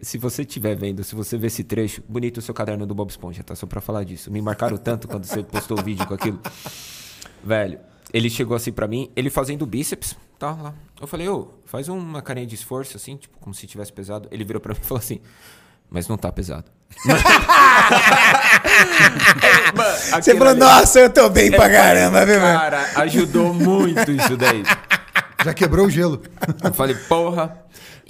se você estiver vendo, se você ver esse trecho, bonito o seu caderno do Bob Esponja, tá? Só pra falar disso. Me marcaram tanto quando você postou o vídeo com aquilo. Velho, ele chegou assim pra mim, ele fazendo bíceps, tá lá. Eu falei, ô, faz uma carinha de esforço, assim, tipo, como se tivesse pesado. Ele virou pra mim e falou assim, mas não tá pesado. Você falou, ali- nossa, eu tô bem pra caramba, viu, mano? Cara, ajudou muito isso daí. Já quebrou o gelo. Eu falei, porra.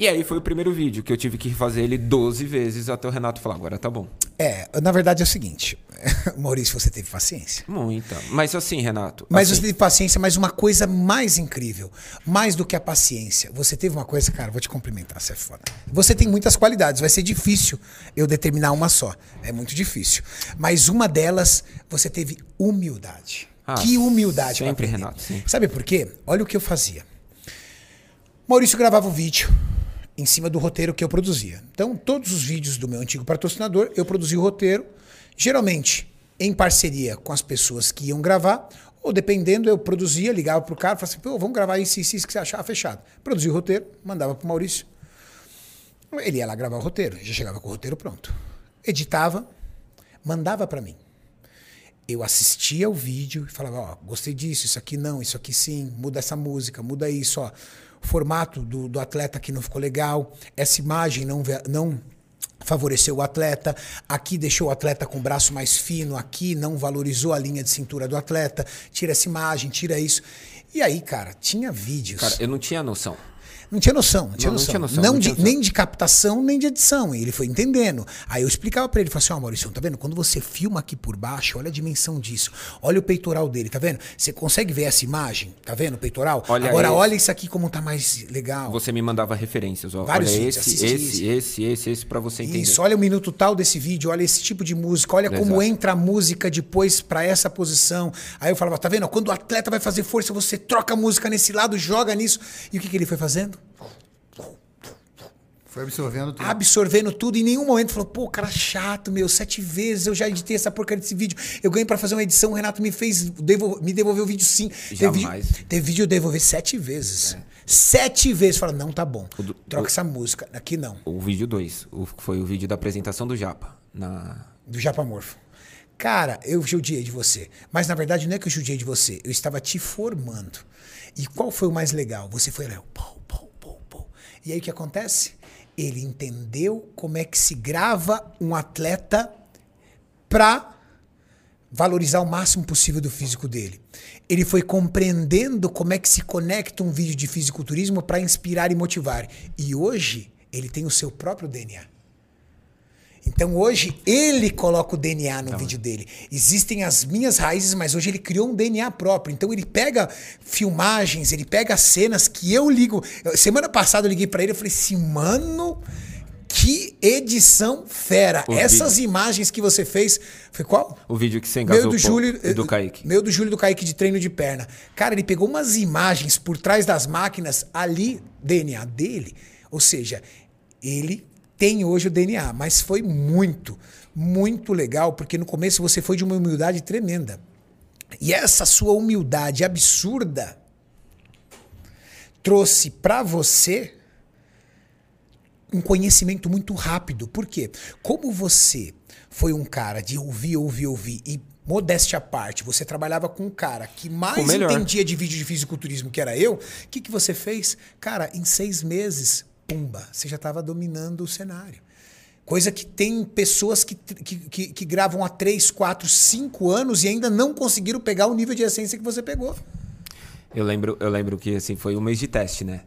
E aí foi o primeiro vídeo que eu tive que refazer ele 12 vezes até o Renato falar, agora tá bom. É, na verdade é o seguinte, Maurício, você teve paciência. Muita. Mas assim, Renato. Mas assim, você teve paciência, mas uma coisa mais incrível, mais do que a paciência, você teve uma coisa, cara, vou te cumprimentar, você é foda. Você tem muitas qualidades, vai ser difícil eu determinar uma só. É muito difícil. Mas uma delas, você teve humildade. Ah, que humildade. sempre. Renato, sim. Sabe por quê? Olha o que eu fazia. Maurício gravava o vídeo em cima do roteiro que eu produzia. Então, todos os vídeos do meu antigo patrocinador, eu produzia o roteiro, geralmente em parceria com as pessoas que iam gravar, ou dependendo, eu produzia, ligava pro cara, falava assim, pô, vamos gravar isso, isso, isso que você achar fechado. Produzia o roteiro, mandava pro Maurício. Ele ia lá gravar o roteiro, já chegava com o roteiro pronto. Editava, mandava para mim. Eu assistia o vídeo e falava, ó, gostei disso, isso aqui não, isso aqui sim, muda essa música, muda isso, ó. Formato do, do atleta aqui não ficou legal, essa imagem não, não favoreceu o atleta, aqui deixou o atleta com o braço mais fino, aqui não valorizou a linha de cintura do atleta, tira essa imagem, tira isso. E aí, cara, tinha vídeos. Cara, eu não tinha noção. Não tinha noção, não tinha Não, não noção. tinha noção, Não não de- tinha noção. nem de captação, nem de edição. E ele foi entendendo. Aí eu explicava pra ele, falava assim, ó, Maurício, tá vendo? Quando você filma aqui por baixo, olha a dimensão disso. Olha o peitoral dele, tá vendo? Você consegue ver essa imagem? Tá vendo o peitoral? Olha Agora esse. olha isso aqui como tá mais legal. Você me mandava referências, ó. Vários olha esse, esse, isso. esse, esse, esse, pra você entender. Isso, olha o minuto tal desse vídeo, olha esse tipo de música, olha como Exato. entra a música depois pra essa posição. Aí eu falava, tá vendo? Quando o atleta vai fazer força, você troca a música nesse lado, joga nisso. E o que, que ele foi fazendo? Foi absorvendo tudo. absorvendo tudo, e em nenhum momento falou, pô, cara chato, meu, sete vezes eu já editei essa porcaria desse vídeo. Eu ganhei pra fazer uma edição, o Renato me fez, devol- me devolveu o vídeo sim. Jamais. teve vídeo eu devolver sete vezes. Sete vezes. Fala, não, tá bom. do- Troca o- essa música. Aqui não. O vídeo 2 foi o vídeo da apresentação do Japa. Na... Do Japamorfo. Cara, eu judiei de você. Mas na verdade não é que eu judiei de você. Eu estava te formando. E qual foi o mais legal? Você foi lá, pô, pô. E aí o que acontece? Ele entendeu como é que se grava um atleta pra valorizar o máximo possível do físico dele. Ele foi compreendendo como é que se conecta um vídeo de fisiculturismo para inspirar e motivar. E hoje ele tem o seu próprio DNA. Então hoje ele coloca o DNA no vídeo dele. Existem as minhas raízes, mas hoje ele criou um DNA próprio. Então ele pega filmagens, ele pega cenas que eu ligo. Semana passada eu liguei pra ele e falei assim, mano, que edição fera. O Essas imagens que você fez, foi qual? O vídeo que você Meu engasou do o Júlio e do Kaique. Meu do Júlio do Kaique de treino de perna. Cara, ele pegou umas imagens por trás das máquinas ali, DNA dele. Ou seja, ele tem hoje o DNA, mas foi muito, muito legal, porque no começo você foi de uma humildade tremenda. E essa sua humildade absurda trouxe pra você um conhecimento muito rápido. Por quê? Como você foi um cara de ouvir, ouvir, ouvir e modéstia à parte, você trabalhava com um cara que mais entendia de vídeo de fisiculturismo que era eu, o que, que você fez? Cara, em seis meses, pumba, você já estava dominando o cenário. Coisa que tem pessoas que, que, que, que gravam há três, quatro, cinco anos e ainda não conseguiram pegar o nível de essência que você pegou. Eu lembro, eu lembro que assim, foi um mês de teste, né?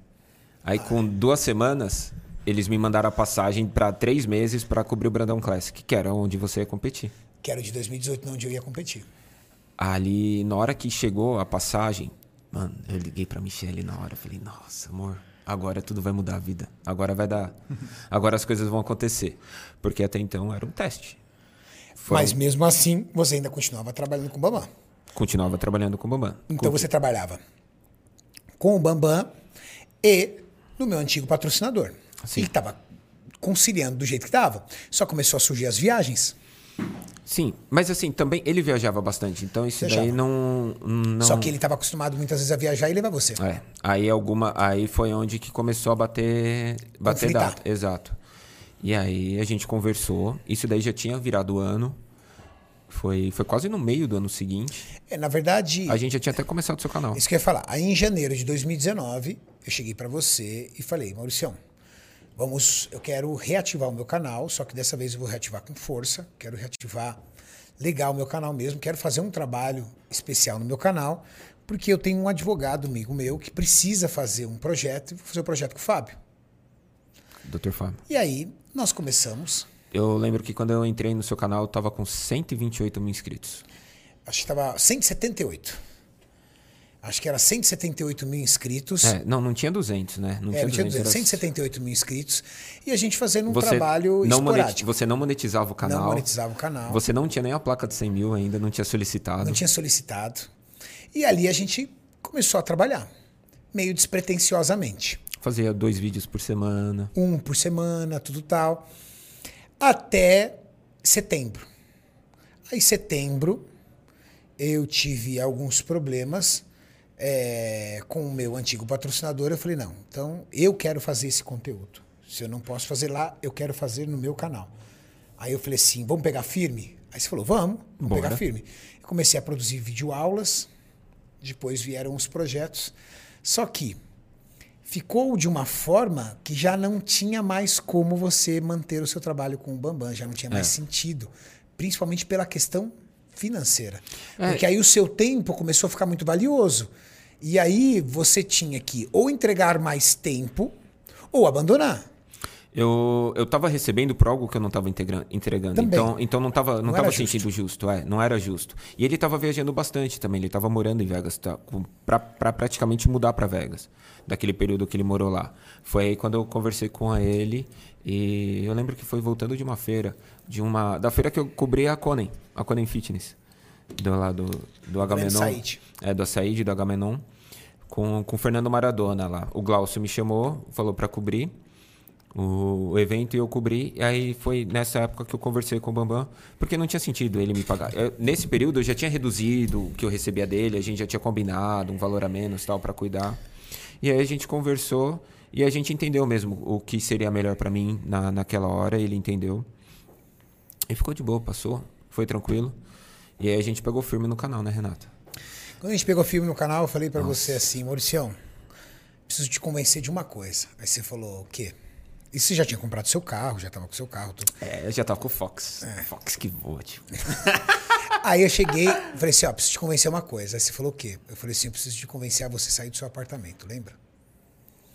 Aí com duas semanas, eles me mandaram a passagem pra três meses pra cobrir o Brandão Classic, que era onde você ia competir. Que era de 2018, não onde eu ia competir. Ali, na hora que chegou a passagem, mano, eu liguei pra Michelle na hora. eu Falei, nossa, amor, agora tudo vai mudar a vida. Agora vai dar. Agora as coisas vão acontecer. Porque até então era um teste. Foi- Mas mesmo assim, você ainda continuava trabalhando com o Bambam. Continuava trabalhando com o Bambam. Então você trabalhava com o Bambam e no meu antigo patrocinador. Sim. E estava conciliando do jeito que estava. Só começou a surgir as viagens. Sim, mas assim, também ele viajava bastante. Então isso Viajava. daí não. não... Só que ele estava acostumado muitas vezes a viajar e levar você. É, aí alguma, aí foi onde que começou a bater, bater Conflitar. data, exato. E aí a gente conversou, isso daí já tinha virado ano. Foi, foi quase no meio do ano seguinte. É, na verdade, A gente já tinha até começado o seu canal. isso que eu ia falar. Aí em janeiro de 2019, eu cheguei pra você e falei, Mauricião, vamos, eu quero reativar o meu canal, só que dessa vez eu vou reativar com força, quero reativar legal o meu canal mesmo, quero fazer um trabalho especial no meu canal, porque eu tenho um advogado amigo meu que precisa fazer um projeto, e vou fazer o projeto com o Fábio. Dr. Fábio. E aí nós começamos, Eu lembro que quando eu entrei no seu canal, eu tava com 128 mil inscritos. acho que estava 178. Acho que era 178 mil inscritos. É, não, não tinha 200, né? Não É, tinha não tinha 200. 200, era- 178 mil inscritos. E a gente fazendo um Você trabalho não esporádico. Você não monetizava o canal. Não monetizava o canal. Você não tinha nem a placa de 100 mil ainda, não tinha solicitado. Não tinha solicitado. E ali a gente começou a trabalhar, meio despretensiosamente. Fazia dois vídeos por semana. Um por semana, tudo tal. Até setembro. Aí, setembro, eu tive alguns problemas é, com o meu antigo patrocinador. Eu falei, não, então eu quero fazer esse conteúdo. Se eu não posso fazer lá, eu quero fazer no meu canal. Aí eu falei assim, vamos pegar firme? Aí você falou, vamos, vamos Bora. pegar firme. Eu comecei a produzir videoaulas, depois vieram os projetos. Só que ficou de uma forma que já não tinha mais como você manter o seu trabalho com o Bambam, já não tinha mais sentido, principalmente pela questão financeira. É. Porque aí o seu tempo começou a ficar muito valioso. E aí você tinha que ou entregar mais tempo ou abandonar. Eu, eu tava recebendo por algo que eu não tava integra- entregando. Também. Então, então não tava, não Não tava sentindo justo. é, não era justo. E ele tava viajando bastante também. Ele tava morando em Vegas, tá, pra praticamente mudar pra Vegas, daquele período que ele morou lá. Foi aí quando eu conversei com ele e eu lembro que foi voltando de uma feira, de uma da feira que eu cobri a Conen, a Conen Fitness, do lá do, do Agamenon. É, do Açaí, do Agamenon, com, com o Fernando Maradona lá. O Glaucio me chamou, falou pra cobrir o, o evento e eu cobri. E aí foi nessa época que eu conversei com o Bambam, porque não tinha sentido ele me pagar. Eu- nesse período eu já tinha reduzido o que eu recebia dele, a gente já tinha combinado um valor a menos tal para cuidar. E aí a gente conversou e a gente entendeu mesmo o que seria melhor para mim na, naquela hora, ele entendeu. E ficou de boa, passou, foi tranquilo. E aí a gente pegou firme no canal, né, Renata? Quando a gente pegou filme no canal, eu falei pra você assim, Mauricião, preciso te convencer de uma coisa. Aí você falou, o quê? E você já tinha comprado seu carro, já tava com seu carro, tudo. É, eu já tava com o Fox. Fox que voa, tipo. Aí eu cheguei, falei assim, ó, preciso te convencer uma coisa. Aí você falou o quê? Eu falei assim, eu preciso te convencer a você sair do seu apartamento, lembra?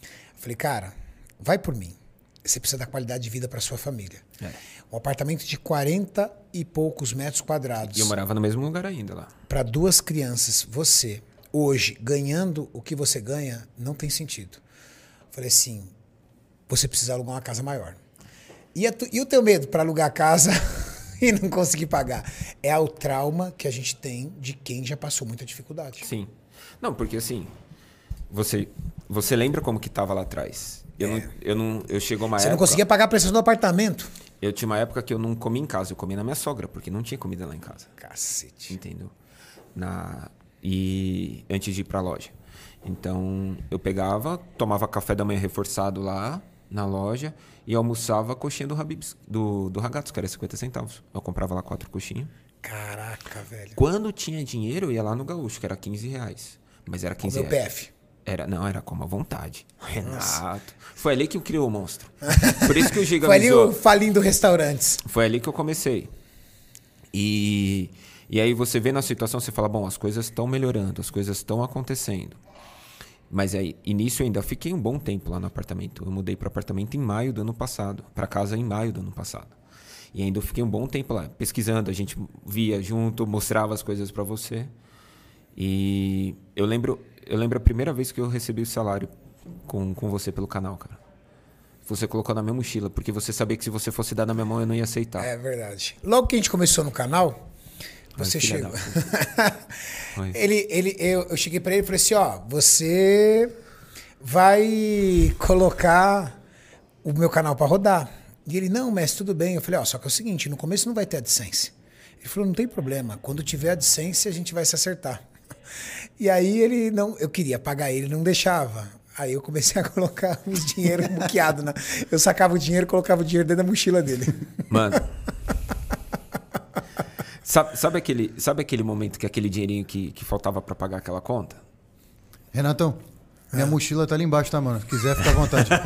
Eu falei, cara, vai por mim. Você precisa dar qualidade de vida para sua família. É. Um apartamento de 40 e poucos metros quadrados. E eu morava no mesmo lugar ainda lá. para duas crianças, você, hoje, ganhando o que você ganha, não tem sentido. Falei assim, você precisa alugar uma casa maior. E, a e o teu medo para alugar a casa e não conseguir pagar? É o trauma que a gente tem de quem já passou muita dificuldade. Sim. Não, porque assim, você, você lembra como que tava lá atrás? Eu não, eu não, eu chegou uma É. Você época, não conseguia pagar a prestação do apartamento? Eu tinha uma época que eu não comia em casa, eu comia na minha sogra, porque não tinha comida lá em casa. Cacete. Entendeu? Na e antes de ir pra loja. Então, eu pegava, tomava café da manhã reforçado lá na loja e almoçava a coxinha do Habib's, do, do Ragazzo, que era 50 centavos. Eu comprava lá quatro coxinhas. Caraca, velho. Quando tinha dinheiro, eu ia lá no Gaúcho, que era 15 reais. Mas era Com 15 meu reais. PF. Era, não, era como a vontade. Renato. Foi ali que eu criou o monstro. Por isso que o Giga Foi ali o falindo restaurantes. Foi ali que eu comecei. E, e aí você vê na situação, você fala, bom, as coisas estão melhorando, as coisas estão acontecendo. Mas aí, início ainda fiquei um bom tempo lá no apartamento. Eu mudei para apartamento em maio do ano passado, para casa em maio do ano passado. E ainda eu fiquei um bom tempo lá, pesquisando, a gente via junto, mostrava as coisas para você. E eu lembro, eu lembro a primeira vez que eu recebi o salário com, com você pelo canal, cara. Você colocou na minha mochila, porque você sabia que se você fosse dar na minha mão eu não ia aceitar. É verdade. Logo que a gente começou no canal, você filha chegou. ele, ele, eu, eu cheguei pra ele e falei assim: ó, você vai colocar o meu canal pra rodar. E ele, não, mestre, tudo bem. Eu falei: ó, só que é o seguinte: no começo não vai ter AdSense. Ele falou: não tem problema, quando tiver AdSense a gente vai se acertar. E aí ele não, eu queria pagar ele, não deixava. Aí eu comecei a colocar os dinheiro muqueado na. Eu sacava o dinheiro e colocava o dinheiro dentro da mochila dele. Mano. Sabe, sabe aquele, sabe aquele momento que aquele dinheirinho que, que faltava pra pagar aquela conta? Renatão, minha mochila tá ali embaixo, tá, mano? Se quiser, fica à vontade.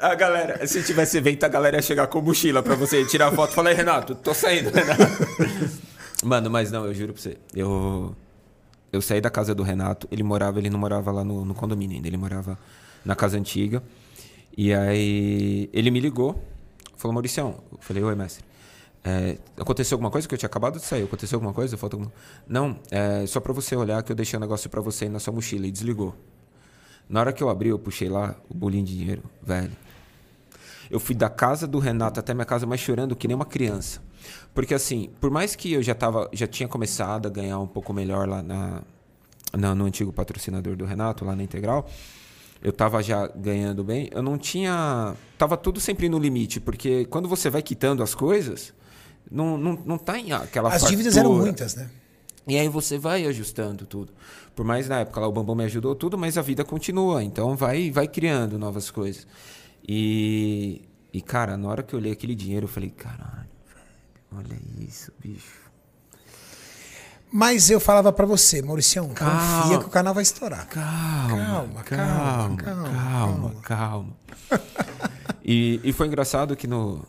A galera, se tivesse evento, a galera ia chegar com mochila pra você tirar foto. Falei, Renato, tô saindo, Renato. Mano, mas não, eu juro pra você. Eu, eu saí da casa do Renato. Ele morava, ele não morava lá no, no condomínio ainda. Ele morava na casa antiga. E aí ele me ligou. Falou, Mauricião. Eu falei, oi, mestre. É, aconteceu alguma coisa que eu tinha acabado de sair? Aconteceu alguma coisa? Falta alguma... Não, é só pra você olhar que eu deixei um negócio pra você aí na sua mochila. E desligou. Na hora que eu abri, eu puxei lá o bolinho de dinheiro, velho. Eu fui da casa do Renato até minha casa, mas chorando que nem uma criança. Porque assim, por mais que eu já tava, já tinha começado a ganhar um pouco melhor lá na, na- no antigo patrocinador do Renato, lá na Integral, eu tava já ganhando bem, eu não tinha. Tava tudo sempre no limite, porque quando você vai quitando as coisas, não, não, não tá em aquela As dívidas eram fartura. muitas, né? E aí você vai ajustando tudo. Por mais na época lá o Bambam me ajudou tudo, mas a vida continua. Então vai vai criando novas coisas. E, e cara, na hora que eu olhei aquele dinheiro, eu falei, caralho, olha isso, bicho. Mas eu falava pra você, Mauricião, confia Calma. que o canal vai estourar. Calma, Calma, calma, calma, calma, calma. e, e foi engraçado que no.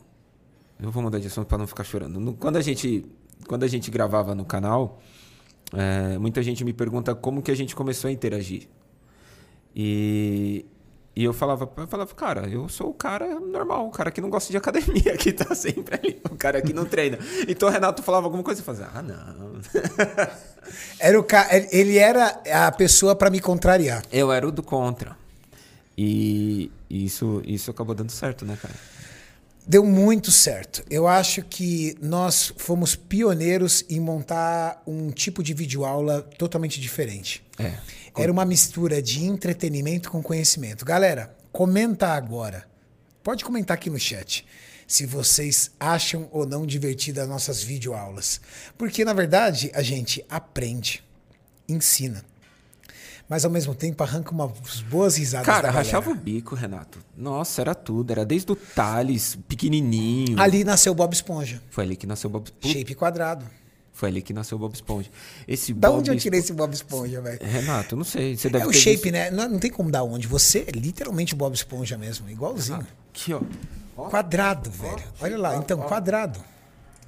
Eu vou mudar de assunto para não ficar chorando. Quando, a gente, quando a gente gravava no canal, é, muita gente me pergunta como que a gente começou a interagir. E, e eu falava, eu falava, cara, eu sou o cara normal, o cara que não gosta de academia, que tá sempre ali, o cara que não treina. Então o Renato falava alguma coisa e fazia, ah, não. Era o ca... Ele era a pessoa pra me contrariar. Eu era o do contra. E isso, isso acabou dando certo, né, cara? Deu muito certo. Eu acho que nós fomos pioneiros em montar um tipo de videoaula totalmente diferente. É. Era uma mistura de entretenimento com conhecimento. Galera, comenta agora. Pode comentar aqui no chat se vocês acham ou não divertidas as nossas videoaulas. Porque, na verdade, a gente aprende, ensina, mas ao mesmo tempo arranca umas boas risadas Cara, rachava o bico, Renato. Nossa, era tudo. Era desde o Thales, pequenininho. Ali nasceu Bob Esponja. Foi ali que nasceu o Bob Esponja. Shape quadrado. Foi ali que nasceu o Bob Esponja. Esse Da Bob onde eu tirei esse Bob Esponja, velho? Renato, não sei. Você deve É o shape, visto- né? Não, não tem como dar onde. Você é literalmente o Bob Esponja mesmo, igualzinho. Aqui, ó. Quadrado, velho. Olha lá, então, quadrado.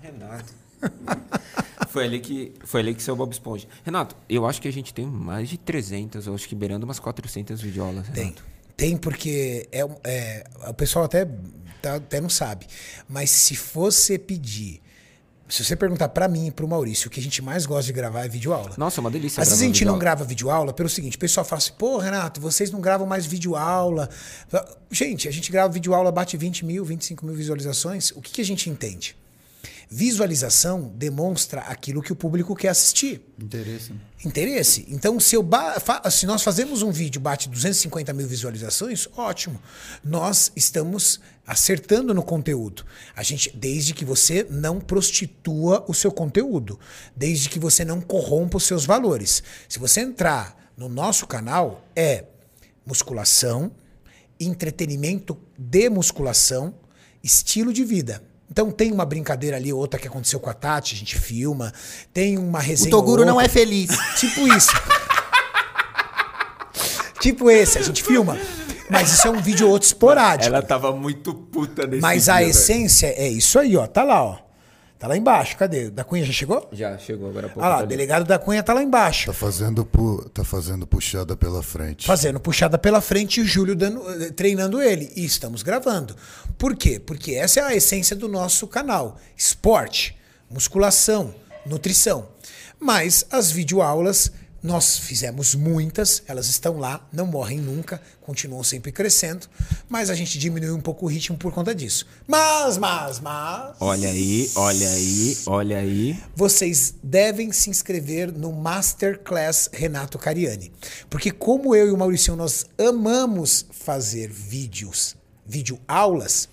Renato. foi ali que foi ali que saiu o Bob Esponja. Renato, eu acho que a gente tem mais de 300, eu acho que beirando umas 400 videoaulas, Tem. Renato. Tem porque é, é, o pessoal até, tá- até não sabe. Mas se você pedir, se você perguntar pra mim e pro Maurício, o que a gente mais gosta de gravar é videoaula. Nossa, é uma delícia Às vezes a gente não grava videoaula pelo seguinte, o pessoal fala assim, pô, Renato, vocês não gravam mais videoaula. Gente, a gente grava videoaula, bate 20 mil, 25 mil visualizações. O que, que a gente entende? Visualização demonstra aquilo que o público quer assistir. Interesse. Interesse. Então, se, eu se nós fazemos um vídeo bate 250 mil visualizações, ótimo. Nós estamos acertando no conteúdo. A gente, desde que você não prostitua o seu conteúdo, desde que você não corrompa os seus valores. Se você entrar no nosso canal, é musculação, entretenimento de musculação, estilo de vida. Então tem uma brincadeira ali, outra que aconteceu com a Tati, a gente filma. Tem uma O resenha. Toguro ou não é feliz. Tipo isso. tipo esse, a gente filma. Mas isso é um vídeo outro esporádico. Ela tava muito puta nesse Mas dia, a velho. essência é isso aí, ó. Tá lá, ó. Tá lá embaixo. Cadê? Da Cunha já chegou? Já chegou agora há pouco. Olha lá, tá o delegado da Cunha tá lá embaixo. Tá fazendo, pu- tá fazendo puxada pela frente. Fazendo puxada pela frente e o Júlio dando- treinando ele. E estamos gravando. Por quê? Porque essa é a essência do nosso canal. Esporte, musculação, nutrição. Mas as videoaulas, nós fizemos muitas, elas estão lá, não morrem nunca, continuam sempre crescendo, mas a gente diminuiu um pouco o ritmo por conta disso. Mas, mas, mas. Olha aí, olha aí, olha aí. vocês devem se inscrever no Masterclass Renato Cariani. Porque como eu e o Maurício, nós amamos fazer vídeos, vídeo aulas,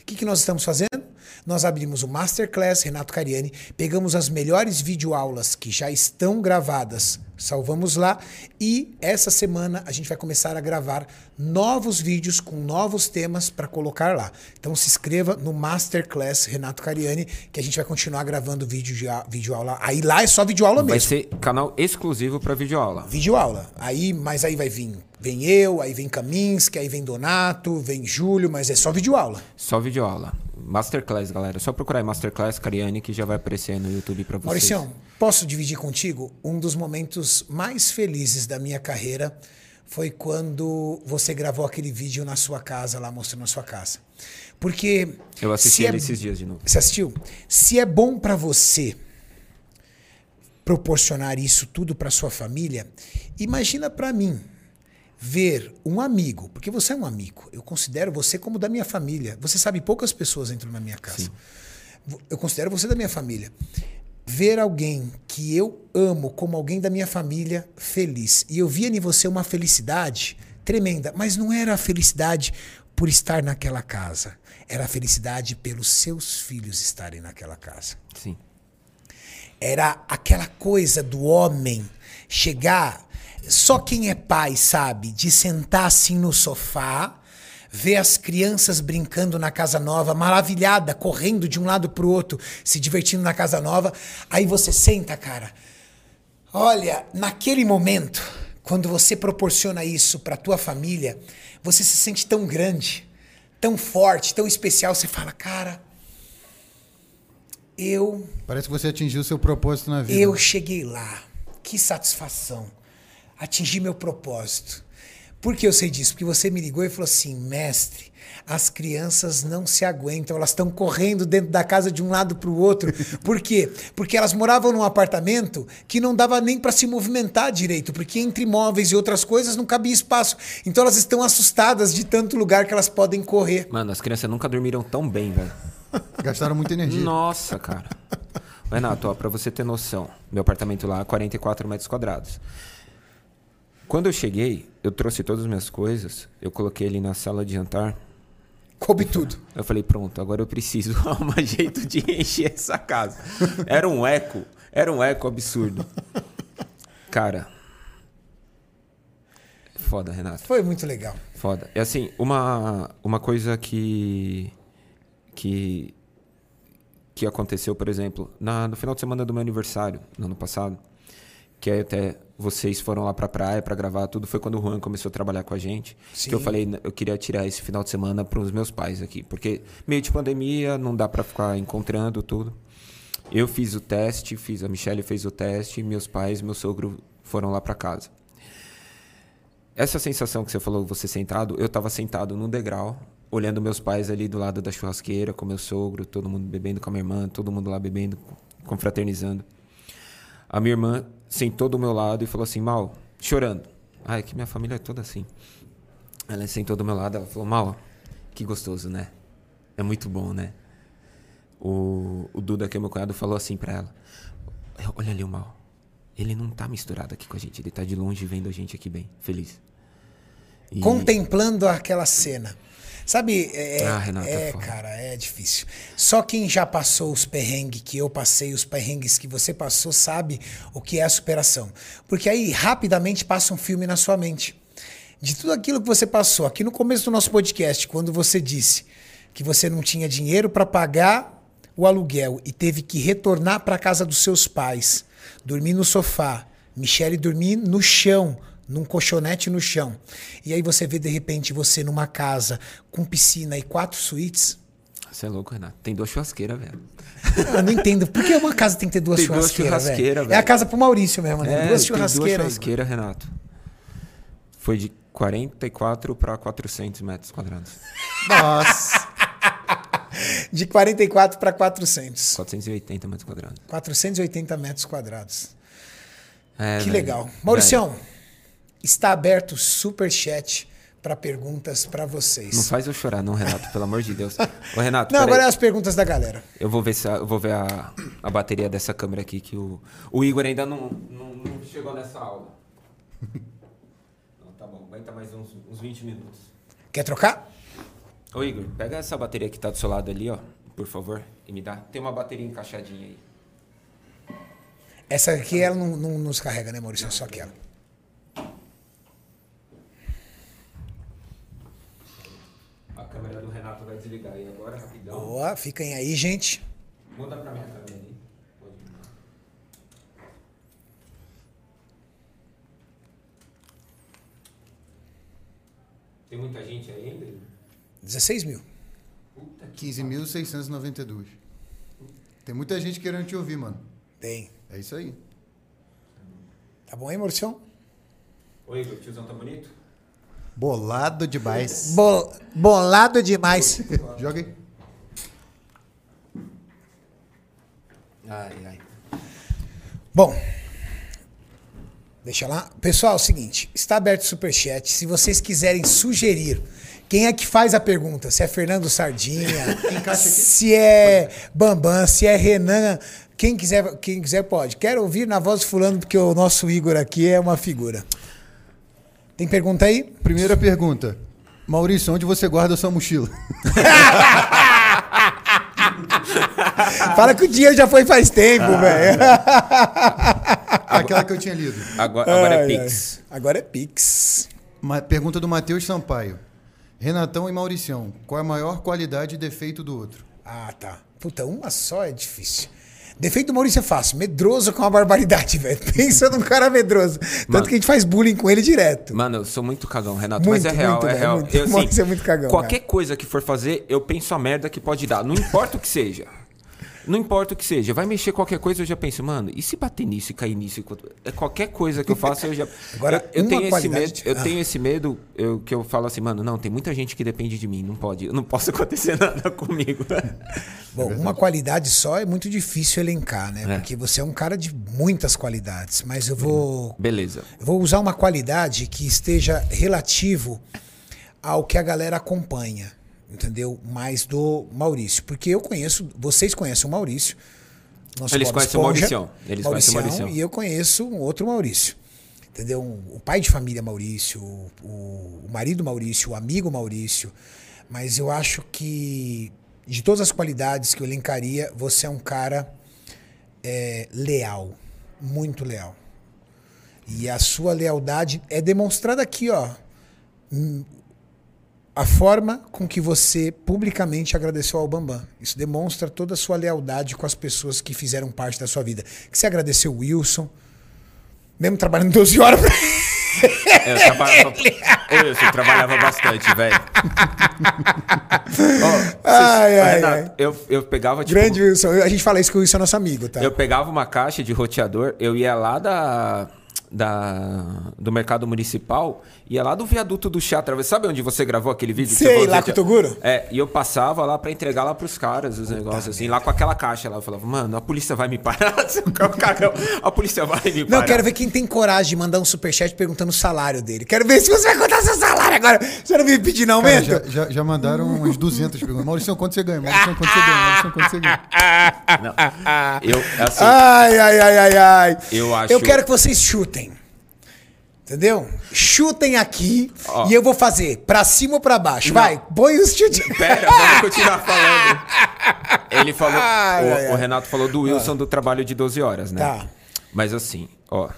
o que, que nós estamos fazendo? nós abrimos o Masterclass Renato Cariani, pegamos as melhores videoaulas que já estão gravadas, salvamos lá e essa semana a gente vai começar a gravar novos vídeos com novos temas para colocar lá. Então se inscreva no Masterclass Renato Cariani que a gente vai continuar gravando vídeo de a- videoaula. Aí lá é só videoaula Vai mesmo. ser canal exclusivo para videoaula. Videoaula. Aí, mas aí vai vir, vem eu, aí vem Kaminski, aí vem Donato, vem Júlio, mas é só videoaula. Só videoaula. Masterclass, galera. Só procurar aí Masterclass Cariani que já vai aparecer no YouTube para vocês. Mauricião, posso dividir contigo? Um dos momentos mais felizes da minha carreira foi quando você gravou aquele vídeo na sua casa, lá mostrando a sua casa. Porque. Eu assisti é ele esses dias de novo. Você assistiu? Se é bom pra você proporcionar isso tudo pra sua família, imagina pra mim ver um amigo, porque você é um amigo. Eu considero você como da minha família. Você sabe, poucas pessoas entram na minha casa. Eu considero você da minha família. Ver alguém que eu amo como alguém da minha família feliz. E eu via em você uma felicidade tremenda, mas não era a felicidade por estar naquela casa. Era a felicidade pelos seus filhos estarem naquela casa. Sim. Era aquela coisa do homem chegar. Só quem é pai sabe de sentar assim no sofá, ver as crianças brincando na casa nova, maravilhada, correndo de um lado pro outro, se divertindo na casa nova. Aí você senta, cara. Olha, naquele momento, quando você proporciona isso para tua família, você se sente tão grande, tão forte, tão especial. Você fala, cara, eu Parece que você atingiu o seu propósito na vida. eu cheguei lá. Que satisfação. Atingi meu propósito. Por que eu sei disso? Porque você me ligou e falou assim, mestre, as crianças não se aguentam, elas estão correndo dentro da casa de um lado para o outro. Por quê? Porque elas moravam num apartamento que não dava nem para se movimentar direito, porque entre móveis e outras coisas não cabia espaço. Então elas estão assustadas de tanto lugar que elas podem correr. Mano, as crianças nunca dormiram tão bem, velho. Gastaram muita energia. Nossa, cara. Renato, ó, pra você ter noção, meu apartamento lá é 44 metros quadrados. Quando eu cheguei, eu trouxe todas as minhas coisas, eu coloquei ali na sala de jantar. Coube tudo. Eu falei, pronto, agora eu preciso arrumar jeito de encher essa casa. Era um eco, era um eco absurdo. Cara. Foda, Renato. Foi muito legal. Foda. É assim, uma, uma coisa que. que. que aconteceu, por exemplo, na, no final de semana do meu aniversário, no ano passado, que aí até vocês foram lá pra praia pra gravar tudo, foi quando o Juan começou a trabalhar com a gente. Sim. Que eu falei, eu queria tirar esse final de semana pros meus pais aqui, porque meio de pandemia, não dá pra ficar encontrando tudo. Eu fiz o teste, fiz a Michelle fez o teste, meus pais, meu sogro foram lá pra casa. Essa sensação que você falou, você sentado, eu tava sentado num degrau, olhando meus pais ali do lado da churrasqueira, com meu sogro, todo mundo bebendo com a minha irmã, todo mundo lá bebendo, confraternizando. A minha irmã sentou do meu lado e falou assim, Mal, chorando. Ai, que minha família é toda assim. Ela sentou do meu lado, ela falou, Mal, que gostoso, né? É muito bom, né? O, o Duda, que é meu cunhado, falou assim pra ela: Olha ali o mal. Ele não tá misturado aqui com a gente, ele tá de longe vendo a gente aqui bem, feliz. E- contemplando aquela cena. Sabe, é, Ah, Renato, é é cara, é difícil. Só quem já passou os perrengues que eu passei, os perrengues que você passou, sabe o que é a superação. Porque aí rapidamente passa um filme na sua mente. De tudo aquilo que você passou, aqui no começo do nosso podcast, quando você disse que você não tinha dinheiro para pagar o aluguel e teve que retornar para casa dos seus pais, dormir no sofá, Michele dormir no chão, num colchonete no chão. E aí você vê de repente você numa casa com piscina e quatro suítes. Você é louco, Renato. Tem duas churrasqueiras, velho. Eu não entendo. Por que uma casa tem que ter duas Tem duas churrasqueiras? churrasqueiras, velho? É a velho. casa pro Maurício mesmo, né? É, duas tem churrasqueiras. Duas churrasqueiras, Renato. Foi de 44 para 400 metros quadrados. Nossa. De 44 para 400. 480 metros quadrados. 480 metros quadrados. É, que velho. legal. Mauricião, está aberto o super chat para perguntas para vocês. Não faz eu chorar, não, Renato, pelo amor de Deus. Ô, Renato, Não, agora é as perguntas da galera. Eu vou ver, se a, eu vou ver a, a bateria dessa câmera aqui, que o, o Igor ainda não, não, não chegou nessa aula. Não, tá bom, aguenta mais uns, uns 20 minutos. Quer trocar? Ô Igor, pega essa bateria que tá do seu lado ali, ó. por favor, e me dá. Tem uma bateria encaixadinha aí. Essa aqui ela não, não nos carrega, né, Maurício? É só aquela. A câmera do Renato vai desligar aí agora, rapidão. Boa, fiquem aí, gente. Muda pra minha câmera aí. Pode mudar. Tem muita gente aí ainda? 16 mil. 15.692. Tem muita gente querendo te ouvir, mano. Tem. É isso aí. Tá bom aí, Maurício? Oi, Igor, tiozão tá bonito? Bolado demais. Bo- bolado demais. Joga aí. Ai, ai. Bom, deixa lá. Pessoal, é o seguinte, está aberto o superchat. Se vocês quiserem sugerir quem é que faz a pergunta, se é Fernando Sardinha, se é Bambam, se é Renan, quem quiser, quem quiser pode. Quero ouvir na voz do fulano, porque o nosso Igor aqui é uma figura. Tem pergunta aí? Primeira pergunta. Maurício, onde você guarda a sua mochila? Fala que o dia já foi faz tempo, velho. Aquela que eu tinha lido. Agora, agora é Ai, Pix. ai. Agora é Pix. Ma- Pergunta do Matheus Sampaio. Renatão e Mauricião, qual é a maior qualidade e defeito do outro? Ah, tá. Puta, uma só é difícil. Defeito do Maurício é fácil. Medroso com uma barbaridade, velho. Pensa num cara medroso. Tanto Mano. que a gente faz bullying com ele direto. Mano, eu sou muito cagão, Renato. Muito, mas é real, muito, é real. muito. Eu, assim, é muito cagão, Qualquer cara. coisa que for fazer, eu penso a merda que pode dar. Não importa o que seja. Não importa o que seja. Vai mexer qualquer coisa, eu já penso, mano, e se bater nisso e cair nisso? É qualquer coisa que eu faço, eu já. Agora, eu, eu tenho esse qualidade medo, de- eu Ah. tenho esse medo eu, que eu falo assim, mano, não, tem muita gente que depende de mim, não pode. Eu não posso acontecer nada comigo. Bom, uma qualidade só é muito difícil elencar, né? É. Porque você é um cara de muitas qualidades. Mas eu vou, Beleza. eu vou usar uma qualidade que esteja relativo ao que a galera acompanha. Entendeu? Mais do Maurício. Porque eu conheço, vocês conhecem o Maurício. nosso Eles Bob conhecem o Esponja, Mauricião. Eles conhecem o Mauricião. E eu conheço um outro Maurício. Entendeu? O pai de família Maurício, o, o marido Maurício, o amigo Maurício. Mas eu acho que, de todas as qualidades que eu elencaria, você é um cara é, leal. Muito leal. E a sua lealdade é demonstrada aqui, ó. A forma com que você publicamente agradeceu ao Bambam. Isso demonstra toda a sua lealdade com as pessoas que fizeram parte da sua vida. Que você agradeceu o Wilson, mesmo trabalhando 12 horas pra É, Eu trabalhava, Ô, Wilson, eu trabalhava bastante, velho. Vocês- Ai, ai, Renato, ai. Eu, eu pegava, tipo, Grande Wilson. A gente fala isso que o Wilson é nosso amigo, tá? Eu pegava uma caixa de roteador, eu ia lá da, da, do mercado municipal, ia lá do viaduto do chá, através. Sabe onde você gravou aquele vídeo? Sei, lá que com o Toguro? É, e eu passava lá pra entregar lá pros caras os negócios, assim, lá com aquela caixa lá. Eu falava, mano, a polícia vai me parar, seu cagão. A polícia vai me parar. Não, quero ver quem tem coragem de mandar um superchat perguntando o salário dele. Quero ver se você vai contar seu salário agora. Você não me pedir não Cara, aumento? já, já, já mandaram uns 200 perguntas. Maurício, quanto você ganha? Maurício, quanto você ganha? Maurício, quanto você ganha? Eu, assim, Ai, ai, ai, ai, ai. Eu acho- Eu quero que vocês chutem. Entendeu? Chutem aqui Ó. e eu vou fazer pra cima ou pra baixo. Vai, põe os chutes. Pera, vamos continuar falando. Ele falou. Ai, o, ai, o ai. Renato falou do Wilson do trabalho de 12 horas, né? Tá. Mas assim, ó.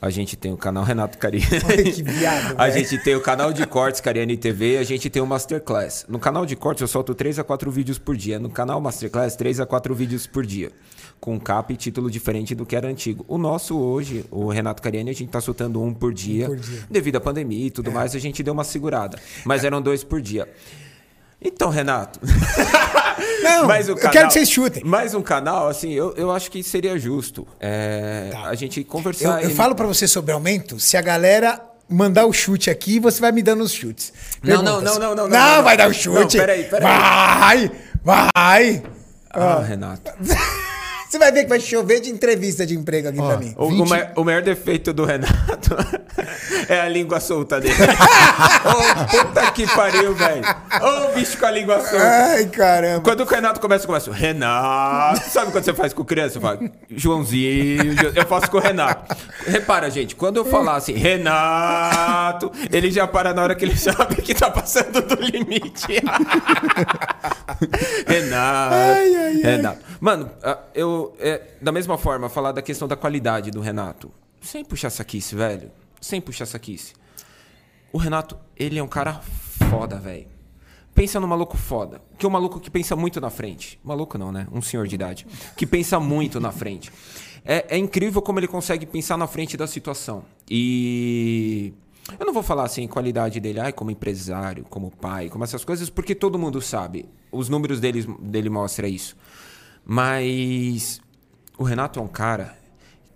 A gente tem o canal Renato Cariani. Olha que viado, A gente tem o canal de cortes Cariani TV. A gente tem o Masterclass. No canal de cortes eu solto 3 a 4 vídeos por dia. No canal Masterclass, 3 a 4 vídeos por dia. Com capa e título diferente do que era antigo. O nosso hoje, o Renato Cariani, a gente tá soltando um por dia. por dia. É. Devido à pandemia e tudo mais, a gente deu uma segurada. Mas eram dois por dia. Então, Renato. Não, mais um eu quero que vocês chutem. Mais um canal, assim, eu, eu acho que seria justo. é, A gente Eu, conversar. eu e- falo pra você sobre aumento se a galera mandar o chute aqui, você vai me dando os chutes. Não, não, não, não, não, não, Não, não, vai não. dar o chute. Não, peraí, peraí. Vai, vai. Ah, Renato. Você vai ver que vai chover de entrevista de emprego aqui pra mim. O, o 20 ma- o maior defeito do Renato é a língua solta dele. Ô, puta que pariu, velho. Ô, bicho com a língua solta. Ai, caramba. Quando o Renato começa, começa o Renato. Sabe quando você faz com criança? Você fala, Joãozinho. Jo- Eu faço com o Renato. Repara, gente, quando eu falar assim, Renato, ele já para na hora que ele sabe que tá passando do limite. Renato. Renato. Mano, ah, é, da mesma forma, falar da questão da qualidade do Renato. Sem puxar saquice, velho. Sem puxar saquice. O Renato, ele é um cara foda, velho. Pensa no maluco foda. Que é um maluco que pensa muito na frente. Maluco não, né? Um senhor de idade. Que pensa muito na frente. É, é incrível como ele consegue pensar na frente da situação. E. Eu não vou falar assim, qualidade dele, ai, como empresário, como pai, como essas coisas, porque todo mundo sabe. Os números dele, dele mostram isso. Mas o Renato é um cara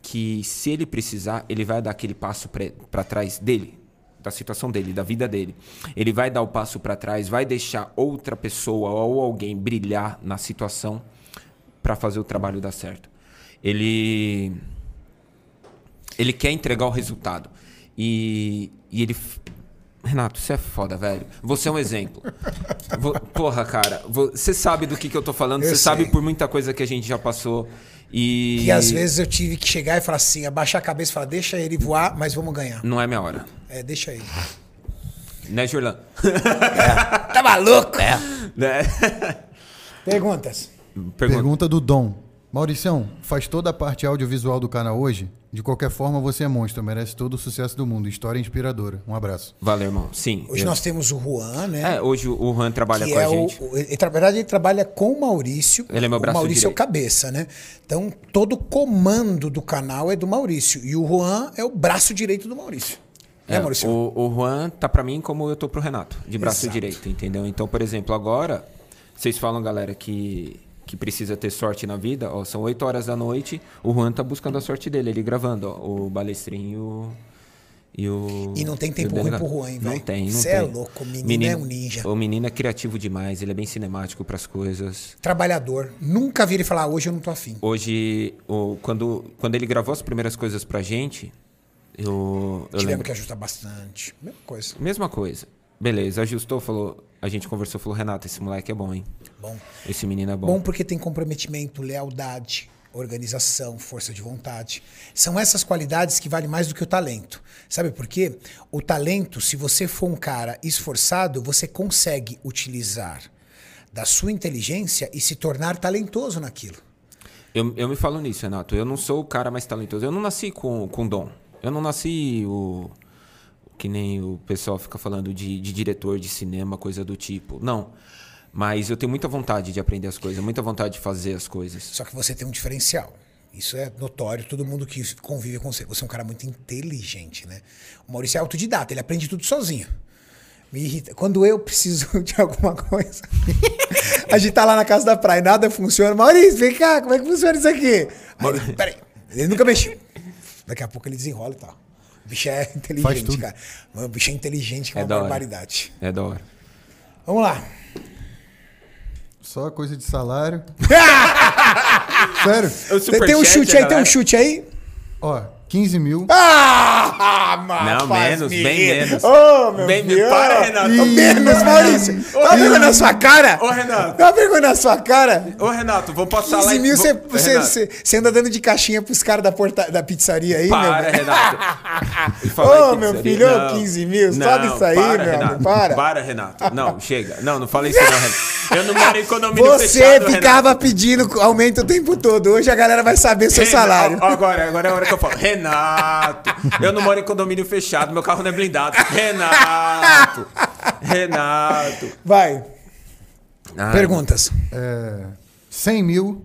que, se ele precisar, ele vai dar aquele passo para trás dele, da situação dele, da vida dele. Ele vai dar o passo para trás, vai deixar outra pessoa ou alguém brilhar na situação para fazer o trabalho dar certo. Ele ele quer entregar o resultado. E, e ele. Renato, você é foda, velho. Você é um exemplo. Porra, cara, vo- você sabe do que, que eu tô falando, você sabe por muita coisa que a gente já passou. E. Que às vezes eu tive que chegar e falar assim, abaixar a cabeça e falar, deixa ele voar, mas vamos ganhar. Não é minha hora. É, deixa ele. Né, Jorlan? Tá maluco? É. Né? Perguntas. Pergunta. Pergunta do Dom. Mauricião, faz toda a parte audiovisual do canal hoje? De qualquer forma, você é monstro, merece todo o sucesso do mundo. História inspiradora. Um abraço. Valeu, irmão. Sim. Hoje eu- nós temos o Juan, né? É, hoje o Juan trabalha que com é a gente. o- ele, na verdade, ele trabalha com o Maurício. Ele é meu braço O Maurício é o direito. cabeça, né? Então, todo o comando do canal é do Maurício. E o Juan é o braço direito do Maurício. né, É, Maurício? o, o Juan tá pra mim como eu tô pro Renato, de braço Exato. direito, entendeu? Então, por exemplo, agora, vocês falam, galera, que, que precisa ter sorte na vida, ó, são 8 horas da noite, o Juan tá buscando a sorte dele, ele gravando, ó, o balestrinho e o. E não tem tempo ruim pro Juan, hein, Não velho? tem, não Cê tem. é louco, o menino é um ninja. O menino é criativo demais, ele é bem cinemático pras coisas. Trabalhador. Nunca vi ele falar, hoje eu não tô afim. Hoje, o, quando, quando ele gravou as primeiras coisas pra gente, eu, eu Tivemos lembro. que ajustar bastante. Mesma coisa. Mesma coisa. Beleza, ajustou, falou. A gente conversou, falou, Renato, esse moleque é bom, hein? Bom. Esse menino é bom. Bom porque tem comprometimento, lealdade, organização, força de vontade. São essas qualidades que valem mais do que o talento. Sabe por quê? O talento, se você for um cara esforçado, você consegue utilizar da sua inteligência e se tornar talentoso naquilo. Eu, eu me falo nisso, Renato. Eu não sou o cara mais talentoso. Eu não nasci com, com dom. Eu não nasci o. Que nem o pessoal fica falando de, de diretor de cinema, coisa do tipo. Não. Mas eu tenho muita vontade de aprender as coisas, muita vontade de fazer as coisas. Só que você tem um diferencial. Isso é notório, todo mundo que convive com você. Você é um cara muito inteligente, né? O Maurício é autodidata, ele aprende tudo sozinho. Me irrita. Quando eu preciso de alguma coisa, a gente tá lá na casa da praia, nada funciona. Maurício, vem cá, como é que funciona isso aqui? Aí peraí, ele nunca mexeu. Daqui a pouco ele desenrola e tal. O bicho é inteligente, cara. O bicho é inteligente, que é É uma barbaridade. É da hora. Vamos lá. Só coisa de salário. Sério? O Tem, tem um chute aí, tem um chute aí? Ó, 15 mil. Ah, mas Não, faz menos, me bem rir. menos. Ô, meu Bem Deus. menos. Para, Renato. Ô, menos, Maurício. Dá uma vergonha na sua cara. Ô, Renato. Dá uma vergonha na sua cara. Ô, Renato, vamos passar lá 15 em- mil, você, vou- você, Renato, você, você anda dando de caixinha pros caras da, porta, da pizzaria aí, Para, meu. Renato. E Ô, em meu filho, ô, 15 mil, sobe isso aí, para, meu Renato. para. Para, Renato. Não, chega. Não, não fala isso não, Renato. Eu não moro em condomínio Você fechado, ficava Renato. pedindo aumento o tempo todo. Hoje a galera vai saber seu Renato, salário. Agora, agora é a hora que eu falo. Renato, eu não moro em condomínio fechado, meu carro não é blindado. Renato, Renato. Vai. Ai, Perguntas. É, 100 mil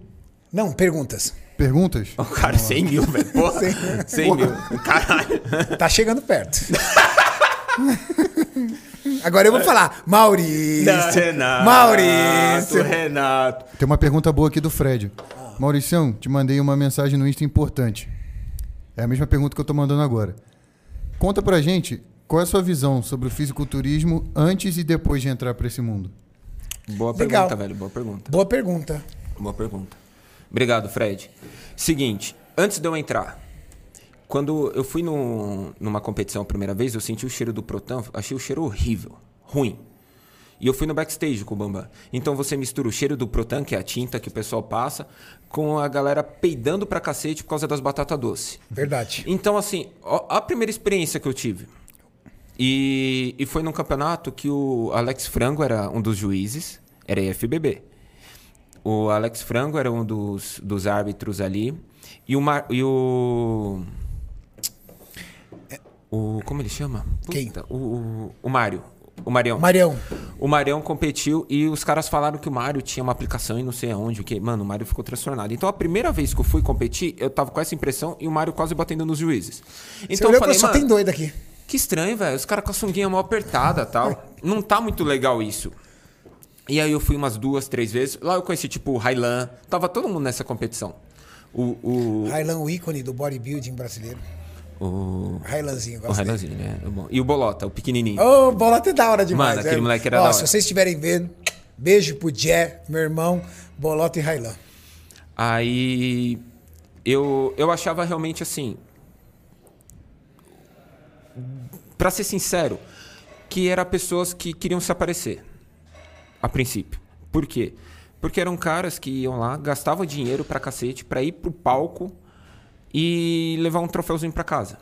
Não, perguntas. perguntas. O cara, 100 mil, velho. Porra, 100 mil. Caralho. Tá chegando perto. Agora eu vou falar. Maurício. Não, Renato. Maurício. Renato. Tem uma pergunta boa aqui do Fred. Mauricião, te mandei uma mensagem no Insta importante. É a mesma pergunta que eu tô mandando agora. Conta pra gente qual é a sua visão sobre o fisiculturismo antes e depois de entrar pra esse mundo. Boa Legal. pergunta, velho. Boa pergunta. Boa pergunta. Boa pergunta. Obrigado, Fred. Seguinte, antes de eu entrar, quando eu fui num- numa competição a primeira vez, eu senti o cheiro do Protan, achei o cheiro horrível, ruim. E eu fui no backstage com o Bambam. Então você mistura o cheiro do Protan, que é a tinta que o pessoal passa, com a galera peidando pra cacete por causa das batatas doces. Verdade. Então, assim, a primeira experiência que eu tive. E, e foi num campeonato que o Alex Frango era um dos juízes. Era IFBB. O Alex Frango era um dos, dos árbitros ali. E o, Mar, e o. O. Como ele chama? Quem? O, o, o Mário. O Marião. Marião, O Marião competiu e os caras falaram que o Mário tinha uma aplicação e não sei aonde. Que, mano, o Mário ficou transtornado. Então a primeira vez que eu fui competir, eu tava com essa impressão e o Mário quase batendo nos juízes. você Então eu olhou falei, só tem doido aqui. que estranho, velho. Os caras com a sunguinha mal apertada tal. Não tá muito legal isso. E aí eu fui umas duas, três vezes. Lá eu conheci, tipo, o Railan. Tava todo mundo nessa competição. O. O. Railan, o ícone do bodybuilding brasileiro. O, Railanzinho, o. Railanzinho, né? É bom. E o Bolota, o pequenininho. Ô, bola até da hora demais. Mano, aquele velho. moleque era Ó, da Se hora. vocês estiverem vendo, beijo pro Jé, meu irmão, Bolota e Railan. Aí eu, eu achava realmente assim. Pra ser sincero, que eram pessoas que queriam se aparecer. A princípio. Por quê? Porque eram caras que iam lá, gastavam dinheiro pra cacete pra ir pro palco e levar um troféuzinho pra casa.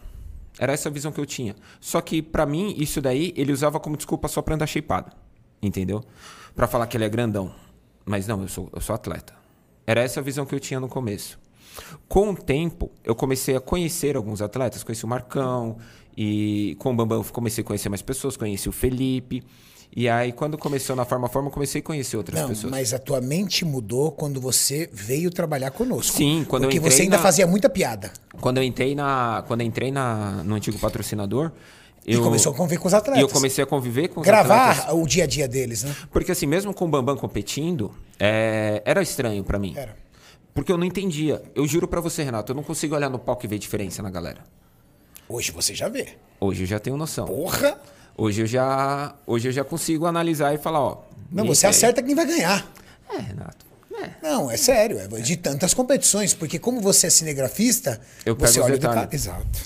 Era essa a visão que eu tinha. Só que pra mim, isso daí ele usava como desculpa só pra andar shapeado. Entendeu? Pra falar que ele é grandão. Mas não, eu sou, eu sou atleta. Era essa a visão que eu tinha no começo. Com o tempo, eu comecei a conhecer alguns atletas. Conheci o Marcão, e com o Bambam eu comecei a conhecer mais pessoas. Conheci o Felipe. E aí, quando começou na Forma Forma, eu comecei a conhecer outras Não, pessoas. mas a tua mente mudou quando você veio trabalhar conosco. Sim, quando eu Porque entrei você ainda na- fazia muita piada. Quando eu entrei, na, quando eu entrei na, no antigo patrocinador. E Eu, começou a conviver com os E atletas. eu comecei a conviver com os Gravar atletas. o dia a dia deles, né? Porque assim, mesmo com o Bambam competindo, é, era estranho pra mim. Era. Porque eu não entendia. Eu juro pra você, Renato, eu não consigo olhar no palco e ver diferença na galera. Hoje você já vê. Hoje eu já tenho noção. Porra! Hoje eu já, hoje eu já consigo analisar e falar, ó. Não, você acerta quem vai ganhar. É, Renato. É. Não, é sério, é de tantas competições, porque como você é cinegrafista, Eu você olha do detalhes. cara. Exato.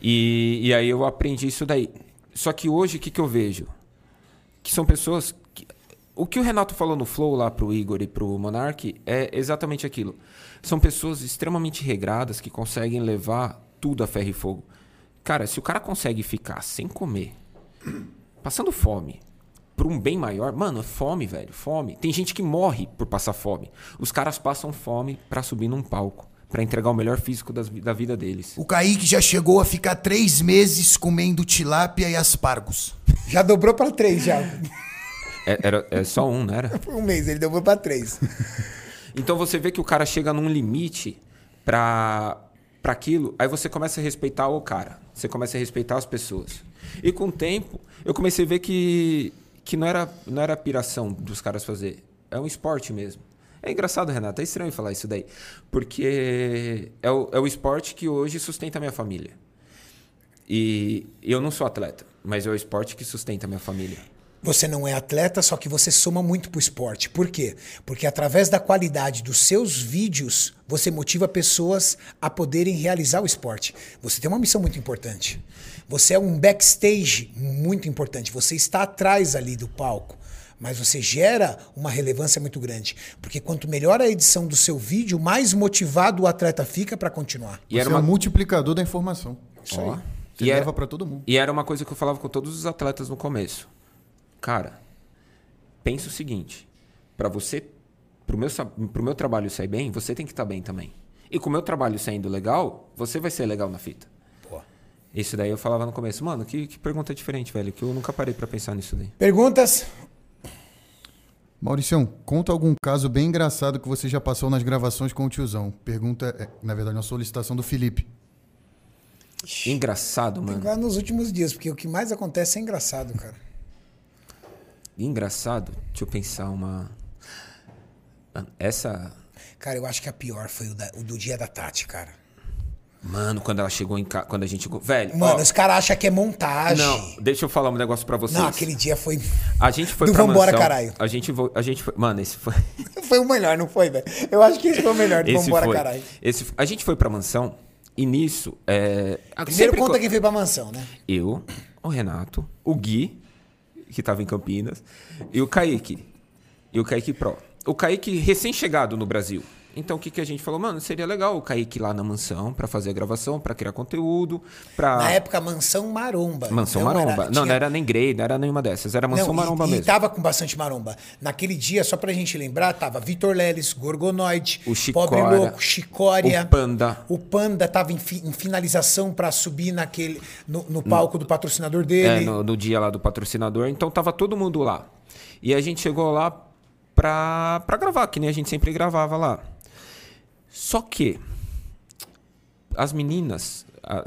E, e aí eu aprendi isso daí. Só que hoje, o que, que eu vejo? Que são pessoas. Que, o que o Renato falou no Flow lá pro Igor e pro Monark é exatamente aquilo. São pessoas extremamente regradas que conseguem levar tudo a ferro e fogo. Cara, se o cara consegue ficar sem comer, passando fome, por um bem maior, mano, é fome, velho, fome. Tem gente que morre por passar fome. Os caras passam fome pra subir num palco, pra entregar o melhor físico das da vida deles. O Kaique já chegou a ficar três meses comendo tilápia e aspargos. Já dobrou pra três já. É, era, é só um, não era? Por um mês ele dobrou pra três. Então você vê que o cara chega num limite pra, pra aquilo, aí você começa a respeitar o cara. Você começa a respeitar as pessoas. E com o tempo, eu comecei a ver que, que não, era, não era piração dos caras fazer. É um esporte mesmo. É engraçado, Renato, é estranho falar isso daí. Porque é o, é o esporte que hoje sustenta a minha família. E eu não sou atleta, mas é o esporte que sustenta a minha família. Você não é atleta, só que você soma muito pro esporte. Por quê? Porque através da qualidade dos seus vídeos, você motiva pessoas a poderem realizar o esporte. Você tem uma missão muito importante. Você é um backstage muito importante. Você está atrás ali do palco. Mas você gera uma relevância muito grande. Porque quanto melhor a edição do seu vídeo, mais motivado o atleta fica para continuar. E era Você é uma, um multiplicador da informação. Isso Ó. aí. Você E era- leva pra todo mundo. E era uma coisa que eu falava com todos os atletas no começo. Cara, pensa o seguinte: para você, pro meu, pro meu trabalho sair bem, você tem que estar bem também. E com o meu trabalho saindo legal, você vai ser legal na fita. Pô. Isso daí eu falava no começo, mano, que, que pergunta diferente, velho, que eu nunca parei pra pensar nisso daí. Perguntas? Mauricião, conta algum caso bem engraçado que você já passou nas gravações com o tiozão. Pergunta, é, na verdade, uma solicitação do Felipe. Engraçado, mano. Nos últimos dias, porque o que mais acontece é engraçado, cara. Engraçado. Deixa eu pensar uma. Mano, Essa. Cara, eu acho que a pior foi o, da- o do dia da Tati, cara. Mano, quando ela chegou em casa. Quando a gente. Velho. Mano, ó, os caras acham que é montagem. Não, deixa eu falar um negócio pra vocês. Não, aquele dia foi. A gente foi Do pra Vambora, mansão. caralho. A gente, vo- a gente foi. Mano, esse foi. Foi o melhor, não foi, velho? Eu acho que esse foi o melhor do Esse Vambora, foi. caralho. Esse, a gente foi pra mansão e nisso. É, Primeiro sempre conta co- quem foi pra mansão, né? Eu, o Renato, o Gui, que tava em Campinas, e o Kaique. E o Kaique Pro. O Kaique recém-chegado no Brasil. Então o que, que a gente falou? Mano, seria legal o Kaique lá na mansão pra fazer a gravação, pra criar conteúdo, pra. Na época, Mansão Maromba. Mansão Então, Maromba. era- não, tinha- não era nem Grey, não era nenhuma dessas. Era Mansão Não, Maromba e, mesmo. E tava com bastante maromba. Naquele dia, só pra gente lembrar, tava Vitor Leles, Gorgonoide, O Chicória, Pobre Louco, Chicória. o Panda. O Panda tava em, fi- em finalização pra subir naquele, no, no palco do patrocinador dele. É, no, no dia lá do patrocinador. Então tava todo mundo lá. E a gente chegou lá pra, pra gravar, que nem a gente sempre gravava lá. Só que as meninas. a-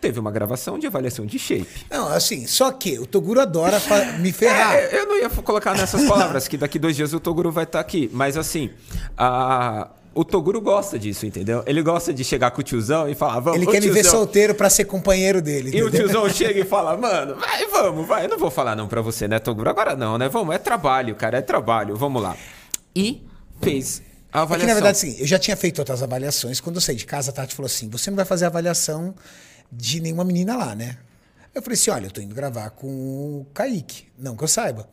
teve uma gravação de avaliação de shape. Não, assim, só que o Toguro adora me ferrar. É, eu não ia colocar nessas palavras, que daqui dois dias o Toguro vai estar aqui. Mas assim, a- o Toguro gosta disso, entendeu? Ele gosta de chegar com o tiozão e falar, vamos Ele quer me ver solteiro pra ser companheiro dele. E o entendeu? tiozão chega e fala, mano, vai, vamos, vai. Eu não vou falar não pra você, né, Toguro? Agora não, né? Vamos, é trabalho, cara, é trabalho. Vamos lá. E fez a É avaliação. que, na verdade, assim, eu já tinha feito outras avaliações. Quando eu saí de casa, a Tati falou assim: você não vai fazer avaliação de nenhuma menina lá, né? Eu falei assim: olha, eu tô indo gravar com o Kaique. Não que eu saiba.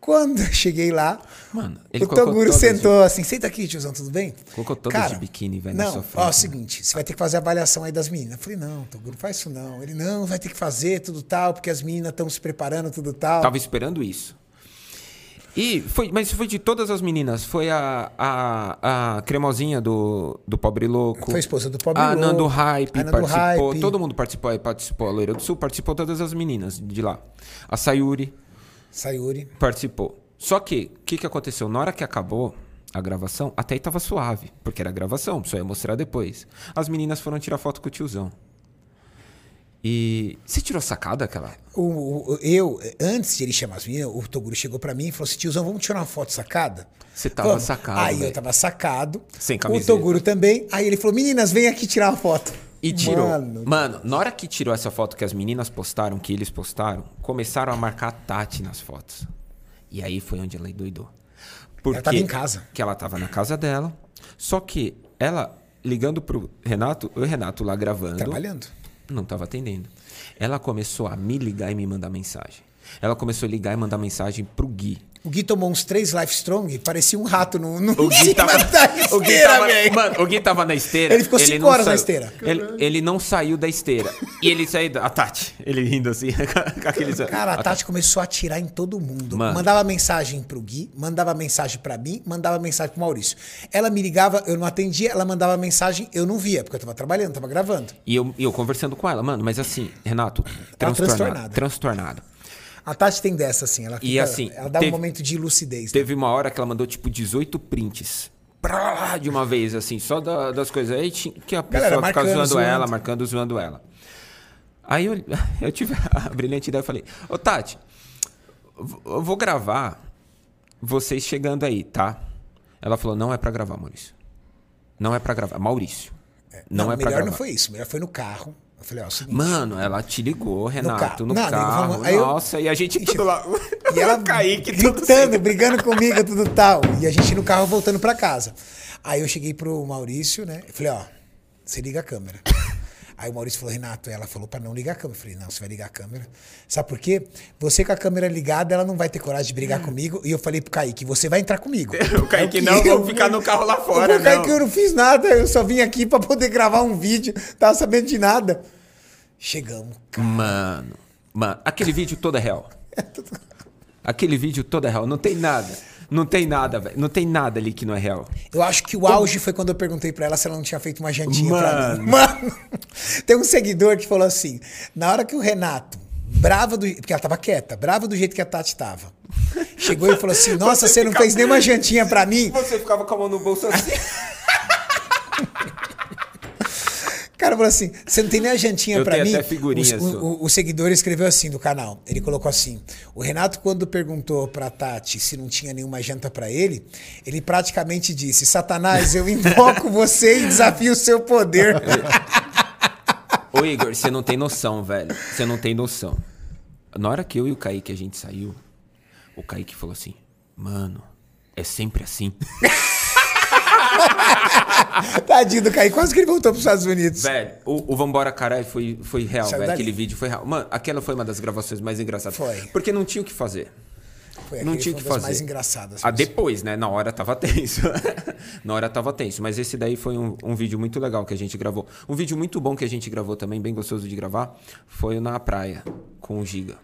Quando eu cheguei lá, Mano, o Toguro sentou assim: senta aqui, tiozão, tudo bem? Colocou todas de biquíni, velho, na Não, sua ó, frente, é o seguinte: você vai ter que fazer a avaliação aí das meninas. Eu falei: não, Toguro, faz isso não. Ele: não, vai ter que fazer tudo tal, porque as meninas estão se preparando, tudo tal. Tava esperando isso. E foi, mas foi de todas as meninas. Foi a, a, a cremosinha do, do Pobre Louco. Foi a esposa do Pobre A Louco, Nando Hype a participou. Hype. Todo mundo participou. aí, Participou a Loira do Sul, participou todas as meninas de lá. A Sayuri Sayuri. participou. Só que, o que, que aconteceu? Na hora que acabou a gravação, até aí tava suave. Porque era gravação, só ia mostrar depois. As meninas foram tirar foto com o tiozão. E. Você tirou sacada aquela? O, o- eu, antes de ele chamar as meninas, o Toguro chegou pra mim e falou assim: tiozão, vamos tirar uma foto sacada? Você tava Vamos. sacado, Aí eu velho. tava sacado. Sem O camiseta. Toguro também. Aí ele falou: meninas, vem aqui tirar uma foto. E tirou. Mano, Mano, na hora que tirou essa foto que as meninas postaram, que eles postaram, começaram a marcar a Tati nas fotos. E aí foi onde ela endoidou. Porque tava em casa. Que ela tava na casa dela. Só que ela ligando pro Renato, o Renato lá gravando. trabalhando. Não tava atendendo. Ela começou a me ligar e me mandar mensagem. Ela começou a ligar e mandar mensagem pro Gui. O Gui tomou uns três Life Strong, parecia um rato no, no O Gui tava, da o Gui esteira, tava, mano, o Gui tava na esteira. Ele ficou cinco não horas na saiu- esteira. Ele, ele não saiu da esteira. E ele saiu da. A Tati, ele rindo assim, com aquele. Cara, a Tati começou a atirar em todo mundo. Mano. Mandava mensagem pro Gui, mandava mensagem pra mim, mandava mensagem pro Maurício. Ela me ligava, eu não atendia, ela mandava mensagem, eu não via, porque eu tava trabalhando, tava gravando. E eu, eu conversando com ela, mano, mas assim, Renato, transtornado. transtornada. Transtornado. A Tati tem dessa, assim, ela, E fica- assim, ela dá teve- um momento de lucidez. né? Teve uma hora que ela mandou tipo 18 prints. Pra lá de uma vez, assim, só da- das coisas. Aí tinha, que a pessoa Galera, fica zoando, zoando. ela, marcando, zoando ela. Aí eu, eu tive a brilhante ideia e falei: Ô Tati, eu vou gravar vocês chegando aí, tá? Ela falou: Não é pra gravar, Maurício. Não é pra gravar. Maurício. Não, é pra melhor gravar. não foi isso, melhor foi no carro. Eu falei, ó, é o seguinte. Mano, ela te ligou, Renato, carro. no, Não, carro. eu- Nossa, e a gente tudo lá. E ela Kaique, gritando, brigando comigo, tudo tal. E a gente no carro voltando pra casa. Aí eu cheguei pro Maurício, né? Eu falei, ó, você liga a câmera. Aí o Maurício falou, Renato, ela falou pra não ligar a câmera. Eu falei, não, você vai ligar a câmera. Sabe por quê? Você com a câmera ligada, ela não vai ter coragem de brigar comigo. E eu falei pro Kaique, você vai entrar comigo. O Kaique É não, eu- vamos ficar no carro lá Eu fora, falei, Kaique, eu não fiz nada, eu só vim aqui pra poder gravar um vídeo. Tava sabendo de nada. Chegamos. Mano, mano, aquele vídeo todo é real. Aquele vídeo todo é real. Não tem nada. Não tem nada, velho. Não tem nada ali que não é real. Eu acho que o auge foi quando eu perguntei pra ela se ela não tinha feito uma jantinha pra mim. Mano. Mano, tem um seguidor que falou assim: na hora que o Renato, brava do. Porque ela tava quieta, brava do jeito que a Tati tava. Chegou e falou assim: Nossa, você, não ficava- fez nenhuma jantinha pra mim. Você ficava com a mão no bolso assim. O cara falou assim: Você não tem nem a jantinha tenho mim. até figurinha, o, o, o seguidor escreveu assim do canal. Ele colocou assim: O Renato, quando perguntou pra Tati se não tinha nenhuma janta pra ele, ele praticamente disse: Satanás, eu invoco você e desafio o seu poder. Ô, Igor, você não tem noção, velho. Você não tem noção. Na hora que eu e o Kaique a gente saiu, o Kaique falou assim: Mano, é sempre assim. Tadinho do Kaique, quase que ele voltou pros Estados Unidos. Velho, o, o Vambora Caralho foi, foi real, velho. Aquele vídeo foi real. Mano, aquela foi uma das gravações mais engraçadas. Foi. Porque não tinha o que fazer. Foi não tinha foi que fazer. mais engraçadas. Ah, depois, né? Na hora tava tenso. Na hora tava tenso. Mas esse daí foi um, um vídeo muito legal que a gente gravou. Um vídeo muito bom que a gente gravou também, bem gostoso de gravar, foi o na praia, com o Giga.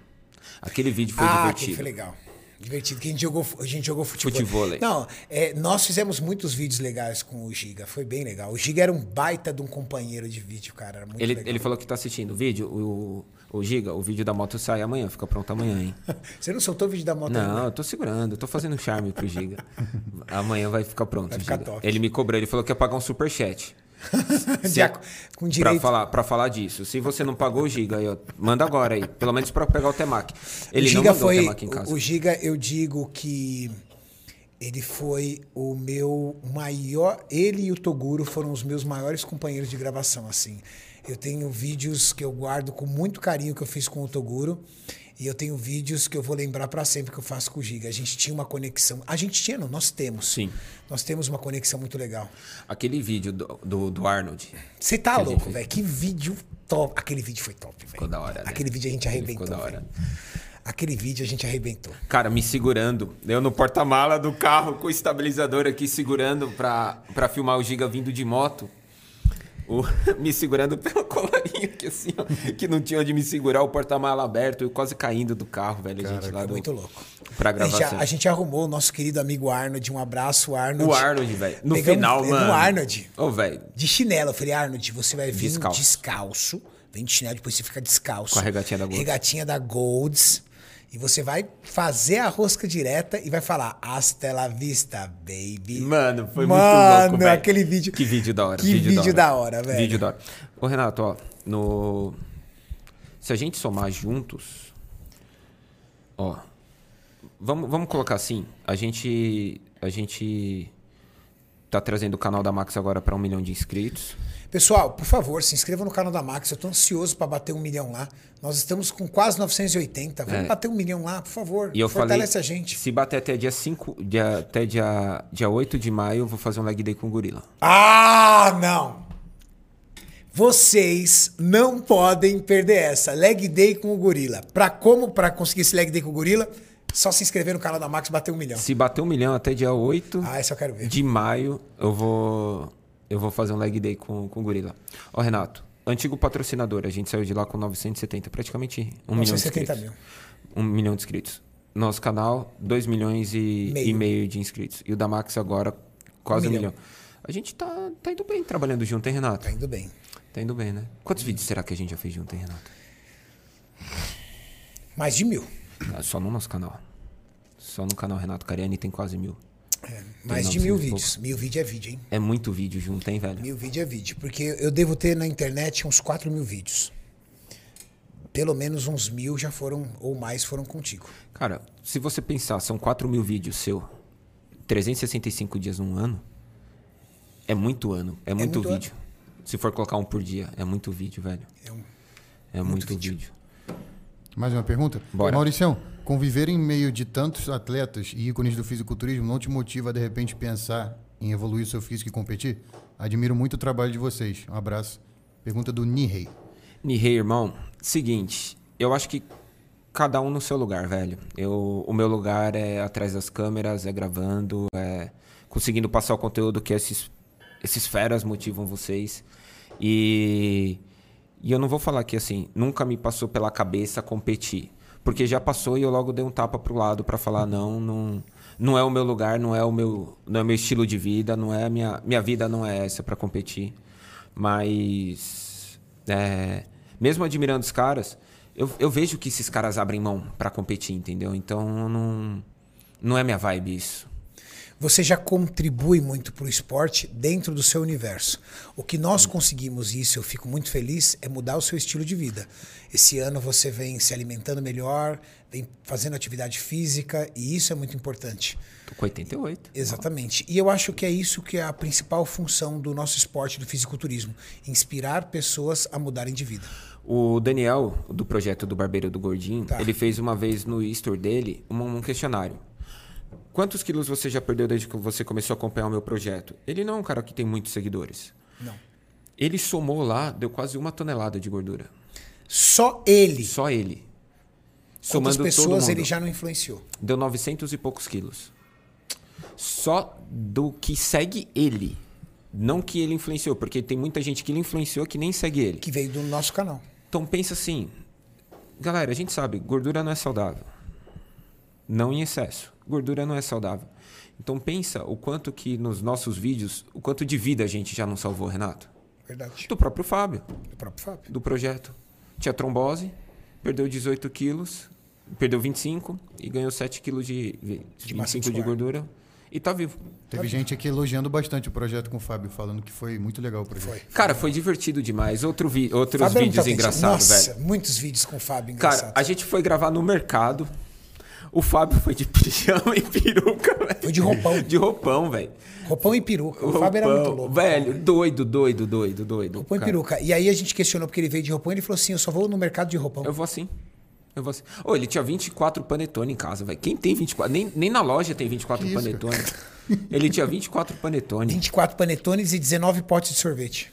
Aquele vídeo foi ah, divertido. foi legal. Divertido, que a gente jogou, a gente jogou futebol. Futevôlei. Não, é, nós fizemos muitos vídeos legais com o Giga, foi bem legal. O Giga era um baita de um companheiro de vídeo, cara, Ele, legal. ele falou que tá assistindo o vídeo, o, o Giga, o vídeo da moto sai amanhã, fica pronto amanhã, hein? Você não soltou o vídeo da moto Não, ainda? eu tô segurando, eu tô fazendo charme pro Giga. Amanhã vai ficar pronto, Vai ficar Giga. top. Ele me cobrou, ele falou que ia pagar um superchat. Ac- com Pra direito. falar, pra falar disso. Se você não pagou o Giga, aí, ó, manda agora aí. Pelo menos pra pegar o Temac. Ele o não Giga mandou foi, o Temac em casa. O Giga, eu digo que ele foi o meu maior. Ele e o Toguro foram os meus maiores companheiros de gravação, assim. Eu tenho vídeos que eu guardo com muito carinho que eu fiz com o Toguro. E eu tenho vídeos que eu vou lembrar pra sempre que eu faço com o Giga. A gente tinha uma conexão. A gente tinha, não, nós temos. Sim. Nós temos uma conexão muito legal. Aquele vídeo do, do, do Arnold. Você tá louco, velho. Que vídeo top. Aquele vídeo foi top, velho. Ficou da hora, né? Aquele vídeo a gente arrebentou. ficou da hora. velho. Aquele vídeo a gente arrebentou. Cara, me segurando. Eu no porta-mala do carro com o estabilizador aqui segurando pra, pra filmar o Giga vindo de moto. O- me segurando pelo colarinho aqui assim, ó, que não tinha onde me segurar, o porta-mala aberto, eu quase caindo do carro, velho. a gente lá do, muito louco. Pra A gente, gravação. a gente arrumou o nosso querido amigo Arnold. Um abraço, Arnold. O Arnold, velho. No Pegamos- final, no mano. Arnold. Ô, velho. De chinelo. Eu falei, Arnold, você vai vir Descalço. descalço. Vem de chinelo, depois você fica descalço. Com a regatinha da Golds. Regatinha da Golds. E você vai fazer a rosca direta e vai falar Hasta la vista, baby. Mano, foi Mano, muito louco, velho. aquele vídeo. Que vídeo da hora. Que vídeo, da hora, velho. Vídeo da hora. Ô, Renato, ó, no... Se a gente somar juntos, ó, vamos, vamos colocar assim, a gente, a gente tá trazendo o canal da Max agora para um milhão de inscritos. Pessoal, por favor, se inscreva no canal da Max. Eu tô ansioso pra bater um milhão lá. Nós estamos com quase 980. Vamos É. bater um milhão lá, por favor. E eu Fortalece falei, a gente. se bater até dia 5, dia, até dia, dia 8 de maio, eu vou fazer um leg day com o gorila. Ah, não! Vocês não podem perder essa. Leg Day com o Gorila. Pra como pra conseguir esse Leg Day com o Gorila? Só se inscrever no canal da Max e bater um milhão. Se bater um milhão até dia 8 Ah, de maio, eu vou eu vou fazer um leg day com, com o Gorila. Ó, Renato, antigo patrocinador, a gente saiu de lá com 970, praticamente um milhão de 970 inscritos. mil. Um milhão de inscritos. Nosso canal, 2 milhões e Meio. e meio de inscritos. E o da Max agora, quase Um um milhão. milhão. A gente tá, tá indo bem trabalhando junto, hein, Renato? Tá indo bem. Tá indo bem, né? Quantos vídeos será que a gente já fez junto, hein, Renato? Mais de mil. Ah, Só no nosso canal. Só no canal Renato Cariani tem quase mil. É, mais de mil 900 vídeos. Mil vídeo é vídeo, hein? É muito vídeo junto, hein, velho? Mil vídeo é vídeo. Porque eu devo ter na internet uns 4 mil vídeos. Pelo menos uns mil já foram, ou mais foram contigo. Cara, se você pensar, são 4 mil vídeos seu, 365 dias num ano, é muito ano, é muito, muito vídeo. Se for colocar um por dia, é muito vídeo, velho. É um- É muito, vídeo. Mais uma pergunta? Bora. Mauricião, conviver em meio de tantos atletas e ícones do fisiculturismo não te motiva de repente, pensar em evoluir seu físico e competir? Admiro muito o trabalho de vocês. Um abraço. Pergunta do Nihei. Nihei, irmão, seguinte, eu acho que cada um no seu lugar, velho. Eu, o meu lugar é atrás das câmeras, é gravando, é conseguindo passar o conteúdo que esses, esses feras motivam vocês. E, e eu não vou falar que, assim, nunca me passou pela cabeça competir. Porque já passou e eu logo dei um tapa pro lado pra falar, não, não, não é o meu lugar, não é o meu, não é o meu estilo de vida, não é a minha, minha vida não é essa pra competir. Mas é, mesmo admirando os caras, eu, eu vejo que esses caras abrem mão pra competir, entendeu? Então não, não é minha vibe isso. Você já contribui muito para o esporte dentro do seu universo. O que nós conseguimos, e isso eu fico muito feliz, é mudar o seu estilo de vida. Esse ano você vem se alimentando melhor, vem fazendo atividade física, e isso é muito importante. Tô com 88. Exatamente. E eu acho que é isso que é a principal função do nosso esporte, do fisiculturismo: inspirar pessoas a mudarem de vida. O Daniel, do projeto do Barbeiro do Gordinho, Tá. ele fez uma vez no Easter dele um, um questionário. Quantos quilos você já perdeu desde que você começou a acompanhar o meu projeto? Ele não é um cara que tem muitos seguidores. Não. Ele somou lá, deu quase uma tonelada de gordura. Só ele. Só ele. Somando todo pessoas ele já não influenciou? Deu 900 e poucos quilos. Só do que segue ele. Não que ele influenciou, porque tem muita gente que ele influenciou que nem segue ele. Que veio do nosso canal. Então pensa assim, galera, a gente sabe, gordura não é saudável. Não em excesso. Gordura não é saudável. Então pensa o quanto que nos nossos vídeos, o quanto de vida a gente já não salvou, Renato. Verdade. Do próprio Fábio, Do próprio Fábio. do projeto. Tinha trombose, perdeu 18 quilos, perdeu 25 e ganhou 7 quilos de, De massa 25 de gordura e tá vivo. Teve gente aqui elogiando bastante o projeto com o Fábio, falando que foi muito legal o projeto. Foi. Cara, foi divertido demais. Outro vi outros Fábio é vídeos autêntico. engraçados, Nossa, velho. muitos vídeos com o Fábio Cara, engraçados. a gente foi gravar no mercado. O Fábio foi de pijama e peruca, velho. Foi de roupão. De roupão, velho. Roupão e peruca. O Fábio era muito Roupão. louco. Velho, doido, doido, doido, doido. Roupão e cara. peruca. E aí a gente questionou porque ele veio de roupão e ele falou assim: eu só vou no mercado de roupão. Eu vou assim. Eu vou assim. Ô, ele tinha 24 panetone em casa, velho. Quem tem 24? Nem, nem na loja tem 24 Que isso, panetone. ele tinha 24 panetone. 24 panetones e 19 potes de sorvete.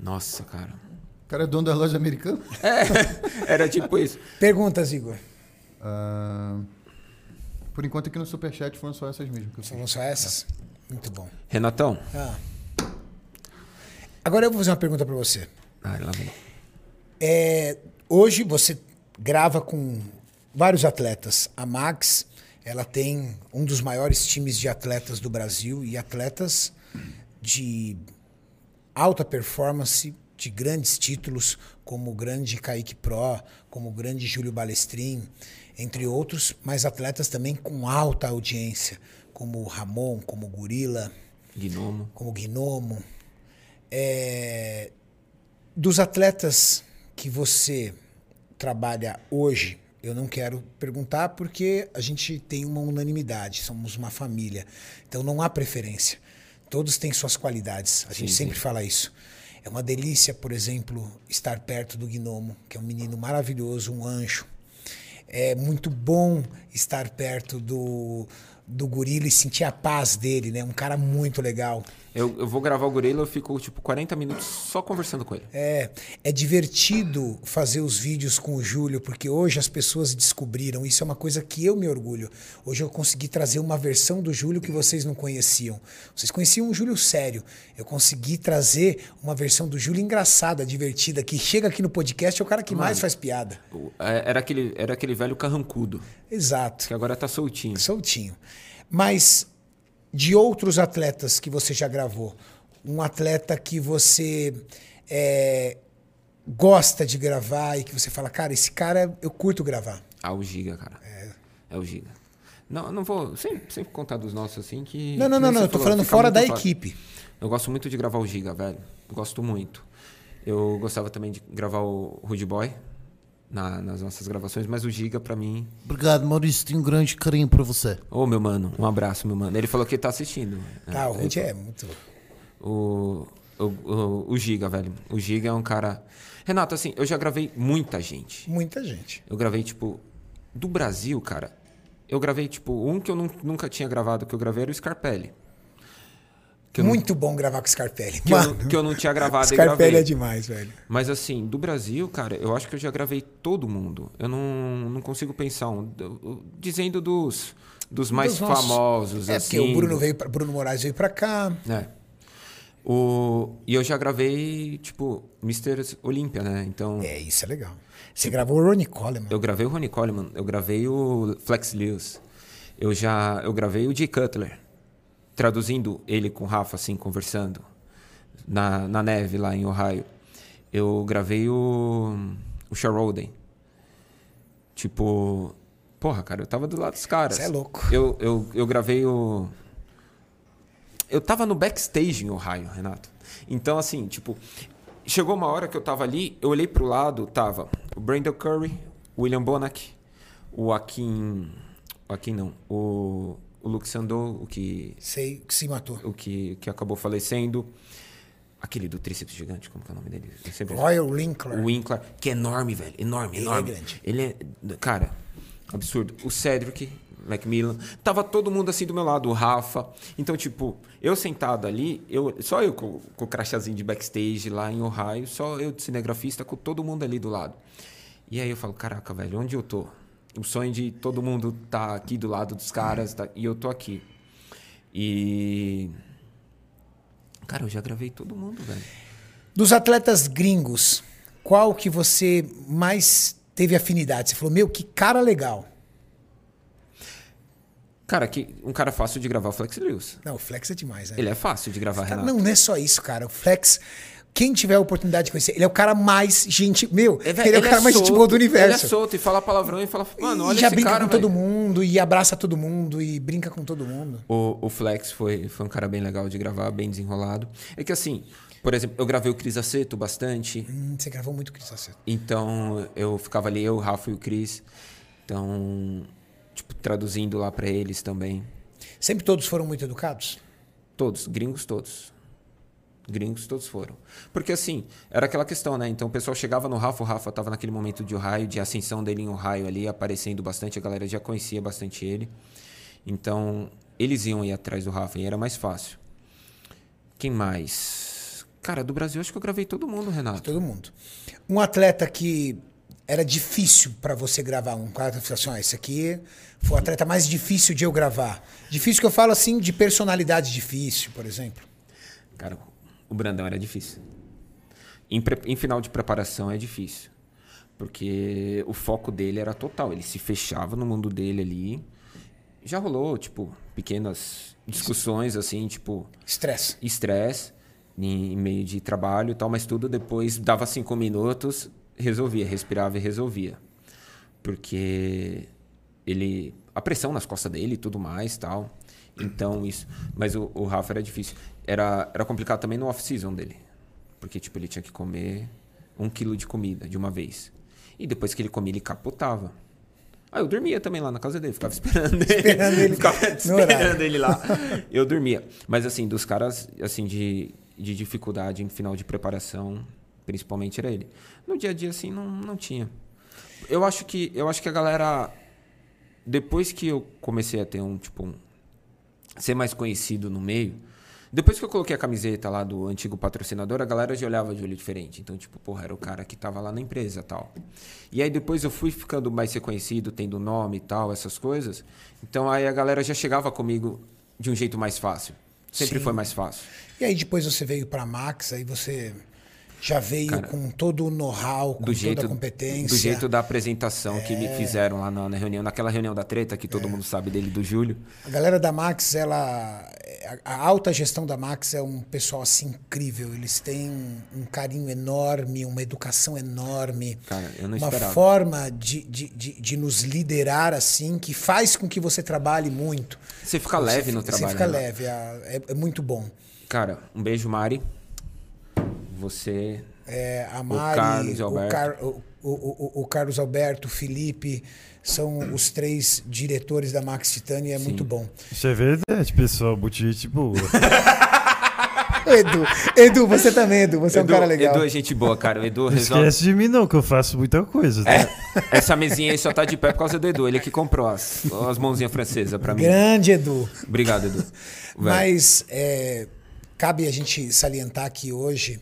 Nossa, cara. O cara é dono da loja americana? É, era tipo isso. Perguntas, Igor. Ah, por enquanto aqui no Superchat foram só essas mesmo. Que eu sei. São só essas? Muito bom. Renatão. Ah. Agora eu vou fazer uma pergunta pra você. Ah, lá vem. É, hoje você grava com vários atletas. A Max, ela tem um dos maiores times de atletas do Brasil e atletas de alta performance, de grandes títulos, como o grande Kaique Pro, como o grande Júlio Balestrin, entre outros, mas atletas também com alta audiência, como o Ramon, como o Gorila, Gnomo. como o Gnomo. É, dos atletas que você trabalha hoje, eu não quero perguntar porque a gente tem uma unanimidade, somos uma família. Então não há preferência. Todos têm suas qualidades. A gente Sim, sempre sim. fala isso. É uma delícia, por exemplo, estar perto do Gnomo, que é um menino maravilhoso, um anjo. É muito bom estar perto do, do gorila e sentir a paz dele, né? Um cara muito legal. Eu, eu vou gravar o gorila, eu fico tipo 40 minutos só conversando com ele. É, é divertido fazer os vídeos com o Júlio, porque hoje as pessoas descobriram. Isso é uma coisa que eu me orgulho. Hoje eu consegui trazer uma versão do Júlio que vocês não conheciam. Vocês conheciam o Júlio sério. Eu consegui trazer uma versão do Júlio engraçada, divertida, que chega aqui no podcast é o cara que mais faz piada. É- Era aquele, era aquele velho carrancudo, Exato. que agora tá soltinho. Soltinho. Mas de outros atletas que você já gravou, um atleta que você é, gosta de gravar e que você fala, cara, esse cara eu curto gravar. Ah, o Giga, cara. É, o Giga. Não, não vou sempre, sempre contar dos nossos assim que. Não, não, não, não. Eu tô falou, falando fora da fácil. equipe. Eu gosto muito de gravar o Giga, velho. Gosto muito. Eu gostava também de gravar o Rude Boy na- nas nossas gravações, mas o Giga, pra mim. Obrigado, Maurício. Tenho um grande carinho por você. Ô, meu mano, um abraço, meu mano. Ele falou que tá assistindo. Tá, o Rudy é muito. O, o, o, o Giga, velho. O Giga é um cara. Renato, assim, eu já gravei muita gente. Muita gente. Eu gravei, tipo, do Brasil, cara. Eu gravei, tipo, um que eu nun- nunca tinha gravado, que eu gravei era o Scarpelli. Eu não- muito bom gravar com o Scarpelli. Que, eu, que eu não tinha gravado Scarpelli é demais, velho. Mas assim, do Brasil, cara, eu acho que eu já gravei todo mundo. Eu não, não consigo pensar um. eu- Dizendo dos, dos mais Dos nossos. famosos, É, assim. porque o Bruno, veio pra, Bruno Moraes veio pra cá. É. O, e eu já gravei, tipo, Mr. Olímpia, né? Então, É, isso é legal. Você gravou o Ronnie Coleman. eu gravei o Ronnie Coleman, eu gravei o Flex Lewis. Eu já eu gravei o Jay Cutler, traduzindo ele com o Rafa, assim, conversando na, na neve lá em Ohio. Eu gravei o, o Sharoden. Tipo, porra, cara, eu tava do lado dos caras. Cê é louco. Eu, eu, eu gravei o. Eu tava no backstage em Ohio, Renato. Então, assim, tipo, chegou uma hora que eu tava ali, eu olhei pro lado, tava o Brandon Curry, o William Bonac, o Akin. O Akin não, o, o Luke Sandow, o que, Sei que se matou. o que, que acabou falecendo. Aquele do tríceps gigante, como que é o nome dele? Royal Winkler. o Winkler, que é enorme, velho. Enorme, Ele é enorme. grande. Ele é. Cara, absurdo. O Cedric, Macmillan. Tava todo mundo assim do meu lado, o Rafa. Então, tipo, eu sentado ali, eu, só eu com, com o crachazinho de backstage lá em Ohio, só eu de cinegrafista, com todo mundo ali do lado. E aí eu falo, caraca, velho, onde eu tô? O sonho de todo mundo tá aqui do lado dos caras, tá- e eu tô aqui. E. Cara, eu já gravei todo mundo, velho. Dos atletas gringos, qual que você mais teve afinidade? Você falou, meu, que cara legal. Cara, que, um cara fácil de gravar é o Flex Lewis. Não, o Flex é demais, né? Ele é fácil de gravar, Cara, Renato. não, não é só isso, cara. O Flex, quem tiver a oportunidade de conhecer, ele é o cara mais gente. Meu, É, velho, ele é o cara mais gente solto, boa do Ele universo. é solto e fala palavrão e fala, mano, e olha já esse brinca cara, com todo velho." mundo, e abraça todo mundo, e brinca com todo mundo. O, o Flex foi, foi um cara bem legal de gravar, bem desenrolado. É que assim, por exemplo, eu gravei o Cris Aceto bastante. Hum, você gravou muito Cris Aceto. Então eu ficava ali, eu, o Rafa e o Cris. Então, tipo, traduzindo lá pra eles também. Sempre todos foram muito educados? Todos, gringos todos. Gringos todos foram. Porque assim, era aquela questão, né? Então o pessoal chegava no Rafa, o Rafa tava naquele momento de Ohio, de ascensão dele em Ohio ali, aparecendo bastante, a galera já conhecia bastante ele. Então, eles iam ir atrás do Rafa e era mais fácil. Quem mais? Cara, do Brasil acho que eu gravei todo mundo, Renato. Todo mundo. Um atleta que era difícil pra você gravar, um cara que assim, ó, esse aqui foi o atleta mais difícil de eu gravar. Difícil que eu falo assim, de personalidade difícil, por exemplo. Cara, o Brandão era difícil. Em, em final de preparação é difícil. Porque o foco dele era total. Ele se fechava no mundo dele ali. Já rolou, tipo, pequenas discussões, assim, tipo, Estresse. estresse em em meio de trabalho e tal, mas tudo depois dava cinco minutos, resolvia, respirava e resolvia. Porque ele. A pressão nas costas dele e tudo mais tal. Então, isso. Mas o, o Rafa era difícil. Era, era complicado também no off-season dele. Porque, tipo, ele tinha que comer um quilo de comida de uma vez. E depois que ele comia, ele capotava. Aí eu dormia também lá na casa dele, ficava esperando ele. Esperando ele ficava esperando ele lá. Eu dormia. Mas assim, dos caras assim de, de dificuldade em final de preparação, principalmente era ele. No dia a dia assim não, não tinha. Eu acho que eu acho que a galera depois que eu comecei a ter um tipo um, ser mais conhecido no meio, depois que eu coloquei a camiseta lá do antigo patrocinador, a galera já olhava de olho diferente. Então, tipo, porra, era o cara que tava lá na empresa tal. E aí depois eu fui ficando mais reconhecido, tendo nome e tal, essas coisas. Então aí a galera já chegava comigo de um jeito mais fácil. Sempre Sim. foi mais fácil. E aí depois você veio pra Max, aí você já veio Cara, com todo o know-how, com Do jeito, toda a competência. do jeito da apresentação que me É. fizeram lá na, na reunião, naquela reunião da treta que todo mundo sabe dele do Júlio. A galera da Max, ela. A, a alta gestão da Max é um pessoal assim incrível. Eles têm um carinho enorme, uma educação enorme. Cara, eu não uma esperava. forma de, de, de, de nos liderar assim, que faz com que você trabalhe muito. Você fica leve no Você trabalho. fica né? leve, é, é- é muito bom. Cara, um beijo, Mari. Você. É, a Mari, Carlos o, Alberto. Car- o- o- o- o Carlos Alberto, o Felipe, são os três diretores da Max Titânia, é muito bom. Isso é verdade, pessoal. Muito gente boa. Edu, Edu, você também, Edu, você é um Edu, cara legal. Edu é gente boa, cara. O Edu Não resolve. esquece de mim, não, que eu faço muita coisa. Tá? Essa mesinha aí só tá de pé por causa do Edu. Ele que comprou as, as mãozinhas francesas pra mim. Grande Edu. Obrigado, Edu. Mas é, cabe a gente salientar que hoje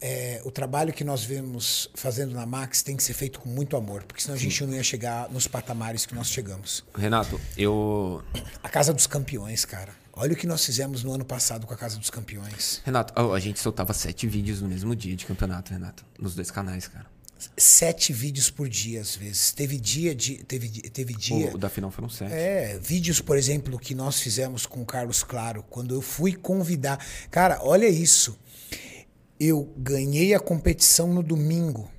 é, o trabalho que nós vemos fazendo na Max tem que ser feito com muito amor, porque senão a gente não ia chegar nos patamares que nós chegamos. Renato, eu. A Casa dos Campeões, cara. Olha o que nós fizemos no ano passado com a Casa dos Campeões. Renato, ó, a gente soltava sete vídeos no mesmo dia de campeonato, Renato. Nos dois canais, cara. Sete vídeos por dia, às vezes. Teve dia de. Teve, teve dia. O, o da final foram sete. É, vídeos, por exemplo, que nós fizemos com o Carlos Claro, quando eu fui convidar. Cara, olha isso. Eu ganhei a competição no domingo.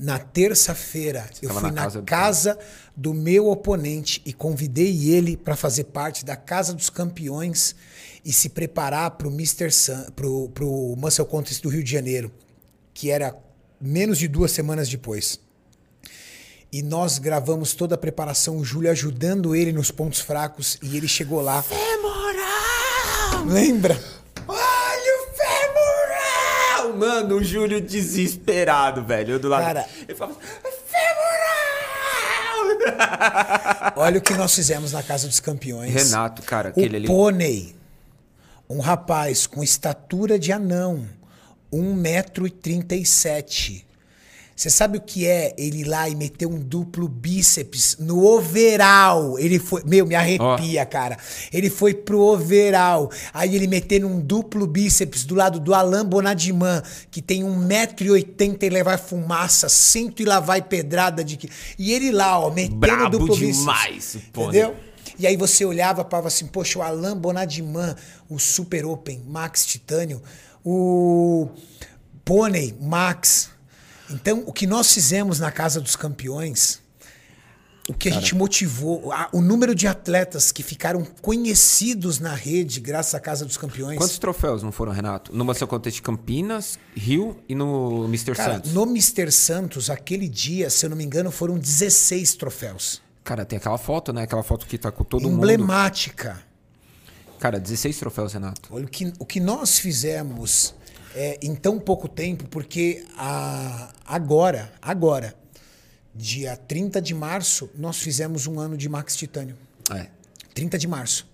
Na terça-feira, eu fui na na casa casa, do- do meu oponente e convidei ele para fazer parte da Casa dos Campeões e se preparar para o Mr. Sun, pro, pro Muscle Contest do Rio de Janeiro, que era menos de duas semanas depois. E nós gravamos toda a preparação, o Júlio ajudando ele nos pontos fracos e ele chegou lá. Femoral! Lembra? O! Mano, o Júlio desesperado, velho. Eu do lado. Cara. Ele falava. Femoral! Olha o que nós fizemos na Casa dos Campeões. Renato, cara, o aquele ali. pônei, um rapaz com estatura de anão, 1,37m, Você sabe o que é ele ir lá e meter um duplo bíceps no overall? Ele foi. Meu, me arrepia, cara. Ele foi pro overall. Aí ele metendo um duplo bíceps do lado do Alain Bonadiman, que tem 1,80m e levar fumaça, cento e lá vai pedrada de. que- E ele lá, ó, metendo Brabo duplo demais, bíceps. pô, né? Entendeu? E aí você olhava e falava assim, poxa, o Alain Bonadiman, o Super Open, Max Titânio, o Pônei, Max. Então, o que nós fizemos na Casa dos Campeões, o que a gente motivou, a- o número de atletas que ficaram conhecidos na rede graças à Casa dos Campeões. Quantos troféus não foram, Renato? No Contest de Campinas, Rio e no Mr. Cara, Santos. no Mr. Santos, aquele dia, se eu não me engano, foram 16 troféus. Cara, tem aquela foto, né? Aquela foto que tá com todo mundo. Emblemática. Cara, 16 troféus, Renato. Olha o que, o que nós fizemos é, em tão pouco tempo, porque a- agora, agora, dia 30 de março, nós fizemos um ano de Max Titânio. É. 30 de março.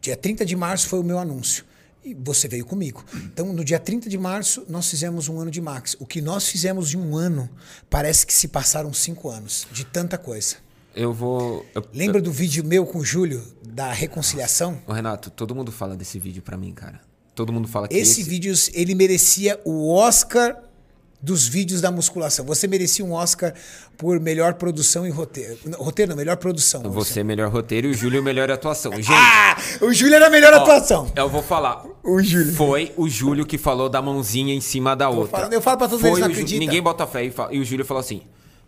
Dia 30 de março foi o meu anúncio. E você veio comigo. Então, no dia 30 de março, nós fizemos um ano de Max. O que nós fizemos em um ano, parece que se passaram cinco anos, de tanta coisa. Eu vou. eu- Lembra do vídeo meu com o Júlio, da reconciliação? Ô, Renato, todo mundo fala desse vídeo pra mim, cara. Todo mundo fala que Esse esse, vídeo, ele merecia o Oscar dos vídeos da musculação. Você merecia um Oscar por melhor produção e roteiro. Roteiro não, melhor produção. Você é melhor roteiro e o Júlio melhor atuação. Gente, Ah! O Júlio era a melhor ó, atuação. Eu vou falar. O Júlio. Foi o Júlio que falou da mãozinha em cima da outra. eu falo pra todos Foi eles, não acredita. Ninguém bota fé e, fa- e o Júlio falou assim: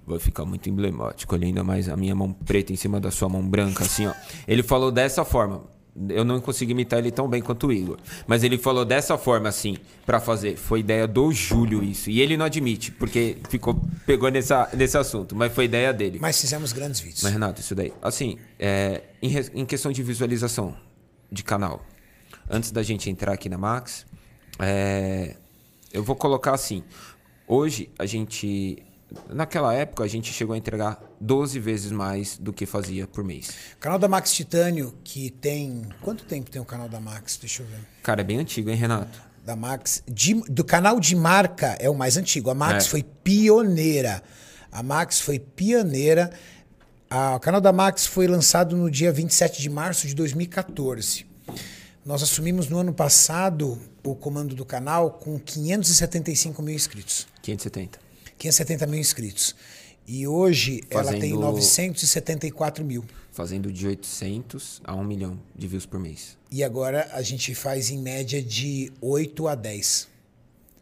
vai ficar muito emblemático, olha ainda mais a minha mão preta em cima da sua mão branca, assim, ó. Ele falou dessa forma. Eu não consegui imitar ele tão bem quanto o Igor. Mas ele falou dessa forma, assim, pra fazer. Foi ideia do Júlio isso. E ele não admite, porque ficou, pegou nessa, nesse assunto. Mas foi ideia dele. Mas fizemos grandes vídeos. Mas, Renato, isso daí. Assim, é, em, em questão de visualização de canal, antes da gente entrar aqui na Max, é, eu vou colocar assim. Hoje, a gente. Naquela época, a gente chegou a entregar 12 vezes mais do que fazia por mês. O canal da Max Titânio, que tem. Quanto tempo tem o canal da Max? Deixa eu ver. Cara, é bem antigo, hein, Renato? Da Max. de- do canal de marca é o mais antigo. A Max É. foi pioneira. A Max foi pioneira. A- o canal da Max foi lançado no dia 27 de março de 2014. Nós assumimos no ano passado o comando do canal com 575 mil inscritos. 570. 570 mil inscritos. E hoje ela tem Fazendo- 974 mil. Fazendo de 800 a 1 milhão de views por mês. E agora a gente faz em média de 8 a 10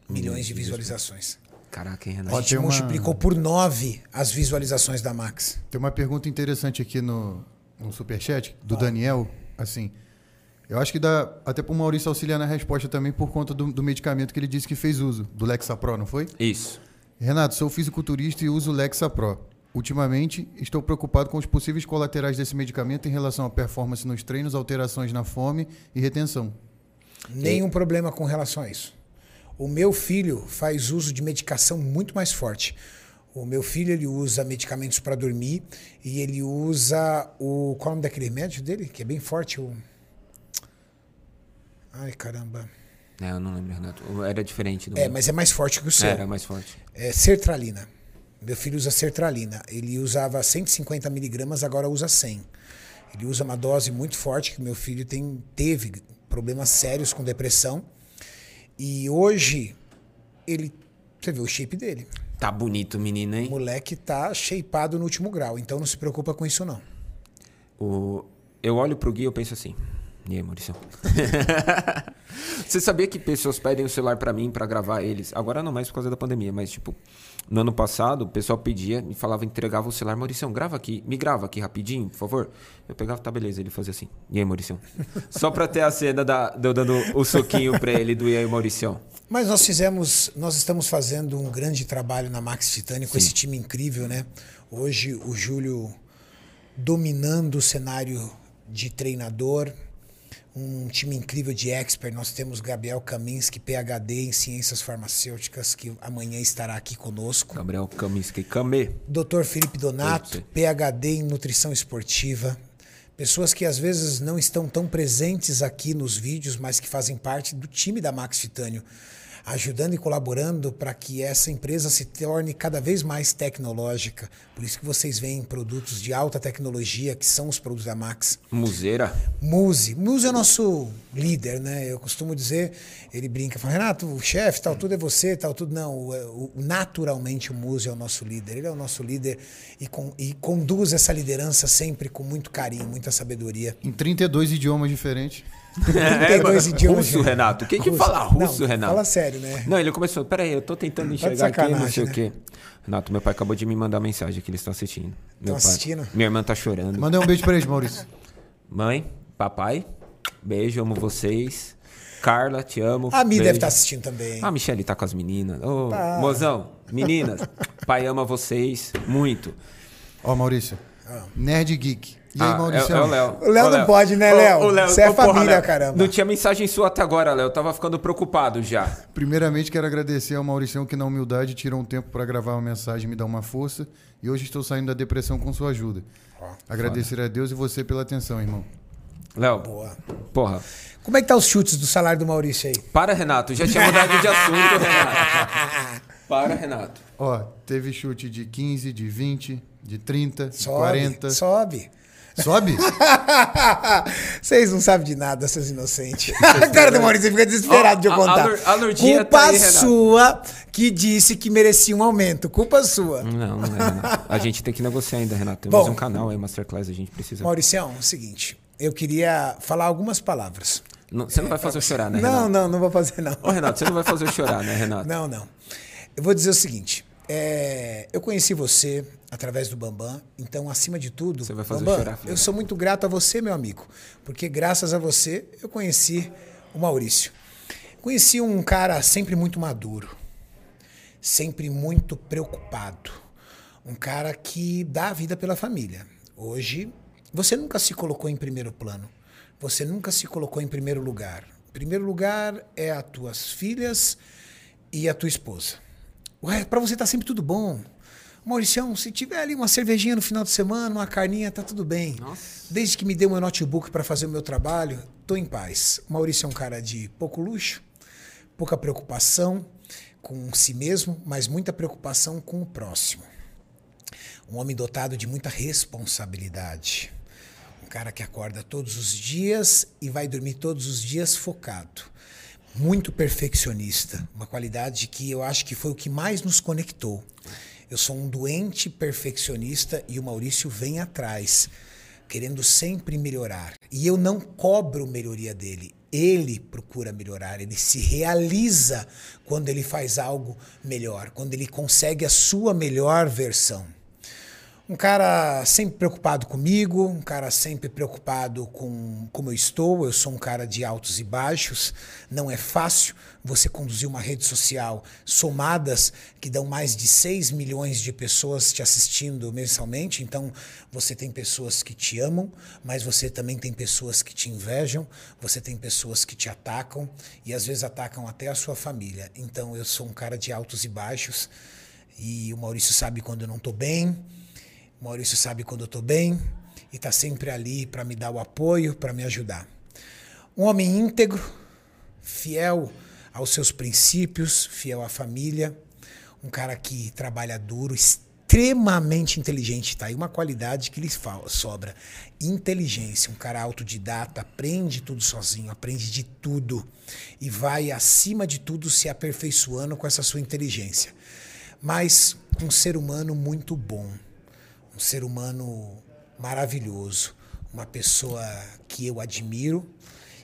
milhões de visualizações. Caraca, hein, A Renato? gente tem uma- multiplicou por 9 as visualizações da Max. Tem uma pergunta interessante aqui no, no Superchat, do Daniel. Assim, eu acho que dá até para o Maurício auxiliar na resposta também por conta do, do medicamento que ele disse que fez uso, do Lexapro, não foi? Isso. Renato, sou fisiculturista e uso Lexapro. Ultimamente, estou preocupado com os possíveis colaterais desse medicamento em relação à performance nos treinos, alterações na fome e retenção. Nenhum problema com relação a isso. O meu filho faz uso de medicação muito mais forte. O meu filho ele usa medicamentos para dormir e ele usa o qual é o nome daquele remédio dele que é bem forte o Ai caramba. É, eu não lembro, Renato. Era diferente. Do É, meu. mas é mais forte que o seu. Era mais forte. É sertralina. Meu filho usa sertralina. Ele usava 150 miligramas, agora usa 100. Ele usa uma dose muito forte, que meu filho tem, teve problemas sérios com depressão. E hoje, ele. Você vê o shape dele. Tá bonito menino, hein? O moleque tá shapeado no último grau, então não se preocupa com isso, não. O... Eu olho pro Gui e eu penso assim. E aí, Maurício? Você sabia que pessoas pedem o celular pra mim pra gravar eles? Agora não mais por causa da pandemia, mas tipo, no ano passado o pessoal pedia e falava, entregava o celular, Mauricião, grava aqui, me grava aqui rapidinho, por favor. Eu pegava, tá beleza, ele fazia assim. E aí, Mauricião? Só pra ter a cena da, de eu dando o soquinho pra ele do E aí, Mauricião. Mas nós fizemos, nós estamos fazendo um grande trabalho na Max Titânio com esse time incrível, né? Hoje o Júlio dominando o cenário de treinador, um time incrível de expert. Nós temos Gabriel Kaminski, PhD em Ciências Farmacêuticas, que amanhã estará aqui conosco. Gabriel Kaminsky, Kamê. Dr. Felipe Donato, PhD em Nutrição Esportiva. Pessoas que às vezes não estão tão presentes aqui nos vídeos, mas que fazem parte do time da Max Titânio. Ajudando e colaborando para que essa empresa se torne cada vez mais tecnológica. Por isso que vocês veem produtos de alta tecnologia, que são os produtos da Max. Museira. Muse. Muse é o nosso líder, né? Eu costumo dizer, ele brinca, fala, Renato, o chefe, tal, tudo é você, tal, tudo. Não, o, o- naturalmente o Muse é o nosso líder. Ele é o nosso líder e, com- e conduz essa liderança sempre com muito carinho, muita sabedoria. Em 32 idiomas diferentes. 32 idiomas. É, Russo, Renato. Quem que Russo. fala russo, Não, Renato? Fala sério, né? Não, ele começou. Peraí, eu tô tentando de enxergar aqui, não sei sacanagem, o né? quê. Renato, meu pai acabou de me mandar mensagem que eles estão assistindo. Meu pai. assistindo? Minha irmã tá chorando. Manda um beijo pra eles, Maurício. Mãe, papai, beijo, amo vocês. Carla, te amo. A Mi beijo. deve estar assistindo também. Ah, a Michelle tá com as meninas. Ô, Tá. mozão, meninas, pai ama vocês muito. Ó, Maurício. Nerd Geek. E aí, Ah, Maurício? É, é o Léo. O Léo não pode, né, Léo? ô, Você é porra, família, Léo. caramba. Não tinha mensagem sua até agora, Léo. Eu tava ficando preocupado já. Primeiramente, quero agradecer ao Mauricião que, na humildade, tirou um tempo para gravar uma mensagem e me dar uma força. E hoje estou saindo da depressão com sua ajuda. Agradecer a Deus e você pela atenção, irmão. Léo, Boa. porra. Como é que tá os chutes do salário do Maurício aí? Para, Renato. Já tinha mudado de assunto, Renato. Para, Renato. Ó, teve chute de 15, de 20, de 30, de Sobe, 40. sobe. Sobe? Vocês não sabem de nada, seus inocentes. a cara do Maurício fica desesperado de eu Ó, a- a contar. A Culpa tá aí, sua que disse que merecia um aumento. Culpa sua. Não, não é, Renato. A gente tem que negociar ainda, Renato. Temos Bom. um canal aí, Masterclass, a gente precisa. Mauricião, é o seguinte. Eu queria falar algumas palavras. Não, você não vai fazer eu chorar, né, Não, Renato? não, não vou fazer, não. Ô, Renato, você não vai fazer eu chorar, né, Renato? Não, não. Eu vou dizer o seguinte. É, eu conheci você através do Bambam, então, acima de tudo, Você vai fazer Bambam, chorar, eu sou muito grato a você, meu amigo, porque graças a você eu conheci o Maurício. Conheci um cara sempre muito maduro, sempre muito preocupado, um cara que dá a vida pela família. Hoje, você nunca se colocou em primeiro plano, você nunca se colocou em primeiro lugar. Primeiro lugar é as tuas filhas e a tua esposa. Pra você tá sempre tudo bom. Mauricião, se tiver ali uma cervejinha no final de semana, uma carninha, tá tudo bem. Desde que me dê meu notebook para fazer o meu trabalho, tô em paz. O Maurício é um cara de pouco luxo, pouca preocupação com si mesmo, mas muita preocupação com o próximo. Um homem dotado de muita responsabilidade. Um cara que acorda todos os dias e vai dormir todos os dias focado. Muito perfeccionista, uma qualidade que eu acho que foi o que mais nos conectou. Eu sou um doente perfeccionista e o Maurício vem atrás, querendo sempre melhorar. E eu não cobro melhoria dele. Ele procura melhorar, ele se realiza quando ele faz algo melhor, quando ele consegue a sua melhor versão. Um cara sempre preocupado comigo, um cara sempre preocupado com como eu estou. Eu sou um cara de altos e baixos. Não é fácil você conduzir uma rede social somadas que dão mais de 6 milhões de pessoas te assistindo mensalmente. Então, você tem pessoas que te amam, mas você também tem pessoas que te invejam, você tem pessoas que te atacam e às vezes atacam até a sua família. Então, eu sou um cara de altos e baixos. E o Maurício sabe quando eu não estou bem. Maurício sabe quando eu estou bem e está sempre ali para me dar o apoio, para me ajudar. Um homem íntegro, fiel aos seus princípios, fiel à família, um cara que trabalha duro, extremamente inteligente, tá? E uma qualidade que lhe sobra, inteligência, um cara autodidata, aprende tudo sozinho, aprende de tudo e vai acima de tudo se aperfeiçoando com essa sua inteligência. Mas um ser humano muito bom, um ser humano maravilhoso, uma pessoa que eu admiro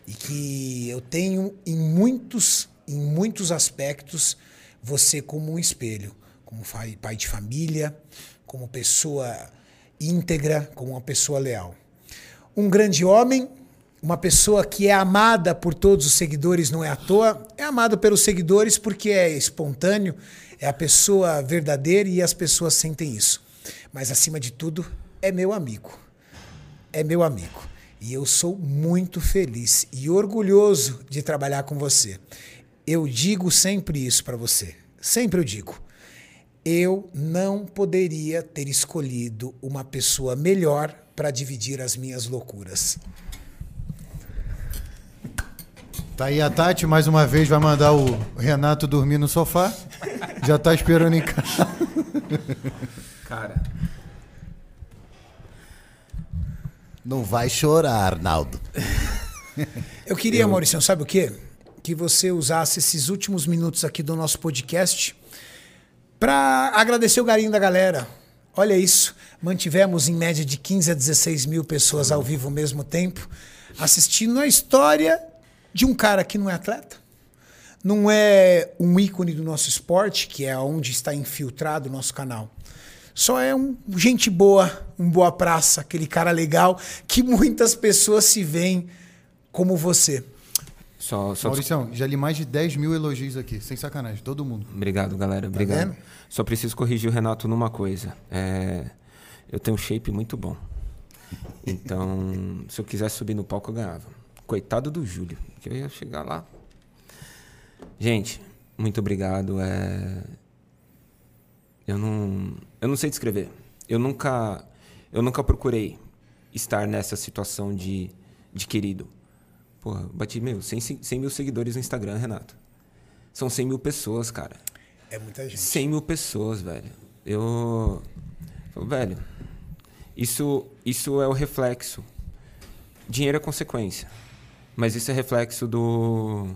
e que eu tenho em muitos, em muitos aspectos você como um espelho, como pai de família, como pessoa íntegra, como uma pessoa leal. Um grande homem, uma pessoa que é amada por todos os seguidores, não é à toa, é amado pelos seguidores porque é espontâneo, é a pessoa verdadeira e as pessoas sentem isso. Mas acima de tudo, é meu amigo. É meu amigo. E eu sou muito feliz e orgulhoso de trabalhar com você. Eu digo sempre isso para você. Sempre eu digo. Eu não poderia ter escolhido uma pessoa melhor para dividir as minhas loucuras. Tá aí a Tati, mais uma vez, vai mandar o Renato dormir no sofá. Já tá esperando em casa. Cara, Não vai chorar, Arnaldo. Eu queria, Maurício, sabe o quê? Que você usasse esses últimos minutos aqui do nosso podcast para agradecer o carinho da galera. Olha isso, mantivemos em média de 15 a 16 mil pessoas ao vivo ao mesmo tempo, assistindo a história de um cara que não é atleta, não é um ícone do nosso esporte, que é onde está infiltrado o nosso canal. Só é um gente boa, um boa praça, aquele cara legal que muitas pessoas se veem como você. só, só Mauricião, já li mais de 10 mil elogios aqui, sem sacanagem, todo mundo. Obrigado, galera. Obrigado. vendo? Só preciso corrigir o Renato numa coisa. É, eu tenho um shape muito bom. Então, se eu quisesse subir no palco, eu ganhava. Coitado do Júlio, que eu ia chegar lá. Gente, muito obrigado. É, eu não, eu não sei descrever. Eu nunca, eu nunca procurei estar nessa situação de, de querido. Porra, bati, meu, 100, 100 mil seguidores no Instagram, Renato. São 100 mil pessoas, cara. É muita gente. 100 mil pessoas, velho. Eu. Velho, isso, isso é o reflexo. Dinheiro é consequência. Mas isso é reflexo do.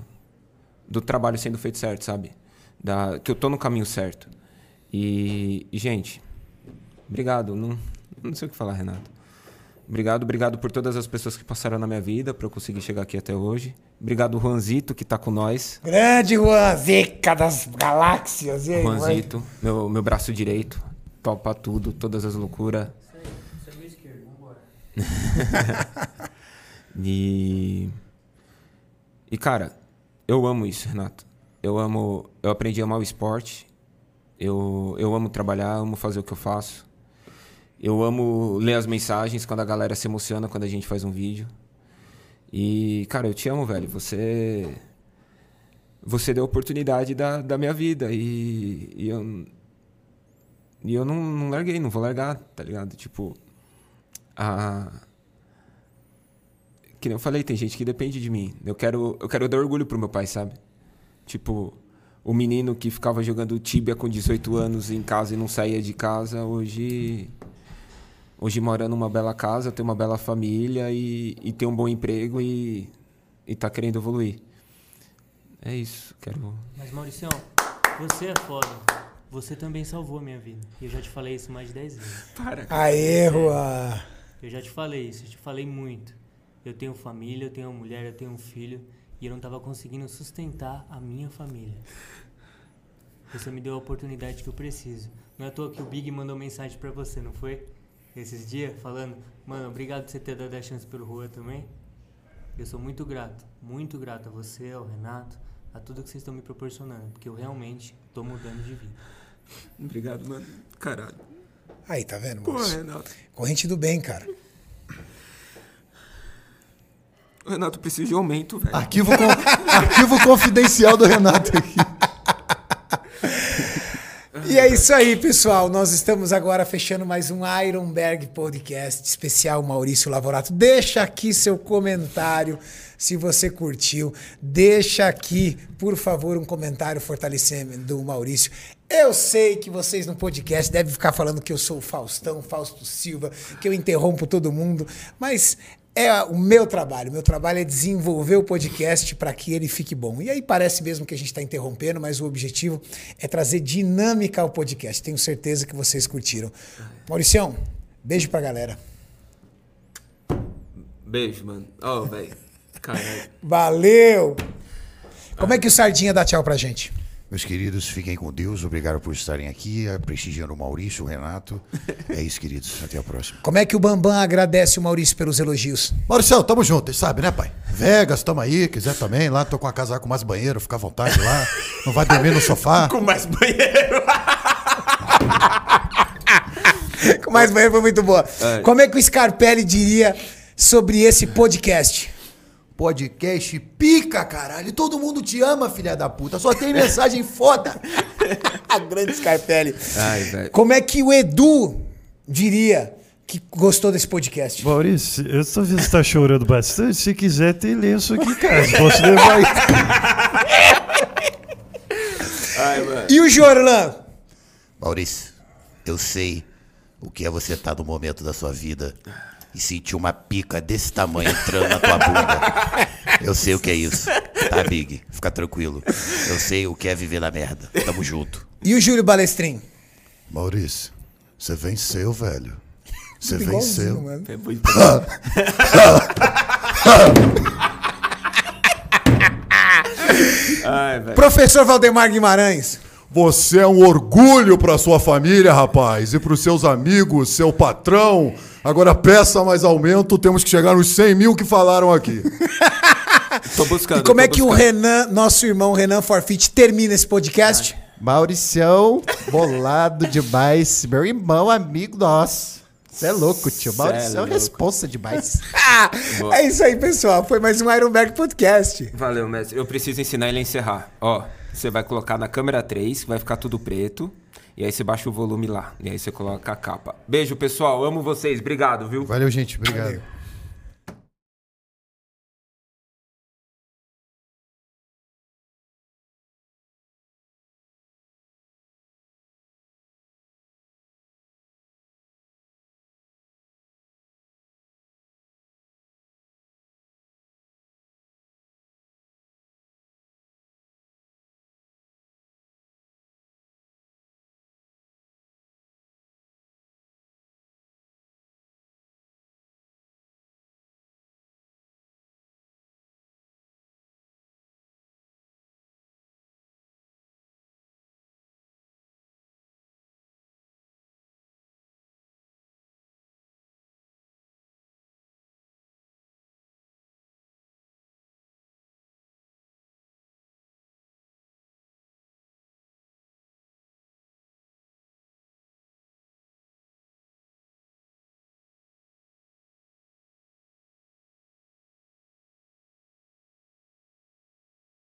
do trabalho sendo feito certo, sabe? Da, que eu tô no caminho certo. E, gente, obrigado. Não, não sei o que falar, Renato. Obrigado, obrigado por todas as pessoas que passaram na minha vida para eu conseguir chegar aqui até hoje. Obrigado, Juanzito, que tá com nós. Grande Juan, zica das galáxias. E aí, vai? Juanzito, meu, meu braço direito, topa tudo, todas as loucuras. e. E, cara, eu amo isso, Renato. Eu amo. Eu aprendi a amar o esporte. Eu, eu amo trabalhar, amo fazer o que eu faço. Eu amo ler as mensagens quando a galera se emociona quando a gente faz um vídeo. E, cara, eu te amo, velho. Você. Você deu a oportunidade da, da minha vida. E, e eu. E eu não, não larguei, não vou largar, tá ligado? Tipo. A. Que nem eu falei, tem gente que depende de mim. Eu quero, eu quero dar orgulho pro meu pai, sabe? Tipo, o menino que ficava jogando Tibia com 18 anos em casa e não saía de casa, hoje. Hoje mora numa bela casa, tem uma bela família e, e tem um bom emprego e, e tá querendo evoluir. É isso, quero. Mas Mauricião, você é foda. Você também salvou a minha vida. E eu já te falei isso mais de 10 vezes. Para, Aê, Juan. Eu já te falei isso, eu te falei muito. Eu tenho família, eu tenho uma mulher, eu tenho um filho. E eu não tava conseguindo sustentar a minha família. Você me deu a oportunidade que eu preciso. Não é à toa que o Big mandou mensagem pra você, não foi? Esses dias, falando, mano, obrigado por você ter dado a chance pelo Rua também. Eu sou muito grato, muito grato a você, ao Renato, a tudo que vocês estão me proporcionando, porque eu realmente tô mudando de vida. Obrigado, mano. Caralho. Aí, tá vendo, Pô, moço? Renato. Corrente do bem, cara. Renato precisa de aumento, velho. Arquivo, arquivo confidencial do Renato aqui. E é isso aí, pessoal. Nós estamos agora fechando mais um Ironberg Podcast especial Maurício Lavorato. Deixa aqui seu comentário se você curtiu. Deixa aqui, por favor, um comentário fortalecendo do Maurício. Eu sei que vocês no podcast devem ficar falando que eu sou o Faustão, Fausto Silva, que eu interrompo todo mundo, mas é o meu trabalho. O meu trabalho é desenvolver o podcast para que ele fique bom. E aí parece mesmo que a gente está interrompendo, mas o objetivo é trazer dinâmica ao podcast. Tenho certeza que vocês curtiram. Mauricião, beijo pra galera. Beijo, mano. Ó, velho. Caralho. Valeu! Como é que o Sardinha dá tchau pra gente? Meus queridos, fiquem com Deus. Obrigado por estarem aqui, prestigiando o Maurício, o Renato. É isso, queridos. Até a próxima. Como é que o Bambam agradece o Maurício pelos elogios? Mauricião, tamo junto, sabe, né, pai? Vegas, tamo aí, quiser também. Lá tô com uma casa com mais banheiro, fica à vontade lá. Não vai dormir no sofá. Com mais banheiro. Com mais banheiro foi muito boa. É. Como é que o Scarpelli diria sobre esse podcast? Podcast pica, caralho. Todo mundo te ama, filha da puta. Só tem mensagem foda. A grande Scarpelli. Ai, velho. Como é que o Edu diria que gostou desse podcast. Maurício, eu tô vendo que você tá chorando bastante. Se quiser, tem lenço aqui em casa. Posso levar aí. Ai, mano. E o Jorlan? Maurício, eu sei o que é você estar no momento da sua vida e sentir uma pica desse tamanho entrando na tua bunda. Eu sei o que é isso. Tá, Big? Fica tranquilo. Eu sei o que é viver na merda. Tamo junto. E o Júlio Balestrin? Maurício, você venceu, velho. Você venceu. mano. É muito- Ai, velho. Professor Valdemar Guimarães? Você é um orgulho pra sua família, rapaz, e pros seus amigos, seu patrão. Agora peça mais aumento, temos que chegar nos 100 mil que falaram aqui. Tô buscando. E como é que o buscando. Renan, nosso irmão Renan Forfit, termina esse podcast? Mauricião, bolado demais. Meu irmão, amigo nosso. Você é louco, tio. Cê é é louco. responsa demais. Ah, é isso aí, pessoal. Foi mais um Ironberg Podcast. Valeu, mestre. Eu preciso ensinar ele a encerrar. Ó, você vai colocar na câmera 3, que vai ficar tudo preto. E aí você baixa o volume lá. E aí você coloca a capa. Beijo, pessoal. Amo vocês. Obrigado, viu? Valeu, gente. Obrigado. Valeu.